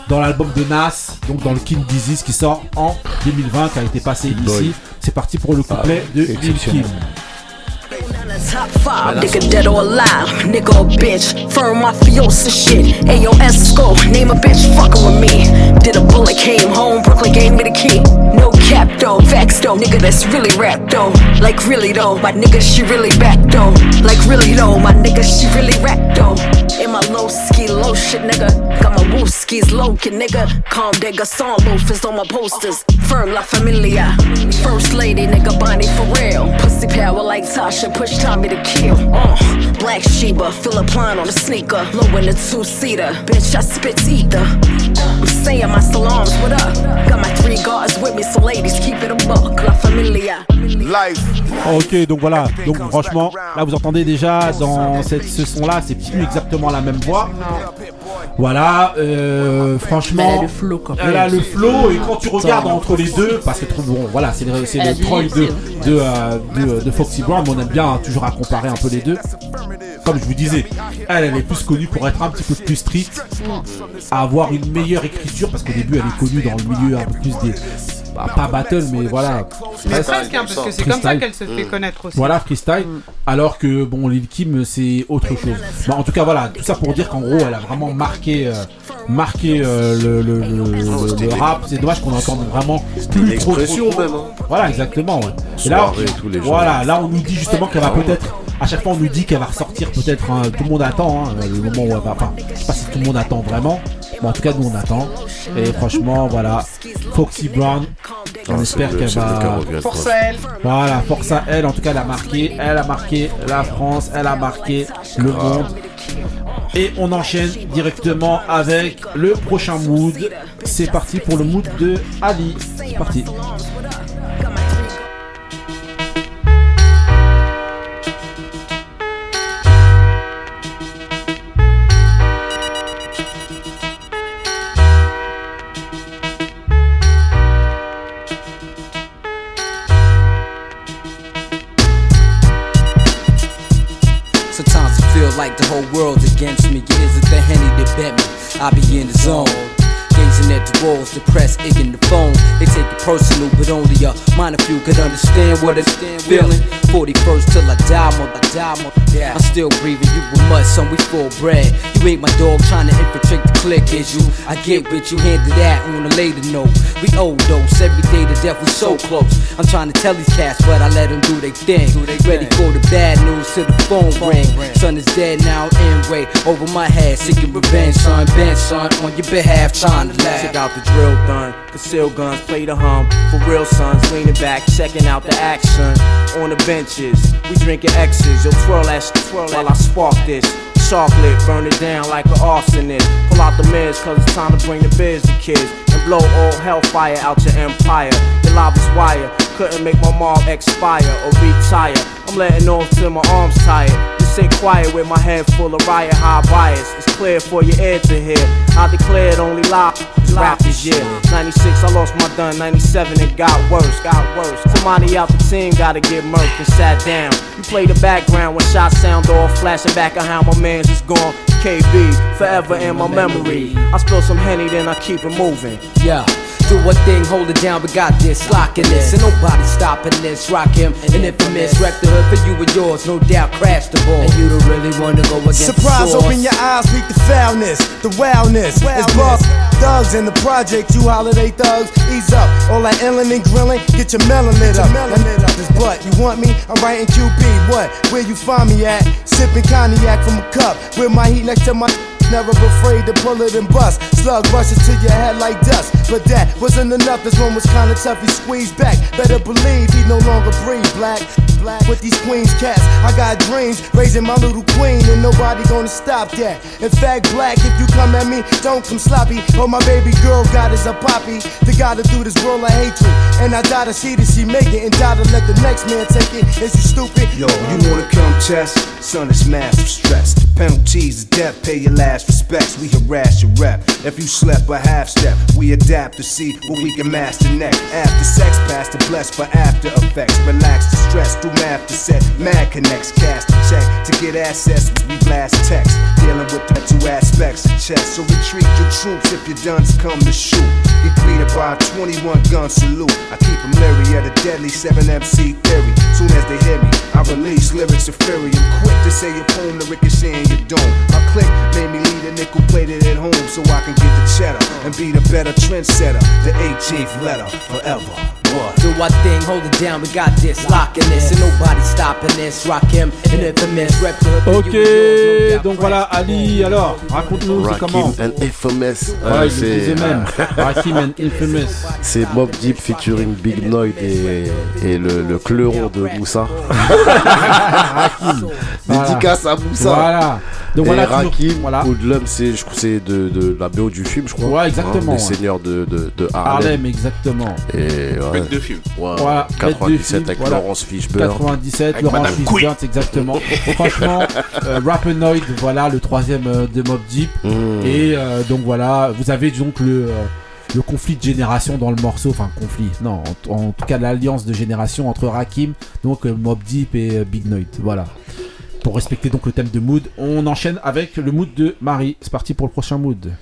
dans l'album de Nas, donc dans le King Disease qui sort en 2020, qui a été passé ici. C'est parti pour le couplet de Lil. Top five, nigga dead or alive, nigga or bitch. Firm mafiosa shit. Ayo Esco, name a bitch fucking with me. Did a bullet, came home, Brooklyn gave me the key. No cap though, facts though, nigga that's really rap though. Like really though, my nigga she really back though. Like really though, my nigga she really rap though. In my low ski, low shit, nigga. Got my woo skis low, kid, nigga. Calm digger, song loafers on my posters. Firm La Familia. First lady, nigga, Bonnie for real. Pussy power like Tasha, push Tommy to kill. Uh, Black Sheba, Philip Line on a sneaker. Low in the two seater. Bitch, I spit ether. I'm saying my salams, what up? Got my three guards with me, so ladies, keep it a buck. La Familia. Life. Ok, donc voilà. Donc franchement, là vous entendez déjà dans cette, ce son-là, c'est plus exactement la même voix. Voilà, euh, franchement, elle a le flow, quand elle a le flow et quand tu regardes entre les deux, parce que bon, voilà, c'est le, c'est le dit, troll de, euh, de, de Foxy Brown, mais on aime bien hein, toujours à comparer un peu les deux. Comme je vous disais, elle, elle est plus connue pour être un petit peu plus street, à avoir une meilleure écriture, parce qu'au début, elle est connue dans le milieu un peu plus des. Bah, pas battle, mais voilà. Mais presque, hein, parce que c'est comme ça qu'elle se fait connaître aussi. Voilà, freestyle. Alors que, bon, Lil Kim, c'est autre chose. En tout cas, voilà, tout ça pour dire qu'en gros, elle a vraiment marqué, euh, marqué euh, le, le, le- le- le rap. C'est dommage qu'on entende vraiment plus trop, trop, même, hein. Voilà, exactement. ouais. Et là, Soirée les voilà, là, on nous dit justement qu'elle va peut-être. À chaque fois, on nous dit qu'elle va ressortir peut-être. hein, tout le monde attend, hein, le moment où elle va. Enfin, je sais pas si tout le monde attend vraiment. Mais en tout cas, nous, on attend. Et franchement, voilà. Foxy Brown. On Ah, espère qu'elle va. Force à elle. Voilà, force à elle, en tout cas, elle a marqué, elle a marqué la France, elle a marqué le monde. Et on enchaîne directement avec le prochain mood. C'est parti pour le mood de Ali. C'est parti. I be in the zone. Gazing at the walls, depressed, phone. They take it personal, but only a minor few could understand what it's feeling. 41st till I die, mother, I die, mother. I'm still breathing, you were mud, son, we full bread. You ain't my dog trying to infiltrate the clique, is you? I get with you, handle that on a later note. We overdose, every day to death, we so close. I'm trying to tell these cats, but I let them do their thing. Ready for the bad news till the phone ring. Son is dead now, in way over my head. Seeking revenge, son. Ben, son, on your behalf, trying to laugh. Check out the drill done, conceal guns, play the hum. For real sons, leaning back, checking out the action. On the benches, we drinking X's. Yo, twirl that twirl while I spark this. Chocolate, burn it down like an arsonist. Pull out the meds, cause it's time to bring the biz to kids. And blow all hellfire out your empire. Your lava's wire, couldn't make my mob expire or retire. I'm letting off till my arms tired. Just sit quiet with my head full of riot high bias. It's clear for your ear to hear. I declared only lie. Rap this year. 96, I lost my done. 97, it got worse, got worse. Somebody out the team gotta get murked and sat down. You play the background when shots sound off, flashing back on how my man's is gone. KB, forever in my memory. I spill some Henny, then I keep it moving. Yeah. do a thing, hold it down, we got this, locking this, and nobody stopping this. Rock him, an infamous, rep the hood for you and yours, no doubt, crash the ball. And you don't really wanna go against Surprise, the source. open your eyes, peek the foulness, the wildness. It's boss thugs in the project, you holiday thugs. Ease up, all that illin' and grilling, get your melon lit up. Melon lit up. This butt, you want me? I'm writing QB. What? Where you find me at? Sipping cognac from a cup, with my heat next to my. Never afraid to pull it and bust. Slug rushes to your head like dust. But that wasn't enough. This one was kinda tough. He squeezed back. Better believe he no longer breathe black. Black with these queens cats. I got dreams raising my little queen, and nobody gonna stop that. In fact, black, if you come at me, don't come sloppy. Oh, my baby girl got is a poppy. The gotta do this world of hatred. And I to see that she make it, and die to let the next man take it. Is you stupid? Yo, you wanna come test? Son, it's massive stress. The penalties of death, pay your last respects. We harass your rep. If you slept a half step, we adapt to see what we can master next. After sex, past the blessed for after effects. Relax the stress, do math to set. Mad connects, cast a check to get access. We blast text, dealing with the two aspects of chess. So retreat your troops if your duns come to shoot. Get greeted by a 21 gun salute. I keep them leery of the deadly 7MC theory. Soon as they hear me, I release lyrics of fury. I'm quick to say a poem to ricochet in your dome. My click made me lead a nickel plated at home so I can get the cheddar and be the better trendsetter. The 18th letter forever. What? Do our thing, hold it down, we got this, locking this, and nobody stopping this. Rock him, an infamous, rep the hood for Ok, donc voilà, Ali, alors, raconte-nous, c'est comment Rakim and Infamous. Ouais, Euh, disait même. Rakim and Infamous. C'est Mob Deep featuring Big Noid et, et le, le de Moussa. Dédicace à Moussa. Voilà. Donc et voilà, Rakim, voilà. Hoodlum, c'est je c'est de, de la BO du film, je crois. Ouais, exactement, Hein, des seigneurs de, de, de Harlem. Harlem, exactement. Et ouais. Bête de film. Ouais, Voilà, bête de 97 film, avec voilà. Laurence Fishburne. 97, Avec Laurence Madame Fishburne, exactement. Franchement, euh, Rappenoid, voilà, le troisième euh, de Mob Deep. Mmh. Et euh, donc voilà, vous avez donc le, euh, le conflit de génération dans le morceau. Enfin, conflit, non, en, en tout cas l'alliance de génération entre Rakim, donc euh, Mob Deep et euh, Big Noid. Voilà. Pour respecter donc le thème de mood, on enchaîne avec le mood de Marie. C'est parti pour le prochain mood.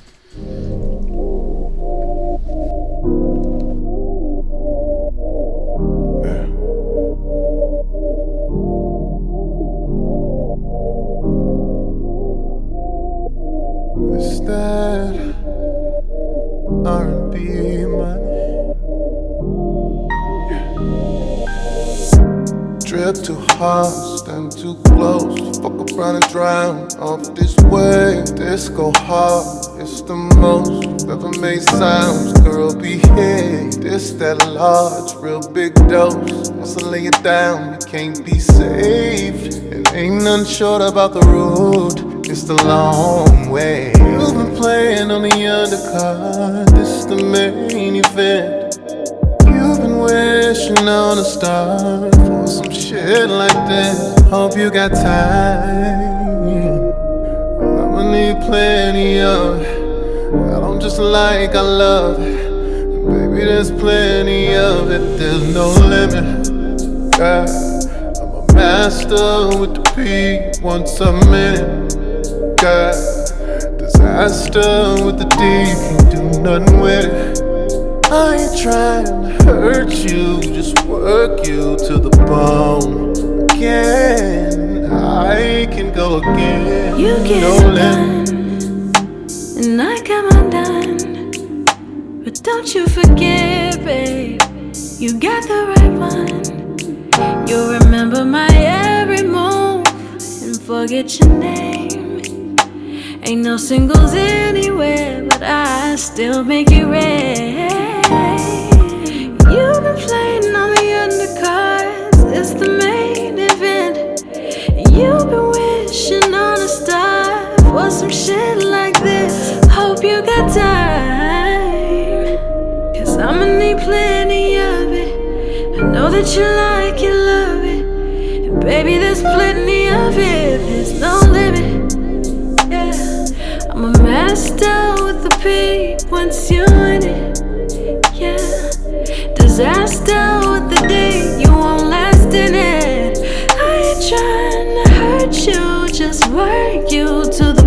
Too close. Fuck around and drown off this wave. Disco hard, it's the most ever made sounds. Girl, behave. This that large, real big dose. Once I lay it down, you can't be saved. It ain't none short about the road. It's the long way. You've been playing on the undercard. This the main event. You've been wishing on a star for some shit like this. Hope you got time. I'ma need plenty of. I don't just like, I love. Baby, there's plenty of it. There's no limit. Yeah. I'm a master with the P once a minute. God, disaster with the D, can't do nothing with it. I ain't trying to hurt you, just work you to the bone. Again, I can go again. You get no and I come undone. But don't you forget, babe, you got the right one. You'll remember my every move and forget your name. Ain't no singles anywhere, but I still make it rain. You've been playing on the undercards, it's the main shit like this. Hope you got time, cause I'ma need plenty of it. I know that you like it, love it. And baby, there's plenty of it, there's no limit. Yeah, I'm a master with the P once you're in it. Yeah, disaster with the D, you won't last in it. I ain't trying to hurt you, just work you to the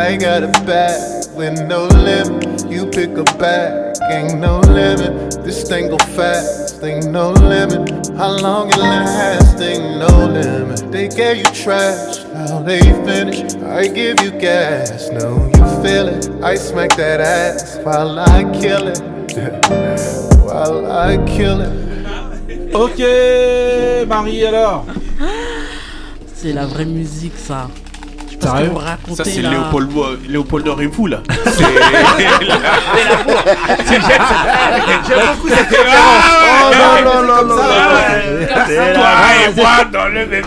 I got a bag with no limit. You pick a bag, ain't no limit. This thing go fast, ain't no limit. How long it last, ain't no limit. They gave you trash, now they finish. I give you gas, no, you feel it. I smack that ass while I kill it. while I kill it. Ok, Marie alors C'est la vraie musique, ça. Sérieux Ça, c'est là. Léopold, Léopold et vous, là. C'est. C'est- J'aime j'aime beaucoup cette référence. Oh non, non, non, non, C'est Toi la- et moi dans le même.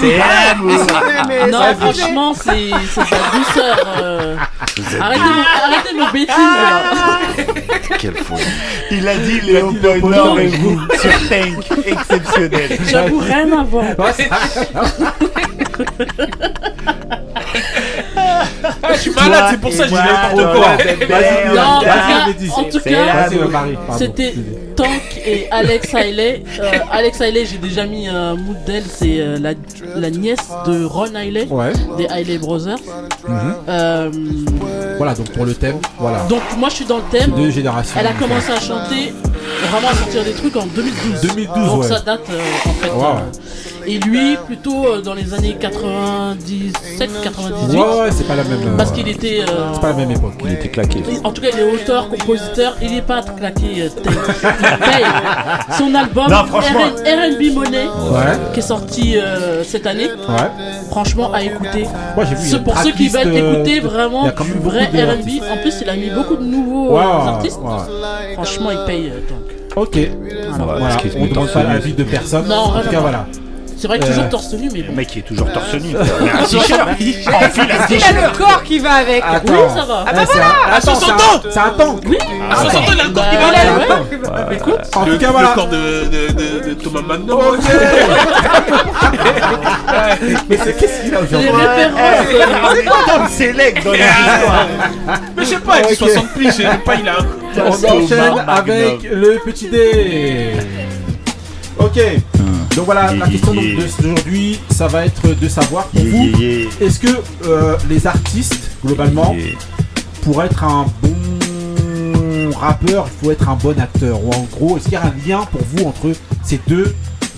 C'est. Non, franchement, c'est c'est de la douceur. euh. Arrêtez, nos- bêtises, là. Quelle folie. Il a dit Léopold Nord et vous sur Tank. Exceptionnel. J'avoue, rien à voir. Ah, je suis malade, c'est pour ça que je dis n'importe quoi. Vas-y, Non, en tout vas-y, cas-. C'était Tank et Alex Haley. Euh, Alex Haley, j'ai déjà mis un mood d'elle, c'est euh, la, la nièce de Ron Haley, Ouais. des Haley Brothers. Mhm. Euh, Voilà, donc pour le thème, voilà. donc moi je suis dans le thème. Deux générations. Elle a commencé à chanter, vraiment à sortir des trucs en 2012. 2012, donc ouais. ça date euh, en fait. Euh. Et lui plutôt euh, dans les années 97, 98. Ouais, ouais, c'est pas la même. euh, Parce qu'il était. euh, C'est pas la même époque. Il était claqué. En tout cas, il est auteur, compositeur, il est pas claqué. euh, tel. Il paye. Son album RB Money, Ouais. qui est sorti euh, cette année, Ouais. franchement à écouter. C'est pour ceux qui veulent euh, écouter vraiment du vrai RB. En plus, il a mis beaucoup de nouveaux euh, artistes. ouais. Franchement, il paye. euh, donc. Ok. Voilà, excuse on me, demande pas l'avis de personne. Non, en tout cas, voilà. C'est vrai que Euh, toujours torse nu, mais Le bon. mec qui est toujours torse nu. Mais un t-shirt. Il a le corps qui va avec. Attends. Oui, ça va. Ah bah Eh, c'est un- voilà attends, c'est un- C'est un tank. Oui, Ah, ça s'entend, il a le corps qui Bah, va avec. en Le tout cas, le voilà. corps de de- de- de Thomas Magno. Ok. Mais c'est qu'est-ce qu'il a aujourd'hui. Comme Select dans les histoires. Mais je sais pas, il a Ok. 60 piges, je sais pas, il a un. On enchaîne avec le petit dé. Ok. Donc voilà, la question yeah. d'aujourd'hui, ça va être de savoir pour vous, est-ce que euh, les artistes, globalement, pour être un bon rappeur, il faut être un bon acteur? Ou en gros, est-ce qu'il y a un lien pour vous entre ces deux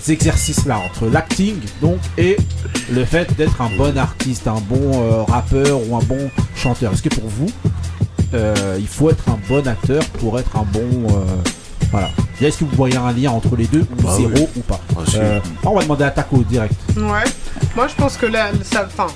exercices-là, entre l'acting donc et le fait d'être un bon artiste, un bon euh, rappeur ou un bon chanteur? Est-ce que pour vous, euh, il faut être un bon acteur pour être un bon voilà Est-ce que vous voyez un lien entre les deux ou Bah zéro oui. ou pas Ah. Euh, On va demander à Taco direct. Ouais. Moi, je pense que là, ça. Enfin,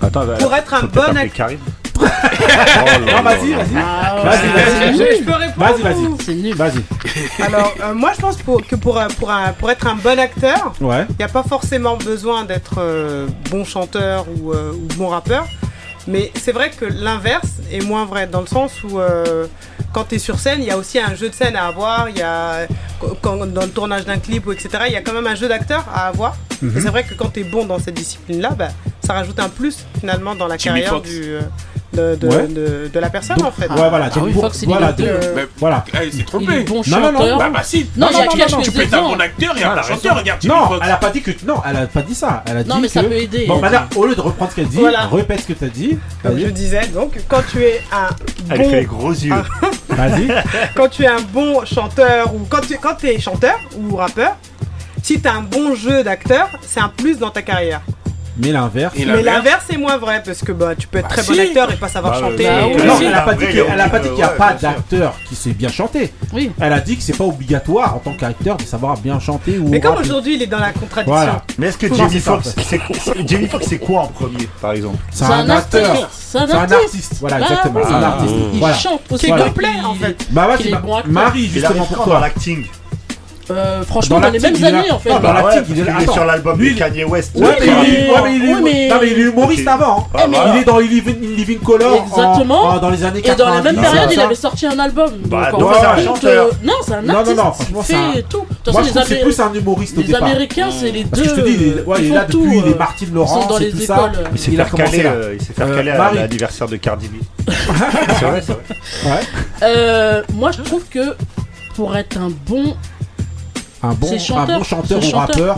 Attends, Pour être un bon appeler act- Karim. non, vas-y, vas-y. Ah, ouais. Vas-y, vas-y. je, je peux répondre. Vas-y, vas-y. C'est nul. Vas-y. Alors, euh, moi, je pense pour, que pour, pour, un- pour être un bon acteur, Ouais. il n'y a pas forcément besoin d'être euh, bon chanteur ou, euh, ou bon rappeur. Mais c'est vrai que l'inverse est moins vrai, dans le sens où euh, quand tu es sur scène, il y a aussi un jeu de scène à avoir. Il y a, quand, dans le tournage d'un clip, ou etc., il y a quand même un jeu d'acteur à avoir. Mhm. Et c'est vrai que quand tu es bon dans cette discipline-là, bah, ça rajoute un plus finalement dans la Jimmy carrière Fox. du, euh, de, de, Ouais. de- de la personne Donc, en fait. Ouais, voilà. Ah oui, Fox, il voilà. Euh, voilà. Ah, il s'est Il trompé. bon Non, non, non. Bah, bah si. Non, a non, non, quelques Tu peux être un bon acteur et un elle a bon chanteur, regarde Jimmy Non, Fox. elle a pas dit que non, elle a pas dit ça. Elle a dit Non, mais ça peut aider. Bon, maintenant, au lieu de reprendre ce qu'elle dit, Voilà. répète ce que t'as dit. Comme je disais, donc quand tu es un Elle bon fait les gros yeux. Vas-y. quand tu es un bon chanteur ou quand tu quand es chanteur ou rappeur, si tu as un bon jeu d'acteur, c'est un plus dans ta carrière. Mais l'inverse. Mais l'inverse, c'est moins vrai parce que bah, tu peux être Bah très bon acteur et pas savoir Bah, chanter. bah oui. Non, elle a pas dit qu'il n'y a ouais, pas d'acteur qui sait bien chanter. Oui. Elle a dit que c'est pas obligatoire en tant qu'acteur de savoir bien chanter ou. Mais comme aujourd'hui il est dans la contradiction. Voilà. Mais est-ce que Jamie Foxx, Jamie Foxx, c'est quoi en premier, par exemple? C'est un acteur. artiste. C'est un C'est un artiste. Voilà, Bah exactement. oui. C'est un artiste. Il Voilà. chante aussi. Est complet en fait. Bah, est acteur. Marie, justement, pour toi. l'acting Euh, franchement, dans les l'acting, mêmes il années en fait. Non, dans Bah ouais, parce il est sur l'album de Kanye West. Ouais, mais, il est- mais- ouais, mais il est- ouais, mais- non, mais il est humoriste avant. hein. Ah, voilà. Il est dans Living, Living Color en- Exactement. en- dans les années Et 80. dans la même période, il avait sorti un album. Bah, Donc, en donc fin c'est de un compte, chanteur. euh, Non, c'est un Non, non, artiste. non, franchement, il c'est tout. Les c'est Amé- plus un humoriste au Les départ. Américains, c'est les deux. Je te dis, il est, ouais, ils il est depuis les euh, Laurent, dans les écoles. Il s'est Il a fait caler, là. euh, il s'est fait Euh, caler à l'anniversaire de Cardi B. c'est vrai, c'est vrai. Euh, Moi, je trouve que pour être un bon, un bon, chanteur, un bon chanteur,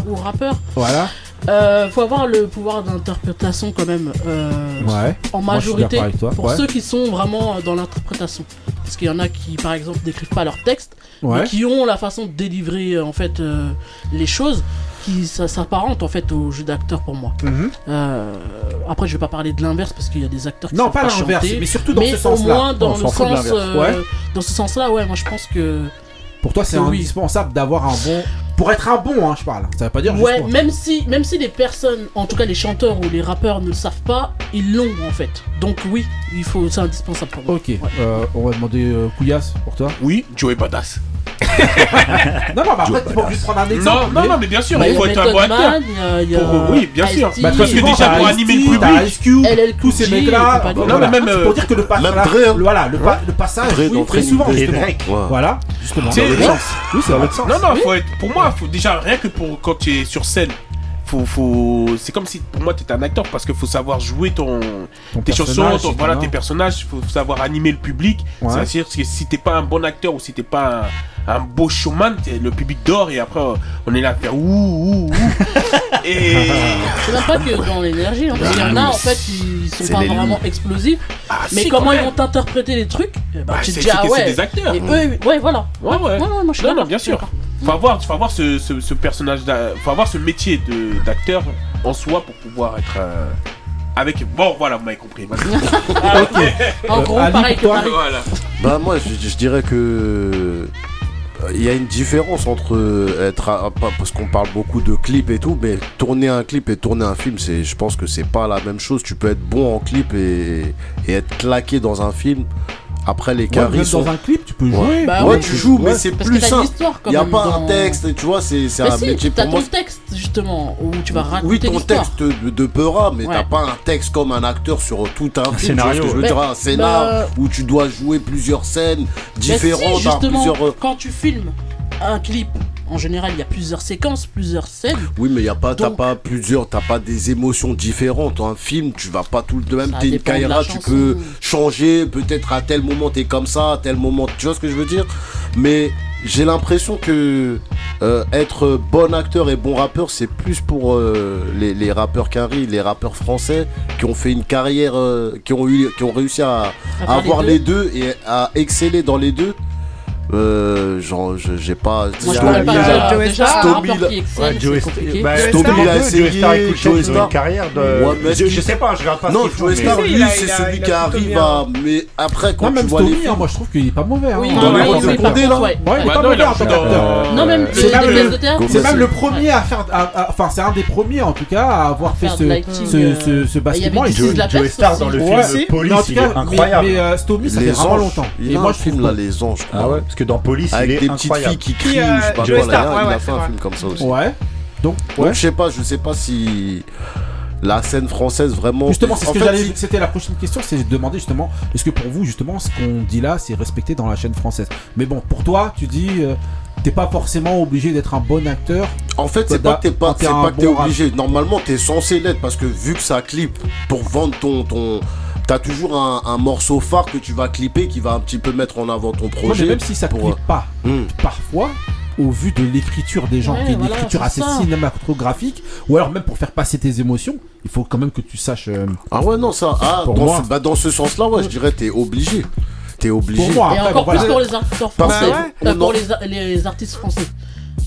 ou, rappeur. ou. Voilà. Euh, faut avoir le pouvoir d'interprétation quand même euh, ouais. en majorité pour ceux qui sont vraiment dans l'interprétation parce qu'il y en a qui par exemple n'écrivent pas leur texte ouais. mais qui ont la façon de délivrer euh, en fait les choses qui ça s'apparente en fait au jeu d'acteur pour moi. Mhm. Après, je vais pas parler de l'inverse parce qu'il y a des acteurs qui non pas, l'inverse, mais surtout dans ce sens-là. Moins dans, sens, euh, ouais. dans ce sens-là, ouais, moi je pense que pour toi, c'est indispensable d'avoir un bon. Pour être un bon, hein, je parle. Ça veut pas dire. Ouais, juste même si, même si les personnes, en tout cas les chanteurs ou les rappeurs ne le savent pas, ils l'ont en fait. Donc oui, il faut, c'est indispensable pour moi. Ok. Euh, on va demander euh, Couillasse pour toi. Oui, Joey Badass non, non, mais après, t'es pas obligé de prendre un exemple. Non, mais... non, mais bien sûr, il faut être un bon acteur. Pour... Euh, oui, bien sûr. Bah, parce que déjà, pour animer le public, tous ces mecs-là, euh, pour dire que le passage, oui, très souvent, justement. Voilà, justement. Dans c'est dans l'autre sens. Non, non, faut être. Pour moi, déjà, rien que pour quand tu es sur scène, faut, faut... c'est comme si pour moi tu étais un acteur parce qu'il faut savoir jouer ton, ton tes chansons, ton, voilà, tes personnages, il faut savoir animer le public. Ouais. C'est-à-dire que si t'es pas un bon acteur ou si t'es pas un, un, beau showman, le public dort et après on est là à faire ouh ouh ouh. et... C'est même pas que dans l'énergie, hein, il y en a en fait ils sont pas vraiment explosifs, ah, mais comment ils vont t'interpréter les trucs? Eh ben, bah, bah, C'est ah, ouais. C'est des acteurs. Et eux, ouais, voilà. Ouais, ouais. ouais, ouais moi, je suis non, non, bien sûr faut avoir, faut avoir ce, ce, ce personnage, faut ce métier d'acteur en soi pour pouvoir être. Euh, avec bon voilà vous m'avez compris en gros pareil que Paris. Bah moi je, dirais que euh, il y a une différence entre euh, être parce qu'on parle beaucoup de clips et tout mais tourner un clip et tourner un film c'est je pense que c'est pas la même chose tu peux être bon en clip et être claqué dans un film après, les carrés ouais. Dans un clip, tu peux jouer. Bah, ouais, tu joues, mais c'est plus simple. Il n'y a pas un texte, tu vois, c'est un si, métier pour moi. ton texte, justement, où tu vas raconter. Oui, ton texte de, de Peura, mais t'as pas un texte comme un acteur sur tout un, film. Scénario. Tu je veux dire, un scénar bah, euh, où tu dois jouer plusieurs scènes différentes. justement, euh, quand tu filmes un clip en général, il y a plusieurs séquences, plusieurs scènes. Oui, mais il y a pas, t'as pas plusieurs, t'as pas des émotions différentes. Un film, tu vas pas tout le même. T'es une dépend tu peux changer. Peut-être à tel moment t'es comme ça, à tel moment. Tu vois ce que je veux dire? Mais j'ai l'impression que euh, être bon acteur et bon rappeur, c'est plus pour euh, les, rappeurs Kari, les rappeurs français qui ont fait une carrière, euh, qui ont eu, qui ont réussi à avoir les deux et à exceller dans les deux euh, genre, j'ai pas. Moi, Stomy, pas Joe bah, Star, Stomy, a essayé. Joe Star une carrière de. mais je, sais pas, je regarde pas. Non, Joe Star, lui, c'est celui qui arrive à. Mais après, quand tu vois les. Moi, je trouve qu'il est pas mauvais. Hein. Dans les de Condé, là. Ouais, il est pas mauvais en tant. Euh, non, même C'est même le premier à faire. Enfin, c'est un des premiers, en tout cas, à avoir fait ce ce basculement. Joe Star dans le film Police, il incroyable. Mais euh, Stomy, ça fait vraiment longtemps. Et moi, je filme là les anges. Ah ouais parce que dans Police, Avec il est des petites filles qui crient, ou je sais pas il ouais, fait un film comme ça aussi. Ouais. Donc. Donc je sais pas, je sais pas si la scène française vraiment. Justement, c'est ce que j'allais. C'était la prochaine question, c'est de demander justement, est-ce que pour vous, justement, ce qu'on dit là, c'est respecté dans la chaîne française? Mais bon, pour toi, tu dis, euh, t'es pas forcément obligé d'être un bon acteur. En fait, c'est pas que t'es pas, pas obligé. Normalement, t'es censé l'être parce que vu que ça clip pour vendre ton ton t'as toujours un, morceau phare que tu vas clipper qui va un petit peu mettre en avant ton projet. Même si ça ne euh, pas, hmm. parfois, au vu de l'écriture des gens, qui est une écriture assez ça. cinématographique, ou alors même pour faire passer tes émotions, il faut quand même que tu saches. Euh, ah ouais, non, ça, ah, pour dans. Ce, bah, dans ce sens-là, ouais, je dirais, t'es obligé. T'es obligé. Pour moi, Et encore plus pour les artistes français. Pour les, artistes français.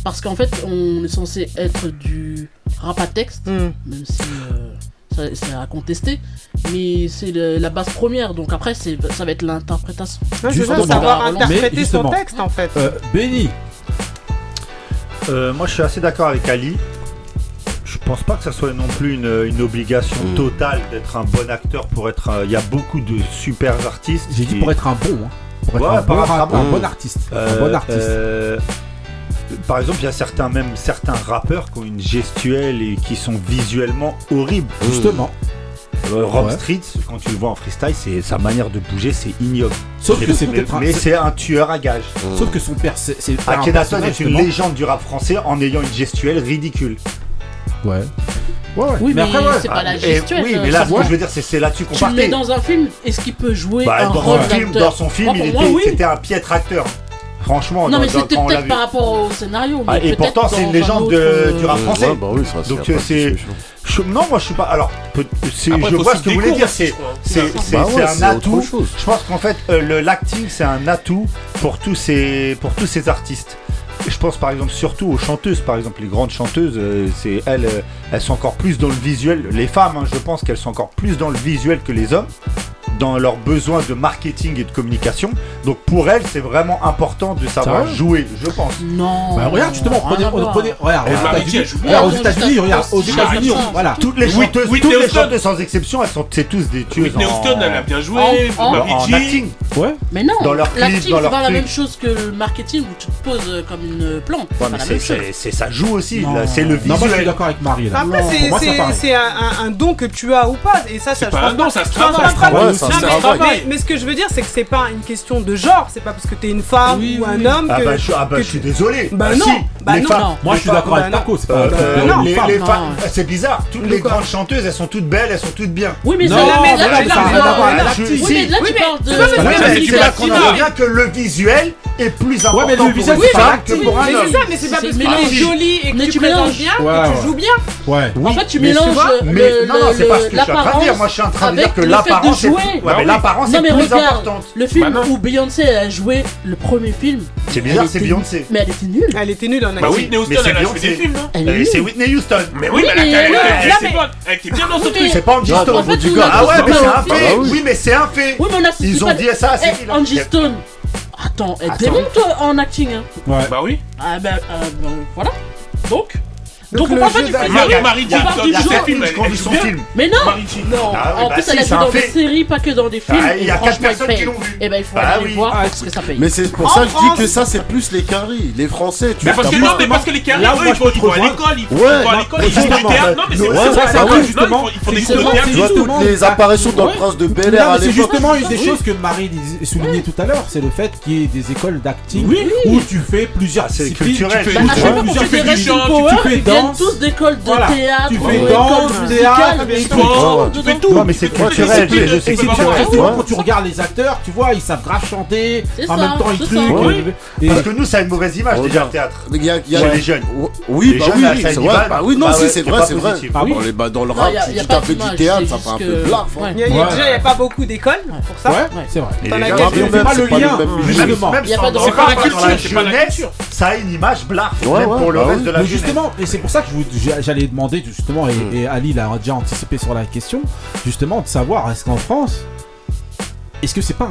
Parce qu'en fait, on est censé être du rap à texte, hmm. même si. Euh, c'est à contester, mais c'est la base première. Donc après, ça va être l'interprétation. Je veux savoir interpréter son texte en fait. Euh, Benny. Euh, moi, je suis assez d'accord avec Ali. Je pense pas que ça soit non plus une, obligation mm. totale d'être un bon acteur pour être. Il y a beaucoup de super artistes. J'ai dit pour être un bon. Hein. Pour être un, bon, artiste. Un euh, bon artiste par exemple, il y a certains, même certains rappeurs qui ont une gestuelle et qui sont visuellement horribles, hmm. justement. Euh, Rob. Street, quand tu le vois en freestyle, c'est sa manière de bouger, c'est ignoble. Sauf que c'est mais, c'est un tueur à gage. Hmm. Sauf que son père, c'est Akhenaton est une légende du rap français en ayant une gestuelle ridicule. Ouais. Oui, mais, mais c'est pas la ah, gestuelle. Oui, euh, mais là, ce que je veux dire, c'est là-dessus qu'on partait. Tu dans un film, est-ce qu'il peut jouer bah, un dans, rôle dans son film, il était, c'était un piètre acteur. Franchement, non, mais peut-être par rapport au scénario. Mais ah, et pourtant, c'est une légende euh, euh, du rap français. Oui, Donc euh, c'est. Non, moi je suis pas. Alors, je vois ce que vous voulez dire. C'est un atout. Je pense qu'en fait, le l'acting, c'est un atout pour tous ces, pour tous ces artistes. Je pense par exemple surtout aux chanteuses, par exemple les grandes chanteuses, c'est elles, elles sont encore plus dans le visuel, les femmes, hein, je pense qu'elles sont encore plus dans le visuel que les hommes, dans leurs besoins de marketing et de communication. Donc pour elles, c'est vraiment important de savoir jouer, je pense. Non. Bah, regarde justement, ah prenez, prenez, regarde, aux États-Unis, regarde, aux États-Unis, voilà. Toutes les chanteuses, toutes les chanteuses sans exception, elles sont, c'est tous des tueuses. Whitney Houston, elle a bien joué. En, acting. Ouais. Mais non. Dans leur clip, dans leur la même chose que le marketing où tu te poses comme une plante. c'est ça joue aussi. C'est le visuel. Non, moi je suis d'accord avec Marie. Après, c'est un, don que tu as ou pas. Et ça, ça, pas un don, ça se travaille. mais, mais, ce que je veux dire, c'est que c'est pas une question de genre. C'est pas parce que t'es une femme ou un homme ah que. Bah, ah bah, je, suis désolé. Bah ah, non. Bah non. non. Moi, je suis bah d'accord avec Paco. C'est pas. Euh, euh, c'est bizarre. Toutes les grandes chanteuses, elles sont toutes belles, elles sont toutes bien. Oui, mais là, tu parles de. C'est là qu'on revient que le visuel est plus important. Ouais, mais le visuel, c'est pas que pour un homme. Mais c'est ça, mais c'est pas parce que t'es jolie et que tu présentes bien que tu joues bien. Ouais. En fait, tu mais mélanges tu non, non, c'est pas ce que je suis en train de dire. Moi, je suis en train de dire que l'apparence est, ouais, mais l'apparence est mais plus regarde, importante. Le film bah où Beyoncé a joué le premier film. C'est bizarre, c'est Beyoncé. Mais elle était nulle. Elle était nulle en bah, oui, Whitney Houston, C'est Whitney Houston. Mais oui, mais elle était bien dans ce truc. C'est pas Angie Stone. Ah ouais, mais c'est un fait. Oui, mais c'est un fait. Ils ont dit ça à eh, Angie Stone. Attends, elle démonte en acting. Hein. Ouais. Bah oui. Ah bah, euh, bah voilà. Donc, donc, on parle pas du film. Marie son film. Mais non ah En bah plus, elle a joué dans des séries, pas que dans des films. Bah, il y a 4 personnes qui l'ont vu. Et ben, il faut bah aller voir ah, parce que ça paye. Mais c'est pour ça que je dis que ça, c'est plus les caries. Les Français, tu Mais parce que non, mais parce que les caries, eux, ils vont à l'école. Vont à l'école, ils font du théâtre. Non, mais c'est ça, justement. Ils font des cours de théâtre. Les apparitions dans le Prince de Bel Air à. C'est justement une des choses que Marie soulignait tout à l'heure. C'est le fait qu'il y ait des écoles d'acting où tu fais plusieurs. C'est culturel. Tu fais plusieurs. Tu fais viennent tous d'écoles de théâtre, tu fais danse, théâtre, sport, oh, tu fais tout. Non, mais c'est culturel. Et c'est culturel. Quand tu regardes les acteurs, tu vois, ils savent grave chanter. En même temps, ils truquent. Parce que nous, ça a une mauvaise image déjà le théâtre. Il y a les jeunes. Oui, bah oui, ah c'est vrai. Oui, non, c'est vrai, c'est vrai. Dans le rap, tu fait du théâtre, ça fait un peu de. Déjà, il n'y a pas beaucoup d'écoles pour ça. Ouais, c'est vrai. T'en as quelques-uns. Pas le lien, justement. C'est pas la culture, c'est pas la culture. Ça a une image blarfe pour le reste de la Justement, et c'est c'est pour ça que j'allais demander justement, hmm. et, Ali l'a déjà anticipé sur la question, justement de savoir est-ce qu'en France, est-ce que c'est pas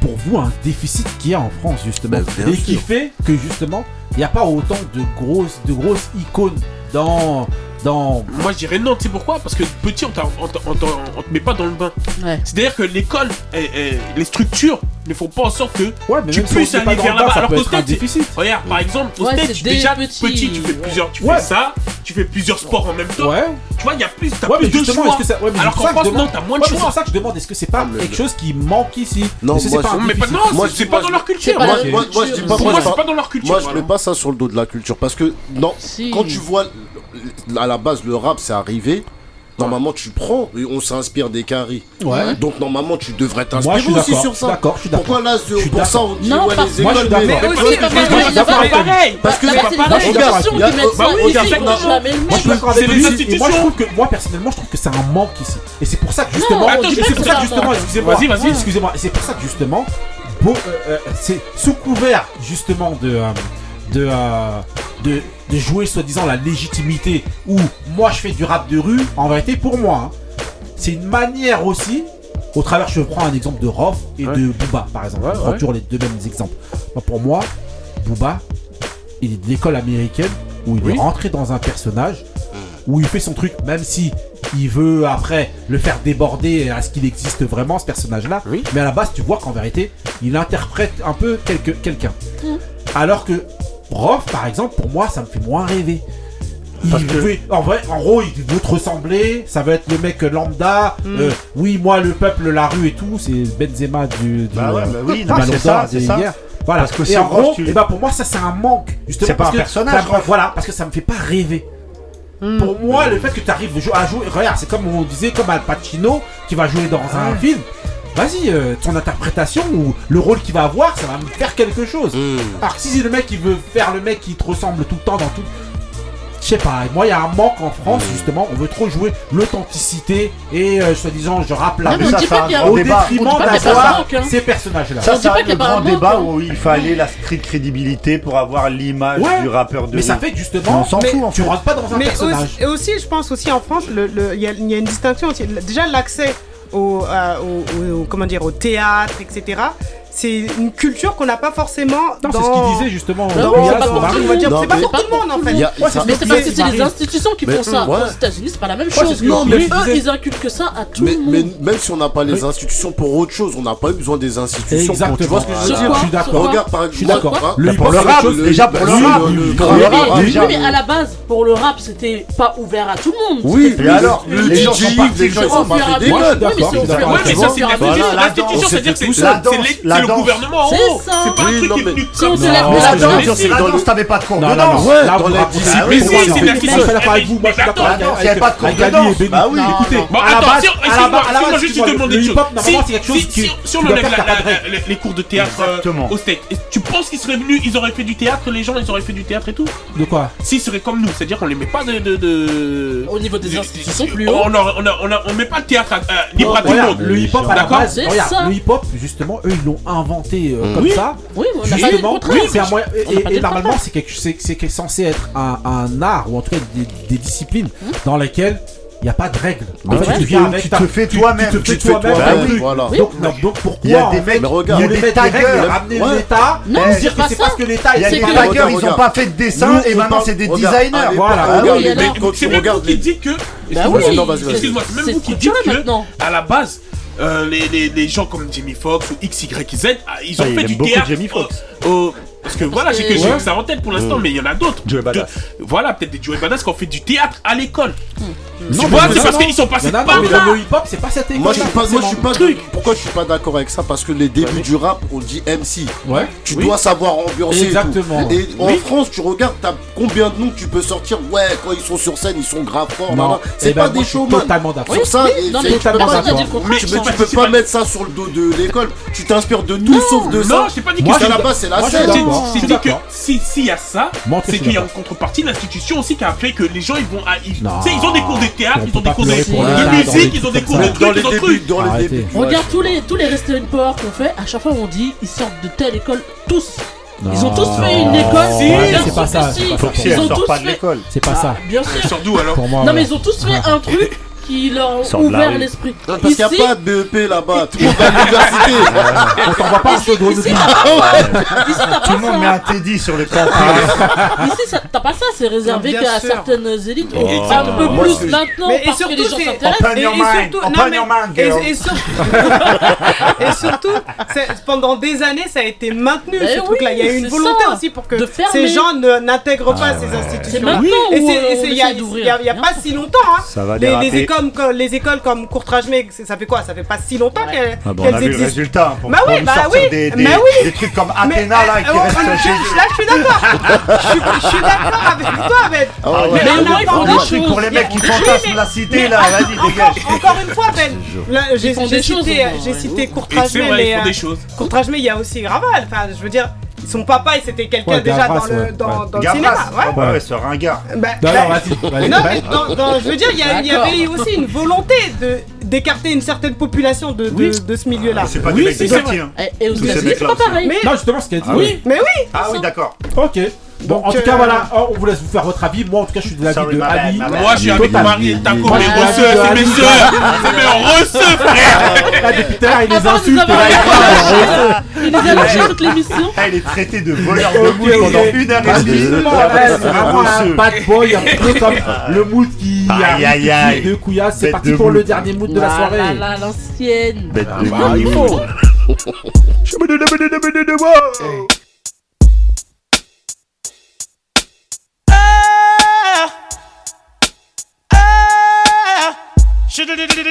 pour vous un déficit qu'il y a en France justement? Ben, et qui fait que justement il n'y a pas autant de grosses de grosses icônes dans moi je dirais non, tu sais pourquoi? Parce que petit, on, on, on, on, te met pas dans le bain. C'est-à-dire que l'école, les structures ne font pas en sorte que tu puisses aller vers là-bas. Alors qu'au stade, regarde, par exemple, au stade, tu, déjà petit, tu fais plusieurs, tu fais ça, tu fais plusieurs sports en même temps. Tu vois, il y a plus, plus de choix. Alors qu'en France, non, t'as moins de choix. C'est pour ça que je demande, est-ce que c'est pas ah, quelque chose qui manque ici? Non, c'est pas dans leur culture. Moi, je dis pas dans leur culture. Moi, je mets pas ça sur le dos de la culture parce que non, quand tu vois à la base, le rap, c'est arrivé. Normalement, tu prends et on s'inspire des caries. Ouais. Donc, normalement, tu devrais t'inspirer aussi sur ça. D'accord, je suis d'accord. Pour ça, on dit non, ouais, les écoles, mais, mais aussi. Parce que c'est les institutions. Bah, moi, je trouve que, moi, personnellement, je trouve que c'est un manque ici. Et c'est pour ça que justement, c'est pour ça que excusez-moi, vas-y, vas-y, excusez-moi, Et c'est pour ça que justement, euh, euh, c'est sous couvert justement de euh, de de de jouer soi-disant la légitimité où moi je fais du rap de rue. En vérité, pour moi, hein, c'est une manière aussi. Au travers, je prends un exemple de Rof et Ouais. de Booba, par exemple. Ouais, je prends ouais. toujours les deux mêmes exemples. Moi, pour moi, Booba, il est de l'école américaine où il Oui. est rentré dans un personnage où il fait son truc, même si il veut après le faire déborder à ce qu'il existe vraiment ce personnage-là. Oui. Mais à la base, tu vois qu'en vérité, il interprète un peu quelque- quelqu'un. Alors que Rof, par exemple, pour moi, ça me fait moins rêver. Il Parce que- veut- en vrai, en gros, il veut te ressembler. Ça va être le mec lambda. Mm. Euh, oui, moi, le peuple, la rue et tout. C'est Benzema du, du, Bah ouais, bah oui, c'est ça, c'est ça. Voilà. Parce que et c'est en gros, tu- et bah pour moi, ça c'est un manque. Justement, C'est pas parce un que personnage, ça voilà, parce que ça me fait pas rêver. Pour moi, le fait que tu arrives à jouer, regarde, c'est comme on disait, comme Al Pacino qui va jouer dans un film vas-y, euh, ton interprétation ou le rôle qu'il va avoir, ça va me faire quelque chose. Mmh. Alors si c'est le mec qui veut faire le mec qui te ressemble tout le temps dans tout. Je sais pas, moi il y a un manque en France hmm. justement, on veut trop jouer l'authenticité et euh, soi-disant je rappe la vie au détriment d'avoir hein. ces personnages-là. Ça, c'est le grand débat hein. où il fallait la street crédibilité pour avoir l'image du rappeur de Mais ça fait justement, on s'en tu rentres pas dans un mais personnage. Aussi, et aussi, je pense aussi en France, il y, a une distinction, déjà l'accès euh, au, comment dire, au théâtre, etc c'est une culture qu'on n'a pas forcément. C'est ce qu'il disait justement. Dans, non, c'est pas pour tout le monde en fait. Mais c'est parce que c'est les institutions qui font ça. Ouais. Aux États-Unis, c'est pas la même ouais, chose. Non, mais eux, ils inculquent que ça à tout le monde. Mais même si on n'a pas les institutions pour autre chose, on n'a pas besoin des institutions. Exactement. Pour, tu vois ce que je veux dire bah, Je suis d'accord. Regarde, par exemple. Je suis d'accord. Pour le rap, déjà pour le rap. Mais à la base, pour le rap, c'était pas ouvert à tout le monde. Oui, mais alors, les gens sont gens mais ça, c'est l'institution, c'est-à-dire que c'est le danse. gouvernement en haut. C'est pas un truc qui est venu Si on se lève la danse, c'est dans le. t'avais pas de cours de danse. Dans la discipline, c'est la question. Bah, moi, je suis d'accord pas de cours de bah, danse. Bah oui, écoutez. Attends, excuse-moi juste, je te demande une chose. Si on enlève les cours de théâtre euh, au steak, tu penses qu'ils seraient venus, ils auraient fait du théâtre, les gens, ils auraient fait du théâtre et tout? De quoi? S'ils seraient comme nous, c'est-à-dire qu'on les met pas de. Au niveau des institutions plus haut. On met pas le théâtre libre à tout le monde. Le hip-hop, d'accord Le hip-hop, justement, eux, ils l'ont inventé euh, comme oui. ça. Oui, justement, c'est un moyen. Et, et normalement, c'est quelque, c'est censé être un, un, art ou en tout cas des, des disciplines mmh. dans lesquelles il n'y a pas de règles. En fait, tu, viens avec tu te fais toi-même. Tu, te fais toi-même. Voilà. donc, pourquoi Il y a des mecs, il y a des, taggers. Ramener l'État, nous eh, dire que c'est parce que l'État Il y a des taggers, ils n'ont pas fait de dessin et maintenant c'est des designers. Voilà. Regarde, les mecs, qui dit que. Excuse-moi, c'est même vous qui dites que, à la base, euh, les, les, les, gens comme Jimmy Fox ou XYZ, ah, ils ont fait du théâtre. Euh, parce que voilà, j'ai que, ouais. que ça en tête pour l'instant, mmh. mais il y en a d'autres. Voilà, peut-être des Joey Badass qui ont fait du théâtre à l'école. Mmh. Non, tu vois, c'est parce qu'ils sont passés par là. dans le hip-hop, c'est pas cette école. Moi, je suis pas, moi, je suis pas truc. Pourquoi je suis pas d'accord avec ça? Parce que les débuts ouais. du rap, on dit MC. Ouais. Tu oui. dois savoir ambiancer. Exactement. Et, et oui. en France, tu regardes, t'as combien de noms tu peux sortir? Ouais, quand ils sont sur scène, ils sont grave forts. Eh c'est ben, pas des shows, Totalement d'accord. Sur ça, oui, non, mais tu peux pas, peux pas mettre ça sur le dos de l'école. Tu t'inspires de tout sauf de ça. Non, j'ai pas dit que à la base, c'est la scène. C'est-à-dire que s'il y a ça, c'est qu'il y a en contrepartie l'institution aussi qui a fait que les gens ils vont. À, ils, ils ont des cours de théâtre, ils ont des cours de, musique, ils ont des cours de trucs, ils ont des trucs. Regarde tous les, tous les restaurants qu'on fait, à chaque fois on dit ils sortent de telle école, tous. Ils ont tous fait une école. C'est pas ça. Ils ont tous fait. C'est pas ah, ça. Bien sûr. Surtout alors. Non mais ils ont tous fait un truc qui leur ont ouvert l'esprit. Parce qu'il n'y a pas de BEP là-bas, tout le va à l'université. On t'en va pas ici, ici, ici t'as Tout le monde met un Teddy sur le campus. Ah, ici, t'as pas ça, c'est réservé qu'à certaines élites. Oh. Un peu plus maintenant parce que les gens s'intéressent. Et surtout, pendant des années, ça a été maintenu ben ce truc-là. Il y a eu une volonté aussi pour que ces gens n'intègrent pas ah ces institutions. Et euh, il n'y a hein. pas si longtemps, hein, les écoles comme, les écoles comme Courtrage ça fait quoi? Ça fait pas si longtemps qu'elles ah bah, bon, qu hein, Pour, bah, bah oui, bah oui, des, des, trucs comme Athéna ah, là ah, qui restent chez Là, je suis d'accord. je suis d'accord avec toi, ah mais. Oh, ben. ouais. mais, mais non, ils font des choses. Pour les mecs qui fantasment la cité là, vas-y, dégage. Encore une fois, Ben, j'ai cité Courtrage-Meg. Courtrage euh, il y a aussi Graval. Enfin, je veux dire son papa c'était quelqu'un déjà dans le, dans, le cinéma. Ouais, oh, ouais, ce ringard. Bah, non, bah, mais dans, je veux dire, il y, avait aussi une volonté de d'écarter une certaine population de, de, ce milieu-là. C'est pas oui, des mecs Et, et aux États-Unis, c'est pas pareil. Non, justement, ce qu'elle dit. Oui. Mais oui. Ah oui, d'accord. Ok. Bon, Donc, en tout cas, euh, voilà, oh, on vous laisse vous faire votre avis. Moi, en tout cas, je suis de l'avis de Ali. Moi, je suis avec. Marie et Taco, mes c'est mes soeurs. C'est mes resseux, frère. Là, depuis tout à l'heure, il les insulte. il. Il nous a lâché toute l'émission. Elle est traitée de voleur de pendant une heure et Ah, demie. après, ouais, c'est vraiment un bad boy, un peu comme le mood qui Aïe, arrive aïe, tout de aïe. suite de couillasse. C'est parti pour le dernier mood de la soirée. l'ancienne. Bête de Bah,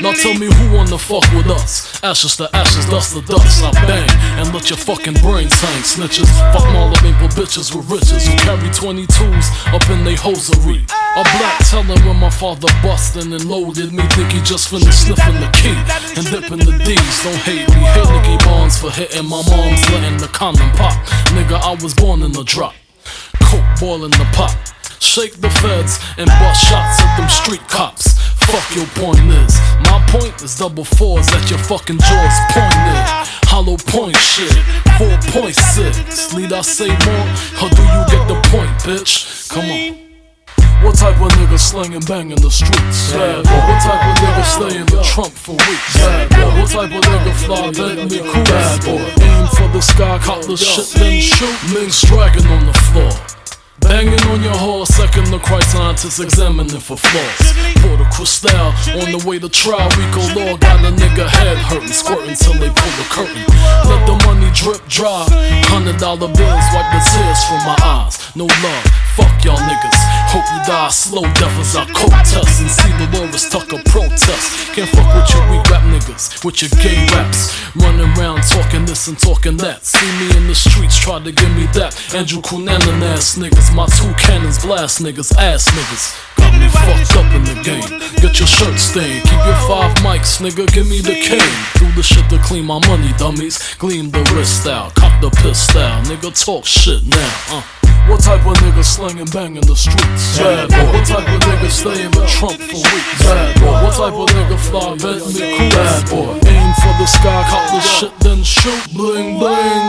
Now tell me who wanna fuck with us? Ashes to ashes, dust to dust. I bang and let your fucking brains hang, snitches. Fuck all the Maple bitches with riches who carry 22s up in they hosiery. A black telling when my father bustin' and loaded me, think he just finished sniffing the key and dipping the D's. Don't hate me, hate Nicky Barnes for hitting my mom's letting the condom pop. Nigga, I was born in the drop. Coke boiling the pot. Shake the feds and bust shots at them street cops. Fuck your point is. My point is double fours at your fucking jaws pointed. Hollow point shit. 4.6. Need I say more? Or do you get the point, bitch? Come on. What type of nigga slanging bang in the streets? Bad boy. What type of nigga stay in the trunk for weeks? Bad boy. What type of nigga fly Bentley cool? Bad boy. Aim for the sky, cop the shit, then shoot. Minx dragging on the floor. Banging on your horse, second the Christ scientists examining for flaws. Pour the crystal on the way to trial. Rico Law got a nigga head hurting, squirting till they pull the curtain. Let the money drip dry. Hundred dollar bills wipe the tears from my eyes. No love, fuck y'all niggas. Hope you die slow death as I protest and see the Loris Tucker protest. Can't fuck with your weak rap niggas, with your gay raps. Running around talking this and talking that. See me in the streets, try to give me that. Andrew Cunanan ass niggas. My two cannons blast niggas, ass niggas. Got me fucked up in the game. Get your shirt stained. Keep your five mics, nigga. Give me the cane. Do the shit to clean my money, dummies. Gleam the wrist out. Cop the piss style. Nigga, talk shit now. Uh. What type of nigga slinging bang in the streets? Bad boy. What type of nigga stay in the trunk for weeks? Bad boy. What type of nigga fly Bentley cool? Bad boy. Aim for the sky, cop the shit, then shoot. Bling bling.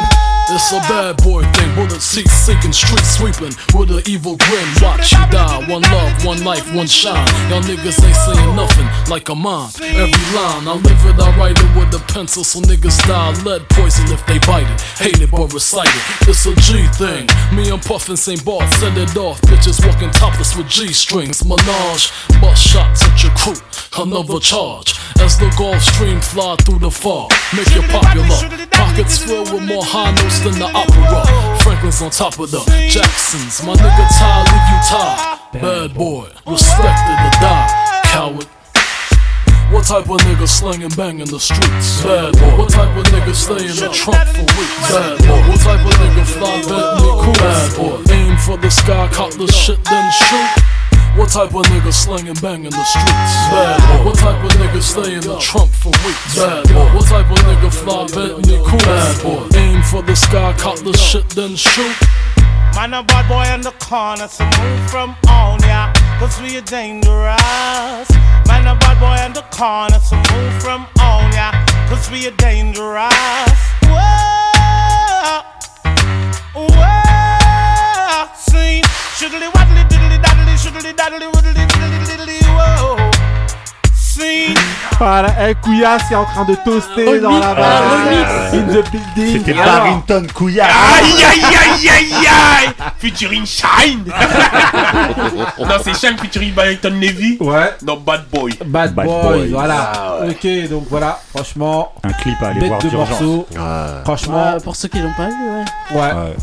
It's a bad boy thing, bullet seats sinking, street sweeping with an evil grin. Watch you die, one love, one life, one shine. Y'all niggas ain't saying nothing like a mine. Every line, I live it, I write it with a pencil, so niggas die lead poison if they bite it. Hate it but recite it. It's a G thing. Me and Puffin St. Bart set it off. Bitches walking topless with G strings. Menage, bust shots at your crew. Another charge as the Gulf Stream fly through the fog. Make you popular. Pockets filled with more high notes than the opera. Franklin's on top of the Jacksons. My nigga Ty, leave you tied. Bad boy, respected to die. Coward. What type of nigga slanging bang in the streets? Bad boy. What type of nigga stay in the trunk for weeks? Bad boy. What type of nigga fly Bentley cool? Bad boy. Aim for the sky, cop the shit, then shoot. What type of nigga slanging bang in the streets? Bad boy. What type of nigga stay in the trunk for weeks? Bad boy. What type of nigga fly Bentley cool? Bad boy. Aim for the sky, cop the shit, then shoot. Man, a bad boy in the corner, so move from on ya, cause we are dangerous. Man, a bad boy in the corner, so move from on ya, cause we are dangerous. Whoa, whoa, see, shiddly Voilà, eh, Couillasse est en train de toaster dans la base. In the building. C'était Barrington Couillard. Aïe aïe aïe aïe aïe Featuring Shine Non c'est Shine featuring Barrington Levy Ouais Non Bad Boy Bad, Bad Boy, Boy. voilà. Ah ouais. Ok, donc voilà, franchement, Un clip à aller bête voir de d'urgence. morceaux. Franchement, Ouais, pour ceux qui l'ont pas vu, ouais. ouais.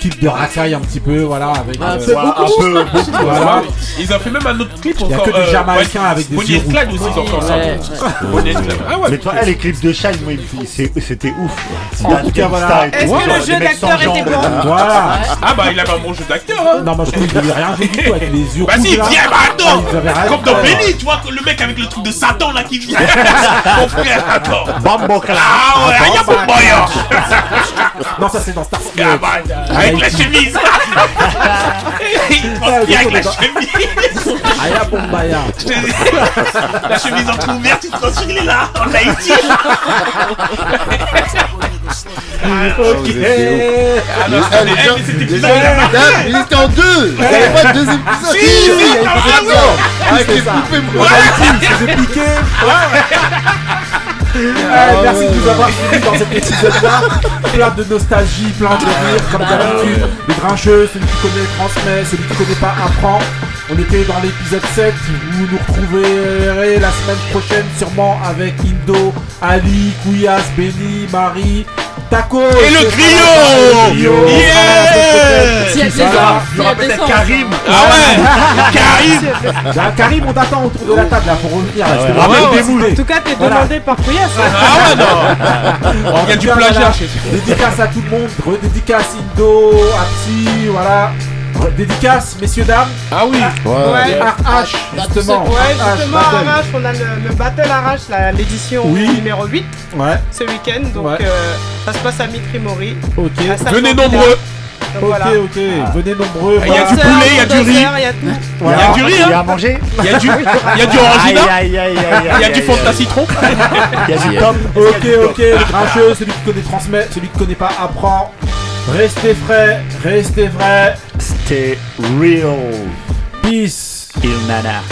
Clip de racaille un petit peu, voilà, avec. Un euh, peu voilà, beaucoup. un peu, beaucoup, voilà. Ils ont fait même un autre clip Il y a encore que des euh, Jamaïcains ouais, avec des Bonnie Clyde rouges. aussi ils ont fait Ouais, ensemble Ah ouais Mais toi, eh, les clips de Shine, moi, c'était ouf. En tout cas, voilà. Est-ce que le jeu d'acteur était bon Voilà. Ah bah il avait un bon jeu d'acteur hein Non, moi je trouve qu'il avait rien fait du tout avec les yeux là. viens, bah attends Ah, Comme dans. Benny, tu vois, le mec avec le truc de Satan là qui vient Mon frère, attends Bambo Clan. Ah ouais, Ah, y'a bon, Non, ça c'est dans Star Ah bah, avec la chemise. Il transpire avec la chemise. Aya Bombaya. Je te dis, La chemise entre-ouverte, il transpire, il est là, en Haïti. Ok. Ah non, Eh, c'était- les eh, gars, il était en deux. Il n'y avait pas de deuxième épisode. Si, si, il y avait ah, pas de. Avec les poupées il. Eh, merci de nous avoir suivis dans cet épisode-là. Plein de nostalgie, plein de rire, comme d'habitude. Les grincheux, celui qui connaît transmet, celui qui connaît pas apprend. On était dans l'épisode 7. Vous nous retrouverez la semaine prochaine, sûrement avec Indo, Ali, Kouyas, Benny, Marie. Taco Et le c'est griot Yeah Si elle Voilà. descend, Il y si aura elle peut-être descend. Karim. Ah ouais Karim Bah, Karim, on t'attend autour de la table là pour revenir. Ah je rappelle moules. En tout cas, t'es demandé par Couillasse. Ah ouais, non Il y a du plagiat Dédicace à tout le monde, redédicace Indo, Apsi, voilà. Dédicace, messieurs, dames. Ah oui Ouais. RH, justement. Ouais, RH justement, on a le, le Battle Arrache, la- l'édition Oui. numéro 8, Ouais, ce week-end. Donc, Ouais. euh, ça se passe à Mitrimori. ok. à Venez nombreux Donc, Ok, voilà. ok, venez nombreux. Il y a du poulet, il y a du riz. Il y a du riz, Il y a hein à manger. Il y a du, il y a du orangina Il y a du Fanta citron Il y a du top. Ok, ok, le grincheux, celui qui connaît transmet, celui qui connaît pas apprend. Restez frais, restez vrai. Stay real. Peace. Il nana.